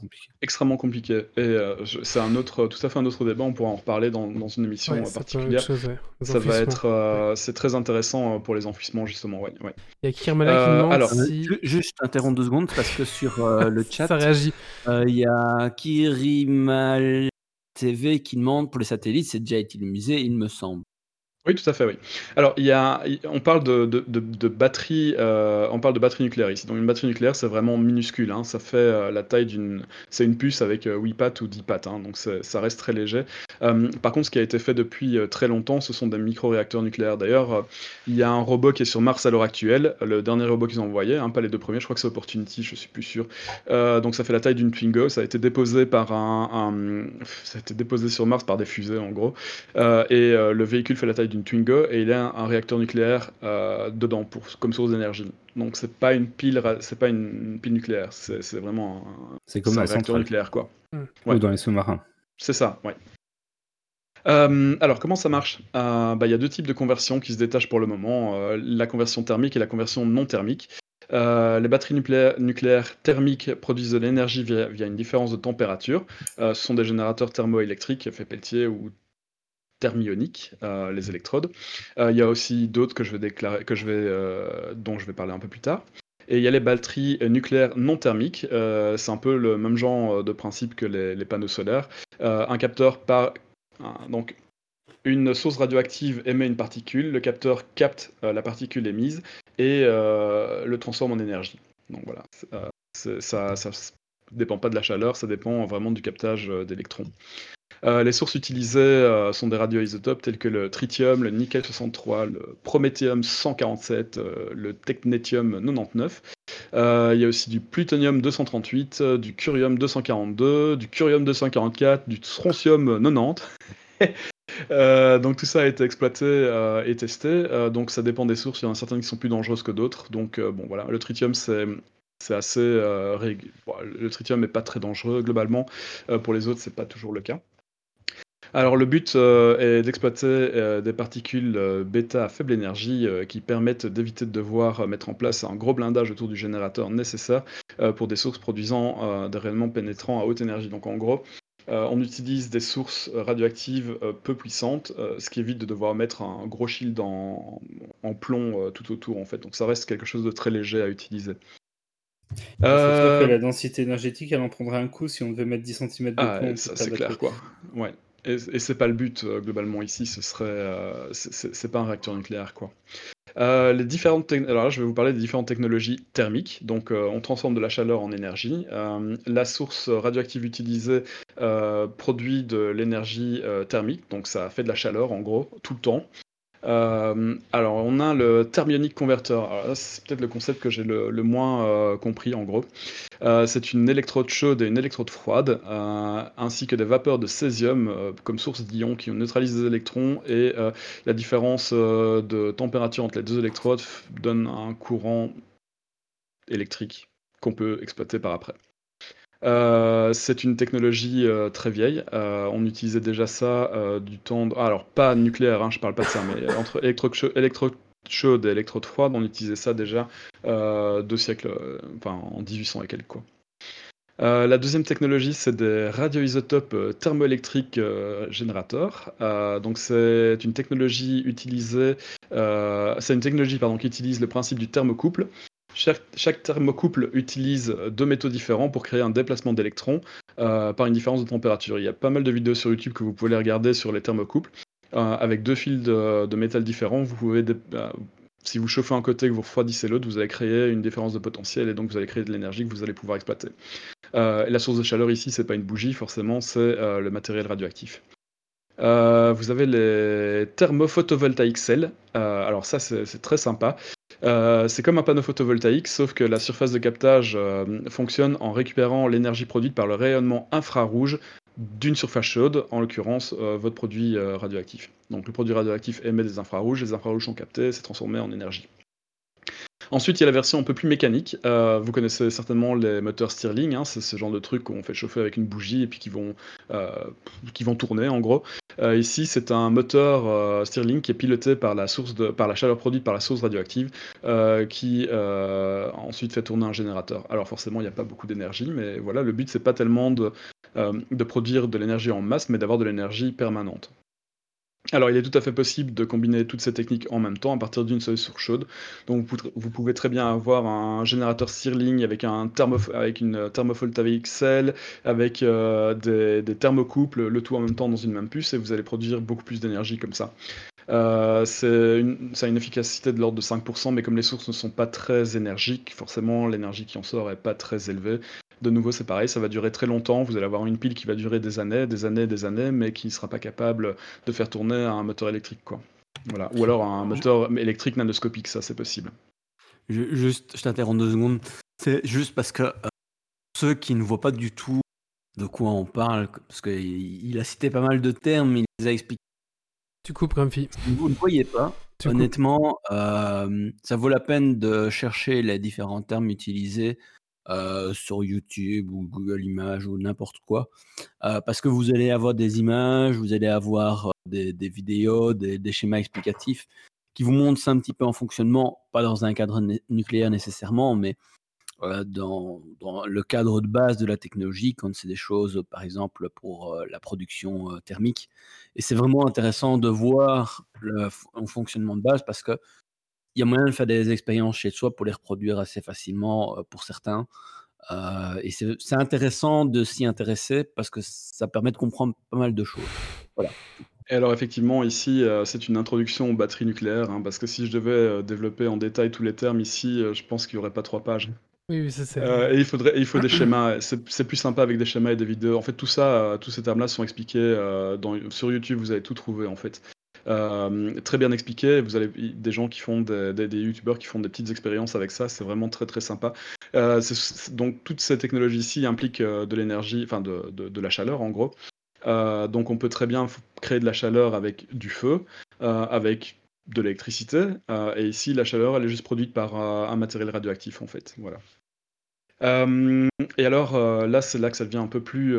Compliqué. extrêmement compliqué. Et euh, c'est un autre, tout à fait un autre débat. On pourra en reparler dans, dans une émission Ouais, particulière. chose, ouais. Ça va être, euh, c'est très intéressant euh, pour les enfouissements justement. Ouais, ouais. Il y a Kirmala qui Euh, demande alors, si Ju- Juste interrompre deux secondes parce que sur euh, le chat, ça réagit. euh, il y a Kirimal TV qui demande pour les satellites, c'est déjà utilisé, il me semble. Oui, tout à fait, oui. Alors, il y a, on parle de, de, de, batterie, euh, on parle de batterie nucléaire ici. Donc, une batterie nucléaire, c'est vraiment minuscule. hein. Ça fait euh, la taille d'une, c'est une puce avec euh, 8 pattes ou 10 pattes. hein. Donc, ça reste très léger. Euh, par contre, ce qui a été fait depuis très longtemps, ce sont des micro-réacteurs nucléaires. D'ailleurs, il y a un robot qui est sur Mars à l'heure actuelle. Le dernier robot qu'ils ont envoyé, hein, pas les deux premiers, je crois que c'est Opportunity, je suis plus sûr. Donc, ça fait la taille d'une Twingo. Ça a été déposé par un, ça a été déposé sur Mars par des fusées, en gros. Et le véhicule fait la taille d'une Twingo et il a un, un réacteur nucléaire euh, dedans pour, comme source d'énergie. Donc c'est pas une pile, c'est pas une, une pile nucléaire, c'est c'est vraiment un, C'est comme c'est un réacteur centrale. nucléaire quoi. Ou Ouais. dans les sous-marins. C'est ça, ouais. Euh, alors comment ça marche? Euh, bah, Il y a deux types de conversion qui se détachent pour le moment, euh, la conversion thermique et la conversion non thermique. Euh, les batteries nucléaires, nucléaires thermiques produisent de l'énergie via, via une différence de température. Euh, ce sont des générateurs thermoélectriques, effet Peltier ou thermioniques, euh, les électrodes. Euh, il y a aussi d'autres que je vais déclarer, que je vais, euh, dont je vais parler un peu plus tard. Et il y a les batteries nucléaires non thermiques. C'est un peu le même genre de principe que les, panneaux solaires. Un capteur par donc une source radioactive émet une particule, le capteur capte la particule émise et le transforme en énergie. Donc voilà, ça, ça s- dépend pas de la chaleur, ça dépend vraiment du captage d'électrons. Euh, les sources utilisées euh, sont des radioisotopes tels que le tritium, le nickel 63, le prométhéum 147, euh, le technétium 99. Euh, il y a aussi du plutonium 238, euh, du curium 242, du curium 244, du strontium 90. Euh, donc tout ça a été exploité et testé. Donc ça dépend des sources. Il y en a certaines qui sont plus dangereuses que d'autres. Donc bon voilà, le tritium c'est assez le tritium n'est pas très dangereux globalement. Pour les autres c'est pas toujours le cas. Alors le but euh, est d'exploiter euh, des particules euh, bêta à faible énergie qui permettent d'éviter de devoir mettre en place un gros blindage autour du générateur nécessaire pour des sources produisant des rayonnements pénétrants à haute énergie. Donc en gros, euh, on utilise des sources radioactives euh, peu puissantes, euh, ce qui évite de devoir mettre un gros shield en, en plomb tout autour en fait. Donc ça reste quelque chose de très léger à utiliser. Que la densité énergétique, elle en prendrait un coup si on devait mettre 10 cm de Ah, plomb. ça, pour c'est clair, quoi. Ouais. Et, et c'est pas le but, euh, globalement, ici, ce serait... euh, c'est- pas un réacteur nucléaire, quoi. Euh, les différentes Alors là, je vais vous parler des différentes technologies thermiques. Donc, on transforme de la chaleur en énergie. La source radioactive utilisée produit de l'énergie thermique, donc ça fait de la chaleur, en gros, tout le temps. Euh, alors, on a le thermionic converter. C'est peut-être le concept que j'ai le, moins euh, compris, en gros. Euh, c'est une électrode chaude et une électrode froide, ainsi que des vapeurs de césium comme source d'ions qui neutralisent les électrons et la différence de température entre les deux électrodes donne un courant électrique qu'on peut exploiter par après. Euh, c'est une technologie euh, très vieille. Euh, on utilisait déjà ça du temps. de- ah, alors, pas nucléaire, hein, je parle pas de ça, mais entre électrode chau- électrode chaude et électrode froide, on utilisait ça déjà deux siècles, enfin en 1800 et quelques quoi. Euh, la deuxième technologie, c'est des radioisotopes thermoélectriques euh, générateurs. Euh, donc c'est une technologie utilisée, c'est une technologie pardon qui utilise le principe du thermocouple. Chaque, thermocouple utilise deux métaux différents pour créer un déplacement d'électrons euh, par une différence de température. Il y a pas mal de vidéos sur YouTube que vous pouvez regarder sur les thermocouples. Euh, avec deux fils de, métal différents, vous pouvez euh, si vous chauffez un côté et que vous refroidissez l'autre, vous allez créer une différence de potentiel et donc vous allez créer de l'énergie que vous allez pouvoir exploiter. La source de chaleur ici, c'est pas une bougie, forcément, c'est le matériel radioactif. Vous avez les thermophotovoltaïques cells. Alors ça, c'est très sympa. Euh, c'est comme un panneau photovoltaïque, sauf que la surface de captage euh, fonctionne en récupérant l'énergie produite par le rayonnement infrarouge d'une surface chaude, en l'occurrence euh, votre produit radioactif. Donc le produit radioactif émet des infrarouges, les infrarouges sont captés, c'est transformé en énergie. Ensuite, il y a la version un peu plus mécanique. Euh, vous connaissez certainement les moteurs Stirling, hein, c'est ce genre de truc qu'on fait chauffer avec une bougie et puis qui vont, euh, qui vont tourner en gros. Euh, ici, c'est un moteur Stirling qui est piloté par la, source de, par la chaleur produite par la source radioactive qui ensuite fait tourner un générateur. Alors forcément, il n'y a pas beaucoup d'énergie, mais voilà, le but c'est pas tellement de, de produire de l'énergie en masse, mais d'avoir de l'énergie permanente. Alors, il est tout à fait possible de combiner toutes ces techniques en même temps à partir d'une seule source chaude. Donc, vous pouvez très bien avoir un générateur Stirling avec, un avec une thermophotovoltaïque cell, avec euh, des, thermocouples, le tout en même temps dans une même puce, et vous allez produire beaucoup plus d'énergie comme ça. Euh, ça a une efficacité de l'ordre de 5%, mais comme les sources ne sont pas très énergiques, forcément l'énergie qui en sort n'est pas très élevée. De nouveau, c'est pareil, ça va durer très longtemps. Vous allez avoir une pile qui va durer des années, des années, des années, mais qui ne sera pas capable de faire tourner un moteur électrique. Quoi. Voilà. Ou alors un moteur électrique nanoscopique, ça c'est possible. Je, juste, je t'interromps deux secondes. C'est juste parce que euh, ceux qui ne voient pas du tout de quoi on parle, parce qu'il a cité pas mal de termes, il les a expliqués. Tu coupes, Grumpy. Vous ne voyez pas. Honnêtement, euh, ça vaut la peine de chercher les différents termes utilisés euh, sur YouTube ou Google Images ou n'importe quoi. Euh, parce que vous allez avoir des images, vous allez avoir euh, des, vidéos, des, schémas explicatifs qui vous montrent ça un petit peu en fonctionnement, pas dans un cadre nucléaire nécessairement, mais dans, le cadre de base de la technologie, quand c'est des choses, par exemple, pour la production thermique. Et c'est vraiment intéressant de voir le fonctionnement de base parce que il y a moyen de faire des expériences chez soi pour les reproduire assez facilement pour certains. et c'est intéressant de s'y intéresser parce que ça permet de comprendre pas mal de choses. Voilà. Et alors effectivement, ici, c'est une introduction aux batteries nucléaires, hein, parce que si je devais développer en détail tous les termes ici, je pense qu'il n'y aurait pas trois pages. Oui, oui, c'est et il faudrait, il faut des schémas. C'est plus sympa avec des schémas et des vidéos. En fait, tout ça, tous ces termes-là sont expliqués dans, sur YouTube. Vous allez tout trouver en fait. Euh, très bien expliqué. Vous avez des gens qui font des, des, youtubeurs qui font des petites expériences avec ça. C'est vraiment très très sympa. Euh, donc toutes ces technologies ici impliquent euh, de l'énergie, enfin de, de, la chaleur en gros. donc on peut très bien créer de la chaleur avec du feu, avec de l'électricité. et ici la chaleur elle est juste produite par un matériel radioactif en fait. Voilà. et alors là c'est là que ça devient un peu plus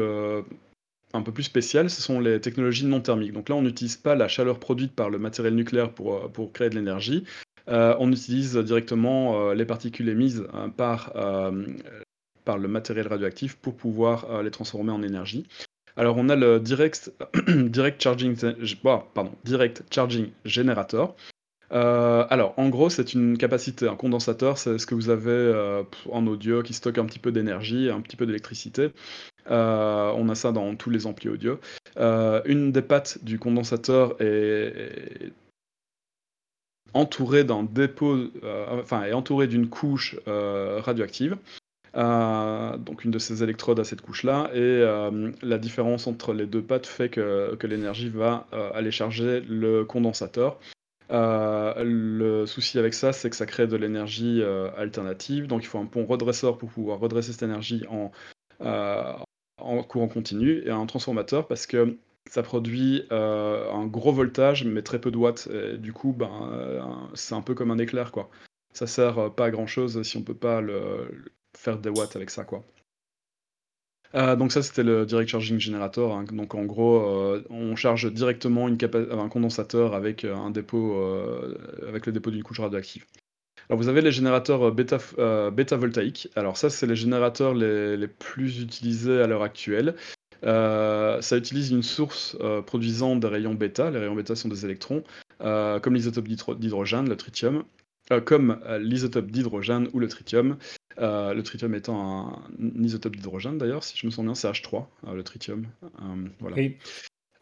un peu plus spécial, ce sont les technologies non thermiques. Donc là, on n'utilise pas la chaleur produite par le matériel nucléaire pour, euh, créer de l'énergie. Euh, on utilise directement euh, les particules émises par, le matériel radioactif pour pouvoir les transformer en énergie. Alors on a le direct, charging, pardon, direct charging generator. Alors, en gros, c'est une capacité, un condensateur, c'est ce que vous avez en audio qui stocke un petit peu d'énergie, un petit peu d'électricité. Euh, on a ça dans tous les amplis audio. Euh, une des pattes du condensateur est, entourée d'un dépôt, euh, enfin est entourée d'une couche radioactive. donc une de ces électrodes à cette couche-là, et la différence entre les deux pattes fait que, l'énergie va aller charger le condensateur. Le souci avec ça, c'est que ça crée de l'énergie alternative, donc il faut un pont redresseur pour pouvoir redresser cette énergie en, en courant continu et un transformateur parce que ça produit euh, un gros voltage mais très peu de watts. Du coup, ben, euh, c'est un peu comme un éclair quoi. Ça sert euh, pas à grand chose si on peut pas faire des watts avec ça quoi. Donc ça c'était le direct charging generator. Hein. Donc en gros, on charge directement un condensateur avec un dépôt, avec le dépôt d'une couche radioactive. Alors vous avez les générateurs euh, bêta, euh, bêta voltaïques. Alors ça, c'est les générateurs les, plus utilisés à l'heure actuelle. Euh, ça utilise une source produisant des rayons bêta. Les rayons bêta sont des électrons, comme l'isotope d'hydrogène, le tritium, comme l'isotope d'hydrogène ou le tritium. Le tritium étant un, isotope d'hydrogène d'ailleurs, si je me souviens, c'est H3, le tritium. voilà.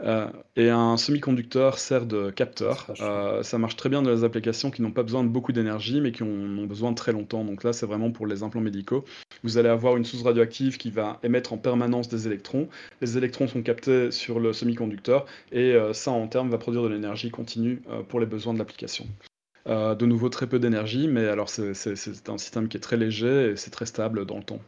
Euh, et un semi-conducteur sert de capteur. Euh, ça marche très bien dans les applications qui n'ont pas besoin de beaucoup d'énergie, mais qui en ont besoin très longtemps. Donc là, c'est vraiment pour les implants médicaux. Vous allez avoir une source radioactive qui va émettre en permanence des électrons. Les électrons sont captés sur le semi-conducteur, et euh, ça, en termes, va produire de l'énergie continue pour les besoins de l'application. De nouveau, très peu d'énergie, mais alors c'est un système qui est très léger et c'est très stable dans le temps.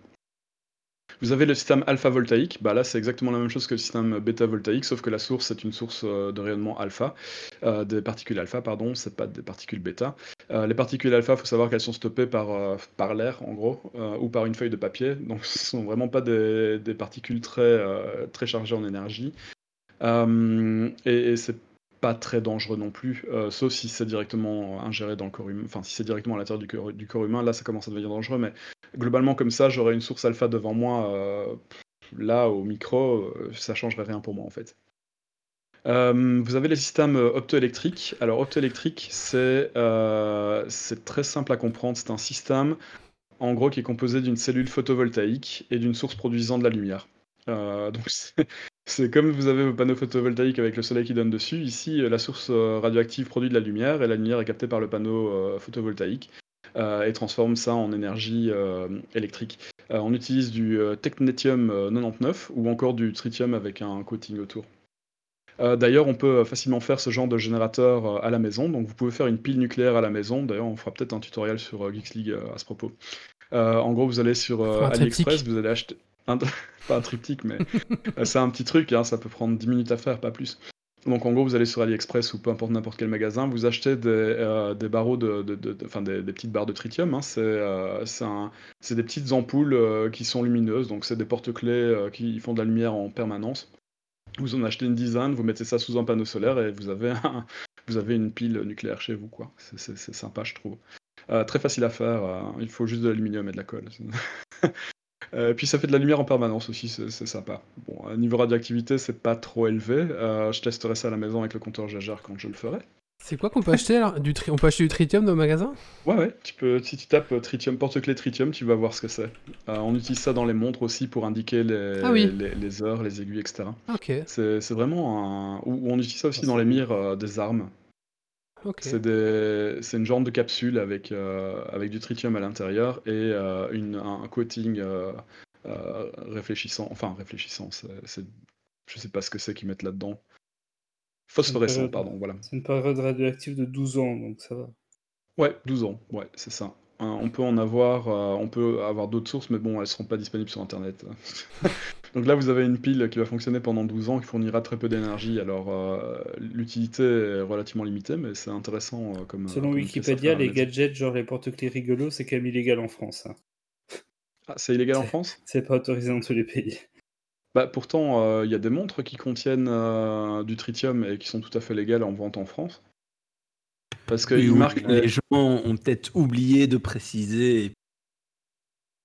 Vous avez le système alpha voltaïque, bah là c'est exactement la même chose que le système bêta voltaïque, sauf que la source c'est une source euh, de rayonnement alpha, euh, des particules alpha, pardon, c'est pas des particules bêta. Euh, les particules alpha, il faut savoir qu'elles sont stoppées par, par l'air en gros, ou par une feuille de papier, donc ce sont vraiment pas des, des particules très, très chargées en énergie. et, et c'est pas très dangereux non plus, sauf si c'est directement ingéré dans le corps humain, enfin si c'est directement à l'intérieur du corps, humain, là ça commence à devenir dangereux, mais globalement, comme ça, j'aurais une source alpha devant moi. Euh, là, au micro, euh, ça changerait rien pour moi en fait. Euh, vous avez les systèmes optoélectriques. Alors, optoélectrique, c'est très simple à comprendre. C'est un système, en gros, qui est composé d'une cellule photovoltaïque et d'une source produisant de la lumière. donc, c'est comme vous avez vos panneaux photovoltaïques avec le soleil qui donne dessus. Ici, la source radioactive produit de la lumière et la lumière est captée par le panneau photovoltaïque. Euh, et transforme ça en énergie euh, électrique. Euh, on utilise du technetium 99 ou encore du tritium avec un coating autour. D'ailleurs, on peut facilement faire ce genre de générateur à la maison. Donc, vous pouvez faire une pile nucléaire à la maison. D'ailleurs, on fera peut-être un tutoriel sur Geeks League à ce propos. en gros, vous allez sur AliExpress, vous allez acheter. Un... pas un triptyque, mais c'est un petit truc. Hein, ça peut prendre 10 minutes à faire, pas plus. Donc en gros, vous allez sur AliExpress ou peu importe n'importe quel magasin, vous achetez des, euh, barreaux de, enfin des, petites barres de tritium. Hein. Euh, c'est des petites ampoules euh, qui sont lumineuses, donc c'est des porte-clés qui font de la lumière en permanence. Vous en achetez une dizaine, vous mettez ça sous un panneau solaire et vous avez, vous avez une pile nucléaire chez vous. quoi. C'est sympa, je trouve. très facile à faire, il faut juste de l'aluminium et de la colle. Euh, puis ça fait de la lumière en permanence aussi, c'est sympa. Bon, niveau radioactivité, c'est pas trop élevé. Euh, je testerai ça à la maison avec le compteur Jager quand je le ferai. C'est quoi qu'on peut acheter du On peut acheter du tritium dans le magasin? Ouais, ouais. Tu peux, si tu tapes euh, tritium, porte-clés tritium, tu vas voir ce que c'est. on utilise ça dans les montres aussi pour indiquer les, ah les, heures, les aiguilles, etc. Ok. C'est vraiment un. Ou on utilise ça aussi dans les mires des armes. C'est une genre de capsule avec, euh, avec du tritium à l'intérieur et euh, une, un coating euh, réfléchissant. Enfin, réfléchissant, c'est, je sais pas ce que c'est qu'ils mettent là-dedans. Phosphorescent, pardon, voilà. C'est une période radioactive de 12 ans, donc ça va. Ouais, 12 ans, ouais, c'est ça. On peut en avoir, on peut avoir d'autres sources, mais bon, elles seront pas disponibles sur Internet. Donc là, vous avez une pile qui va fonctionner pendant 12 ans, qui fournira très peu d'énergie. Alors, euh, l'utilité est relativement limitée, mais c'est intéressant euh, comme. Selon Wikipédia, les gadgets, genre les porte-clés rigolos, c'est quand même illégal en France. Hein. Ah, c'est illégal en France? C'est pas autorisé dans tous les pays. Bah, pourtant, euh, il y a des montres qui contiennent du tritium et qui sont tout à fait légales en vente en France. Parce que les gens ont peut-être oublié de préciser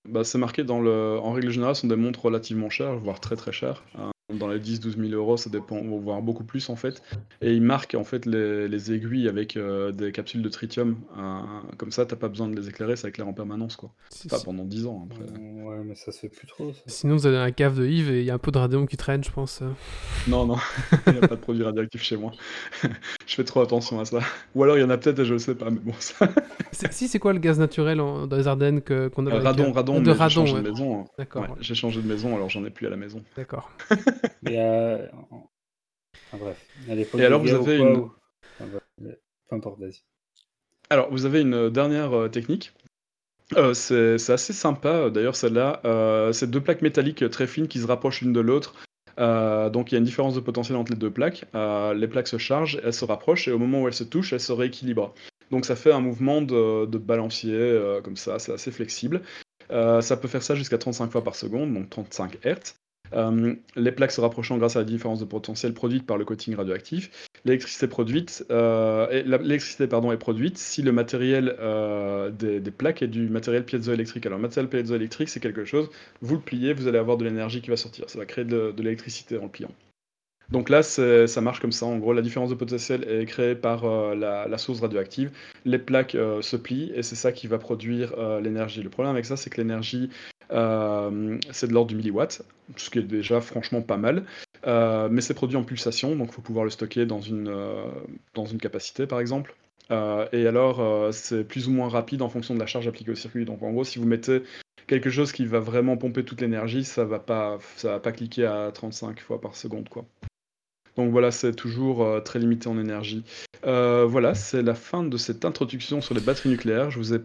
bah, c'est marqué dans le. En règle générale, ce sont des montres relativement chères, voire très très chères. Hein. Dans les 10-12 000 euros, ça dépend, voire beaucoup plus en fait. Et ils marquent en fait les, aiguilles avec euh, des capsules de tritium. Hein. comme ça, t'as pas besoin de les éclairer, ça éclaire en permanence quoi. Pas pendant 10 ans après. Ouais, mais ça se fait plus trop. Sinon, vous avez un cave de Yves et il y a un peu de radium qui traîne, je pense. Non, non, il n'y a pas de produit radioactif chez moi. je fais trop attention à ça. Ou alors il y en a peut-être et je le sais pas, mais bon. Ça... si, c'est quoi le gaz naturel dans les Ardennes qu'on a euh, Radon, radon, de radon. J'ai changé de maison. Hein. D'accord. j'ai changé de maison, alors j'en ai plus à la maison. D'accord. Euh, bref. Et alors vous avez une. Peu importe, vas-y. Alors vous avez une dernière euh, technique. c'est assez sympa, d'ailleurs celle-là. c'est deux plaques métalliques très fines qui se rapprochent l'une de l'autre. donc il y a une différence de potentiel entre les deux plaques. les plaques se chargent, elles se rapprochent et au moment où elles se touchent, elles se rééquilibrent. Donc ça fait un mouvement de, de balancier comme ça, c'est assez flexible. Euh, ça peut faire ça jusqu'à 35 fois par seconde, donc 35 Hz. Euh, les plaques se rapprochant grâce à la différence de potentiel produite par le coating radioactif. L'électricité produite, euh, l'électricité pardon est produite si le matériel des, plaques est du matériel piezoélectrique. Alors, le matériel piezoélectrique, c'est quelque chose. Vous le pliez, vous allez avoir de l'énergie qui va sortir. Ça va créer de l'électricité en le pliant. Donc là, ça marche comme ça. En gros, la différence de potentiel est créée par euh, la, source radioactive. Les plaques euh, se plient et c'est ça qui va produire euh, l'énergie. Le problème avec ça, c'est que l'énergie, c'est de l'ordre du milliwatt, ce qui est déjà franchement pas mal. mais c'est produit en pulsation, donc il faut pouvoir le stocker dans une, dans une capacité, par exemple. et alors, c'est plus ou moins rapide en fonction de la charge appliquée au circuit. Donc en gros, si vous mettez quelque chose qui va vraiment pomper toute l'énergie, ça va pas, va pas cliquer à 35 fois par seconde, quoi. Donc voilà, c'est toujours euh, très limité en énergie. Euh, voilà, c'est la fin de cette introduction sur les batteries nucléaires. Je vous ai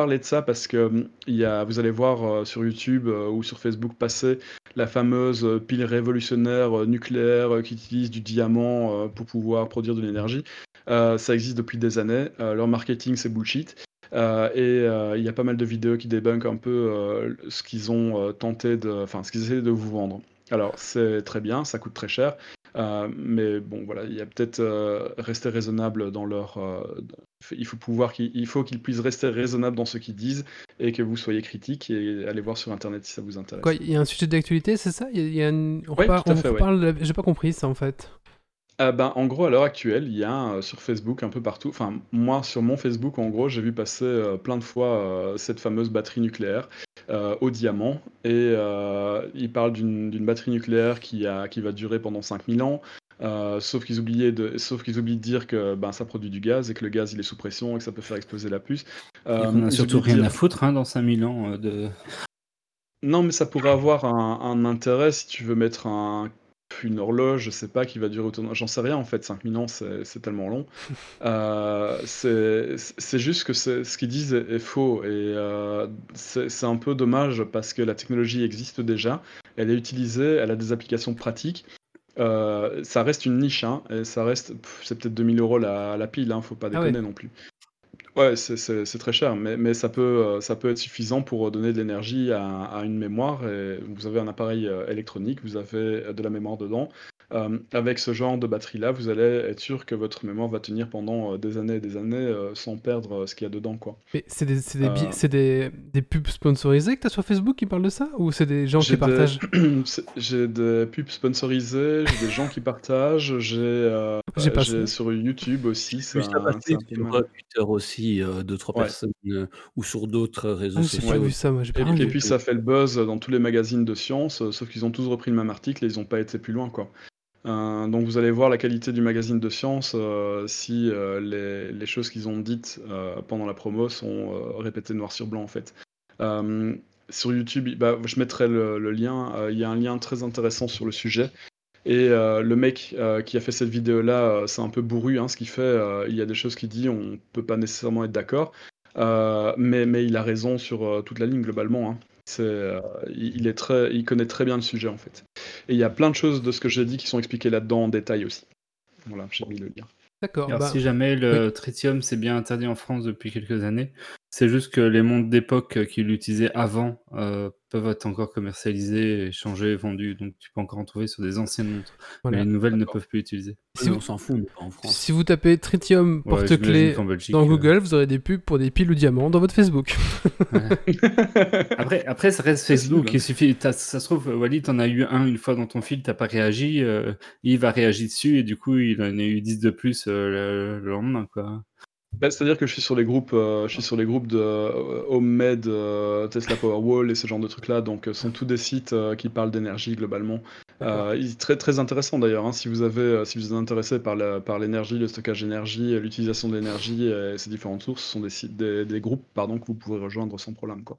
parler de ça parce que hum, y a, vous allez voir euh, sur YouTube euh, ou sur Facebook passer la fameuse euh, pile révolutionnaire nucléaire qui utilise du diamant pour pouvoir produire de l'énergie. Ça existe depuis des années. Leur marketing, c'est bullshit. Et il y a pas mal de vidéos qui débunkent un peu ce qu'ils ont tenté de, enfin ce qu'ils essaient de vous vendre. Alors c'est très bien, ça coûte très cher, euh, mais bon voilà, il y a peut-être euh, rester raisonnable dans leur. euh, il faut pouvoir qu'ils, il faut qu'ils puissent rester raisonnables dans ce qu'ils disent et que vous soyez critique et allez voir sur internet si ça vous intéresse. Quoi, il y a un sujet d'actualité, c'est ça? Il y a, il y a une- On Ouais, à on fait, ouais. reparle de- J'ai pas compris ça en fait. Euh, ben, en gros, à l'heure actuelle, il y a euh, sur Facebook un peu partout. Enfin, moi, sur mon Facebook, en gros, j'ai vu passer euh, plein de fois euh, cette fameuse batterie nucléaire euh, au diamant. Et euh, ils parlent d'une d'une batterie nucléaire qui, a, qui va durer pendant 5000 ans. euh, sauf qu'ils oubliaient de, sauf qu'ils oublient de dire que ben, ça produit du gaz et que le gaz il est sous pression et que ça peut faire exploser la puce. Et Euh, qu'on a ils surtout oublient de rien dire- à foutre hein, dans 5000 ans euh, de. Non, mais ça pourrait avoir un, un intérêt si tu veux mettre un, une horloge, je sais pas, qui va durer autant. J'en sais rien en fait, 5000 ans c'est tellement long. Euh, c'est juste que ce qu'ils disent est, est faux et euh, c'est un peu dommage parce que la technologie existe déjà, elle est utilisée, elle a des applications pratiques. Euh, ça reste une niche, hein, et ça reste, c'est peut-être 2000 euros la, la pile, hein, faut pas Ah ouais. déconner non plus. Ouais, c'est- très cher, mais, mais ça, peut, euh, ça peut être suffisant pour donner de l'énergie à, une mémoire. Vous avez un appareil euh, électronique, vous avez euh, de la mémoire dedans. Euh, avec ce genre de batterie-là, vous allez être sûr que votre mémoire va tenir pendant euh, des années et des années euh, sans perdre euh, ce qu'il y a dedans. Quoi. Mais c'est des, c'est des, bi- Euh. c'est des, des pubs sponsorisées que t'as sur Facebook qui parlent de ça? Ou c'est des gens qui partagent? J'ai des pubs sponsorisées, j'ai des gens qui partagent, j'ai euh, J'ai pas j'ai ça. sur YouTube aussi. C'est ça un, passer c'est un sur Twitter aussi, euh, deux, trois Ouais. personnes, euh, ou sur d'autres réseaux Ah, J'ai sociaux. vu ça, moi. J'ai pas Et, rien et puis ça fait le buzz dans tous les magazines de science, euh, sauf qu'ils ont tous repris le même article et ils n'ont pas été plus loin. quoi. Euh, donc vous allez voir la qualité du magazine de science euh, si euh, les, choses qu'ils ont dites pendant la promo sont répétées noir sur blanc en fait. Sur YouTube, bah, je mettrai le, lien, il y a un lien très intéressant sur le sujet. Et le mec qui a fait cette vidéo-là, c'est un peu bourru hein, ce qu'il fait. il y a des choses qu'il dit, on peut pas nécessairement être d'accord. Mais, il a raison sur toute la ligne globalement. hein. Euh, il, il est très, il connaît très bien le sujet en fait. Et il y a plein de choses de ce que j'ai dit qui sont expliquées là-dedans en détail aussi. Voilà, j'ai mis le lien. D'accord. Bah, si jamais le tritium c'est bien interdit en France depuis quelques années, c'est juste que les montres d'époque euh, qui l'utilisaient avant euh, peuvent être encore commercialisées, échangées, vendues. Donc tu peux encore en trouver sur des anciennes montres. voilà. Mais les nouvelles ne peuvent plus l'utiliser. Si Mais vous- on s'en fout, on n'est pas en France. Si vous tapez tritium Ouais, porte-clés dans euh, Google, vous aurez des pubs pour des piles ou diamants dans votre Facebook. Après, après, ça reste Facebook. Possible. Il suffit, ça se trouve, Walid, t'en as eu un une fois dans ton fil, t'as pas réagi. euh, Yves a réagi dessus et du coup, il en a eu 10 de plus euh, le, le lendemain, quoi. Bah, C'est-à-dire que je suis sur les groupes, euh, je suis sur les groupes de euh, Homemade, euh, Tesla Powerwall et ce genre de trucs-là. Donc, euh, ce sont tous des sites euh, qui parlent d'énergie globalement. Euh, très très intéressant d'ailleurs. hein, si vous avez, euh, si vous êtes intéressé par la- par l'énergie, le stockage d'énergie, euh, l'utilisation de l'énergie et ses différentes sources, ce sont des sites, des, des groupes pardon que vous pouvez rejoindre sans problème quoi.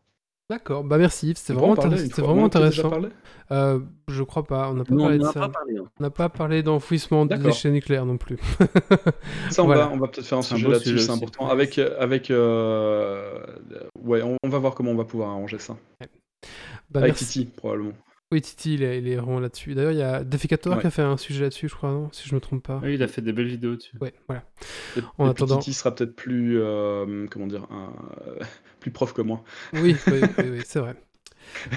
D'accord. Bah merci Yves, c'était On peut vraiment, vraiment intéressant. parlé? Euh, je crois pas. On n'a pas Non, on parlé de ça. pas parlé. hein. On n'a pas parlé d'enfouissement des déchets nucléaires non plus. Ça, on Voilà. va, on va peut-être faire un C'est sujet là-dessus, sujet c'est aussi. important. Avec, euh, avec, euh, ouais, on, on va voir comment on va pouvoir arranger ça. Bah, avec merci. Titi probablement. Oui, Titi, il est, il est vraiment là-dessus. D'ailleurs, il y a Deficator Ouais. qui a fait un sujet là-dessus, je crois, non si je me trompe pas. Oui, il a fait des belles vidéos dessus. Ouais, voilà. Et, En et attendant- Titi sera peut-être plus, euh, comment dire, un- euh, plus prof que moi. Oui, oui, oui, oui, c'est vrai.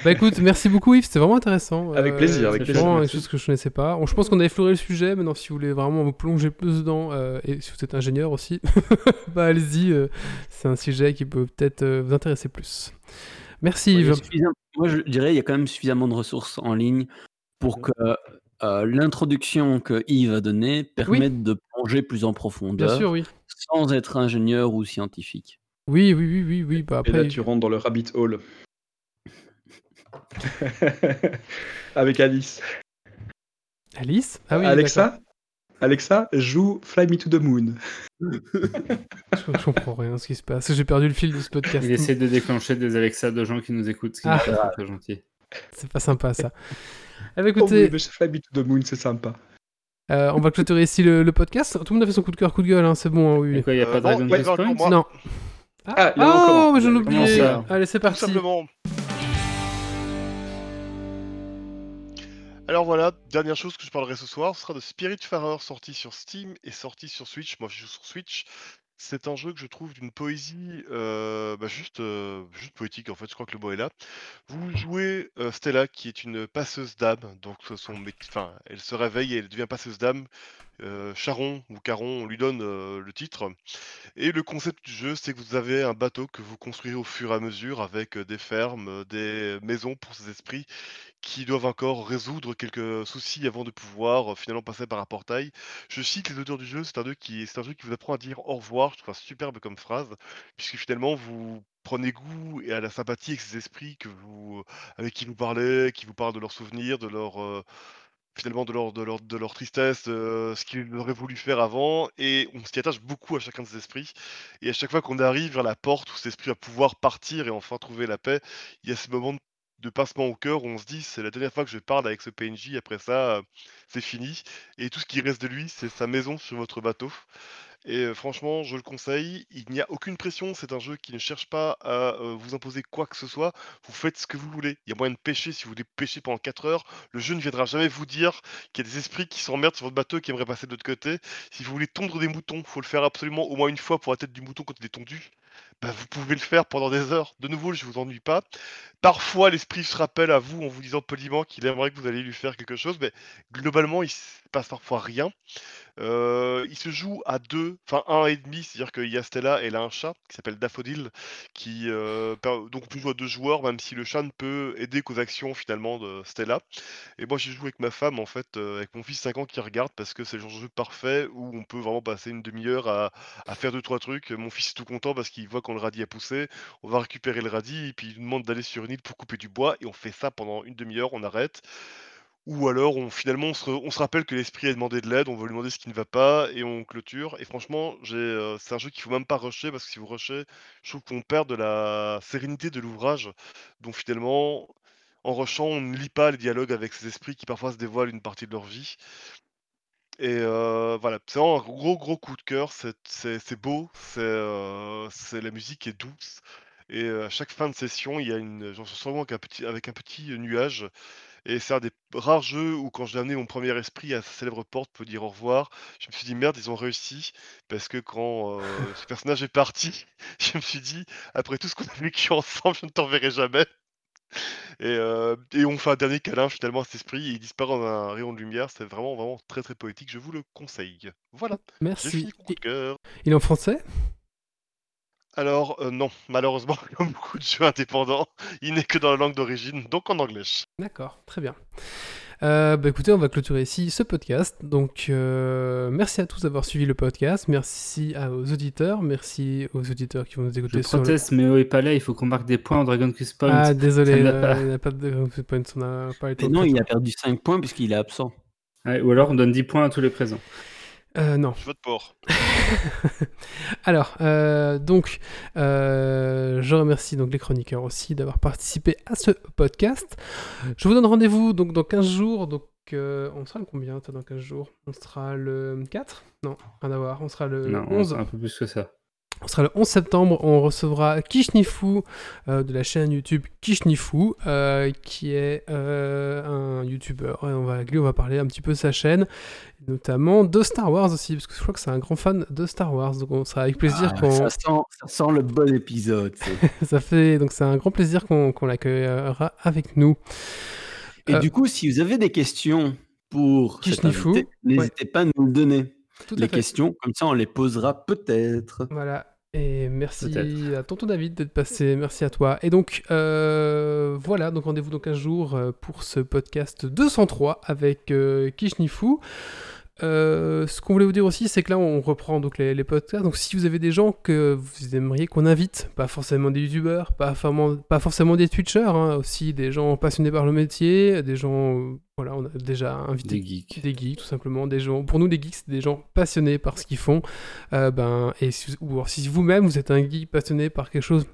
Bah écoute, merci beaucoup Yves, c'était vraiment intéressant. Euh, Avec plaisir, avec c'est plaisir, vraiment quelque chose que je connaissais pas. Bon, je pense qu'on a effleuré le sujet, maintenant si vous voulez vraiment vous plonger plus dedans, euh, et si vous êtes ingénieur aussi, bah allez-y, euh, c'est un sujet qui peut peut-être euh, vous intéresser plus. Merci Yves. Moi, je dirais il y a quand même suffisamment de ressources en ligne pour que euh, l'introduction que Yves a donnée permette de plonger plus en Bien profondeur sûr, oui. sans être ingénieur ou scientifique. Oui, oui, oui, oui, oui. Bah Et après, là, tu rentres dans le rabbit hole. avec Alice. Alice? Ah oui. Alexa, Alexa, joue Fly Me to the Moon. Je, je comprends rien à ce qui se passe. J'ai perdu le fil de ce podcast. Il essaie de déclencher des Alexa de gens qui nous écoutent, ce qui Ah. n'est pas très gentil. C'est pas sympa ça. Eh ben, Oh, écoutez, oui, mais Fly Me to the Moon, c'est sympa. euh, on va clôturer ici le, le podcast. Tout le monde a fait son coup de cœur, coup de gueule, hein, c'est bon. hein, oui, Et oui. quoi, il n'y a Euh, pas Dragon il y a Quest Point. Non. Ah, il y en a encore un. mais j'en ai Comment oublié. ça Allez, c'est Tout parti. simplement. Alors voilà, dernière chose que je parlerai ce soir, ce sera de Spiritfarer sorti sur Steam et sorti sur Switch. Moi je joue sur Switch. C'est un jeu que je trouve d'une poésie bah, juste, juste poétique en fait, je crois que le mot est là. Vous jouez Stella qui est une passeuse d'âme, donc ce sont, enfin, elle se réveille et elle devient passeuse d'âme. Charon ou Caron, on lui donne le titre. Et le concept du jeu, c'est que vous avez un bateau que vous construisez au fur et à mesure avec des fermes, des maisons pour ces esprits qui doivent encore résoudre quelques soucis avant de pouvoir finalement passer par un portail. Je cite les auteurs du jeu, c'est un, qui, c'est un jeu qui vous apprend à dire au revoir, je trouve ça superbe comme phrase, puisque finalement vous prenez goût et à la sympathie avec ces esprits que vous, avec qui vous parlez, qui vous parlent de leurs souvenirs, de leur, euh, finalement de leur, de leur, de leur tristesse, euh, ce qu'ils auraient voulu faire avant, et on s'y attache beaucoup à chacun de ces esprits. Et à chaque fois qu'on arrive vers la porte où cet esprit va pouvoir partir et enfin trouver la paix, il y a ce moment de de pincement au cœur où on se dit c'est la dernière fois que je parle avec ce PNJ, après ça euh, c'est fini. Et tout ce qui reste de lui, c'est sa maison sur votre bateau. Et franchement, je le conseille. Il n'y a aucune pression. C'est un jeu qui ne cherche pas à vous imposer quoi que ce soit. Vous faites ce que vous voulez. Il y a moyen de pêcher si vous voulez pêcher pendant 4 heures. Le jeu ne viendra jamais vous dire qu'il y a des esprits qui s'emmerdent sur votre bateau et qui aimeraient passer de l'autre côté. Si vous voulez tondre des moutons, faut le faire absolument au moins une fois pour la tête du mouton quand il est tondu. Bah, vous pouvez le faire pendant des heures. De nouveau, je vous ennuie pas. Parfois, l'esprit se rappelle à vous en vous disant poliment qu'il aimerait que vous alliez lui faire quelque chose, mais globalement, il passe parfois rien. Euh, il se joue à deux, enfin un et demi, c'est-à-dire qu'il y a Stella et a un chat qui s'appelle Daffodil, qui euh, donc on peut jouer à deux joueurs, même si le chat ne peut aider qu'aux actions finalement de Stella. Et moi j'ai joué avec ma femme en fait, euh, avec mon fils 5 ans qui regarde parce que c'est le genre de jeu parfait où on peut vraiment passer une demi-heure à, à faire deux trois trucs. Mon fils est tout content parce qu'il voit quand le radis a poussé, on va récupérer le radis et puis il nous demande d'aller sur une île pour couper du bois et on fait ça pendant une demi-heure, on arrête. Ou alors on finalement on se, rappelle que l'esprit a demandé de l'aide, on veut lui demander ce qui ne va pas et on clôture. Et franchement, euh, c'est un jeu qu'il faut même pas rusher parce que si vous rushez, je trouve qu'on perd de la sérénité de l'ouvrage. Donc finalement, en rushant, on ne lit pas les dialogues avec ces esprits qui parfois se dévoilent une partie de leur vie. Et euh, voilà, c'est vraiment un gros gros coup de cœur. C'est beau, euh, c'est la musique est douce. Et à chaque fin de session, il y a une, j'en suis souvent avec un petit, nuage. Et c'est un des rares jeux où quand j'ai amené mon premier esprit à sa célèbre porte pour dire au revoir, je me suis dit merde, ils ont réussi. Parce que quand euh, ce personnage est parti, je me suis dit, après tout ce qu'on a vécu ensemble, je ne t'en verrai jamais. Et, euh, et on fait un dernier câlin finalement à cet esprit et il disparaît dans un rayon de lumière. C'est vraiment, vraiment très très poétique. Je vous le conseille. Voilà, Merci. fini mon coup de cœur. Il est en français? Alors, euh, non, malheureusement, comme beaucoup de jeux indépendants, il n'est que dans la langue d'origine, donc en anglais. D'accord, très bien. Euh, bah écoutez, on va clôturer ici ce podcast. Donc, euh, merci à tous d'avoir suivi le podcast. Merci à- aux auditeurs. Merci aux auditeurs qui vont nous Je écouter sur le... proteste, mais oh et pas là, il faut qu'on marque des points en Dragon Quest Point. Ah, désolé, euh, pas. il n'y a pas de Points, on n'a pas été Mais non, il a perdu 5 points puisqu'il est absent. Ouais, ou alors on donne 10 points à tous les présents. Euh, non. Je vote pour. Alors, euh, donc, euh, je remercie donc les chroniqueurs aussi d'avoir participé à ce podcast. Je vous donne rendez-vous donc dans 15 jours. Donc, euh, on sera le combien toi, dans 15 jours? On sera le 4 Non, rien à voir. On sera le non, 11. un peu plus que ça. On sera le 11 septembre, on recevra Kishnifu euh, de la chaîne YouTube Kishnifu, euh, qui est euh, un YouTuber. Et on va, lui, on va parler un petit peu de sa chaîne, notamment de Star Wars aussi, parce que je crois que c'est un grand fan de Star Wars. Donc on sera avec plaisir Ah, qu'on. ça, sent, ça sent le bon épisode. ça fait donc c'est un grand plaisir qu'on qu'on l'accueillera avec nous. Et Euh, du coup, si vous avez des questions pour invité, n'hésitez pas à nous le donner. Tout Les questions, comme ça on les posera peut-être. Voilà. Et merci à tonton David d'être passé, merci à toi. Et donc, euh, voilà, donc rendez-vous dans 15 jours euh, pour ce podcast 203 avec euh, Kishnifu. Euh, ce qu'on voulait vous dire aussi, c'est que là, on reprend donc les, les podcasts. Donc, si vous avez des gens que vous aimeriez qu'on invite, pas forcément des youtubeurs, pas, forcément- pas forcément des twitchers, hein, aussi des gens passionnés par le métier, des gens, euh, voilà, on a déjà invité Des geeks. des geeks, tout simplement. Des gens, pour nous, des geeks, c'est des gens passionnés par ce qu'ils font. Euh, ben, et si, ou alors, si vous-même, vous êtes un geek passionné par quelque chose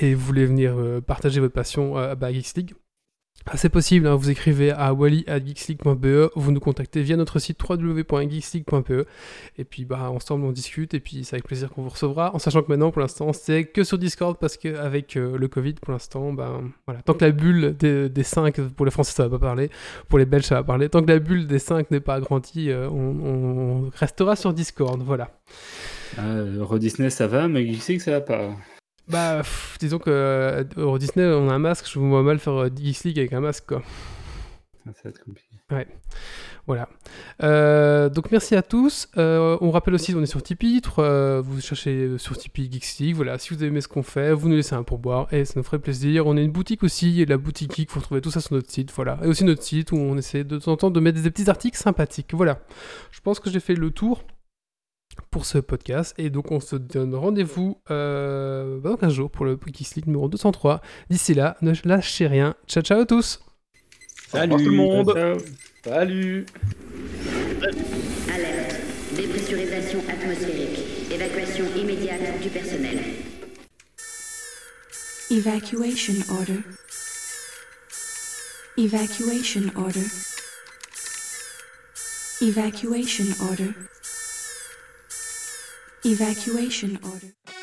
et vous voulez venir euh, partager votre passion euh, bah, à Geeks League, c'est possible, hein, vous écrivez à wally.geeksleague.be, vous nous contactez via notre site www.geeksleague.be, et puis bah, ensemble on discute, et puis c'est avec plaisir qu'on vous recevra, en sachant que maintenant pour l'instant c'est que sur Discord, parce qu'avec euh, le Covid pour l'instant, ben voilà, tant que la bulle des, des 5, pour les Français ça va pas parler, pour les Belges ça va parler, tant que la bulle des 5 n'est pas agrandie, euh, on, restera sur Discord, voilà. Euh, Euro Disney ça va, mais Geeks League ça va pas. Bah, pff, disons que euh, Euro Disney on a un masque, je vous vois mal faire euh, Geeks League avec un masque quoi. Ça va être compliqué. Voilà. Euh, donc merci à tous. Euh, on rappelle aussi, on est sur Tipeee. euh, vous cherchez sur Tipeee Geeks League. Voilà. Si vous aimé ce qu'on fait, vous nous laissez un pourboire et ça nous ferait plaisir. On a une boutique aussi, et la boutique Geek. Vous retrouvez tout ça sur notre site. Voilà. Et aussi notre site où on essaie de temps en temps de mettre des petits articles sympathiques. Voilà. Je pense que j'ai fait le tour pour ce podcast. Et donc on se donne rendez-vous euh, bah, dans 15 jours pour le Geeks League numéro 203. D'ici là, ne lâchez rien. Ciao ciao à tous. Revoir tout le monde. Ciao. Salut. Alerte. Dépressurisation atmosphérique. Évacuation immédiate du personnel. Evacuation order. Evacuation order. Evacuation order. Evacuation order.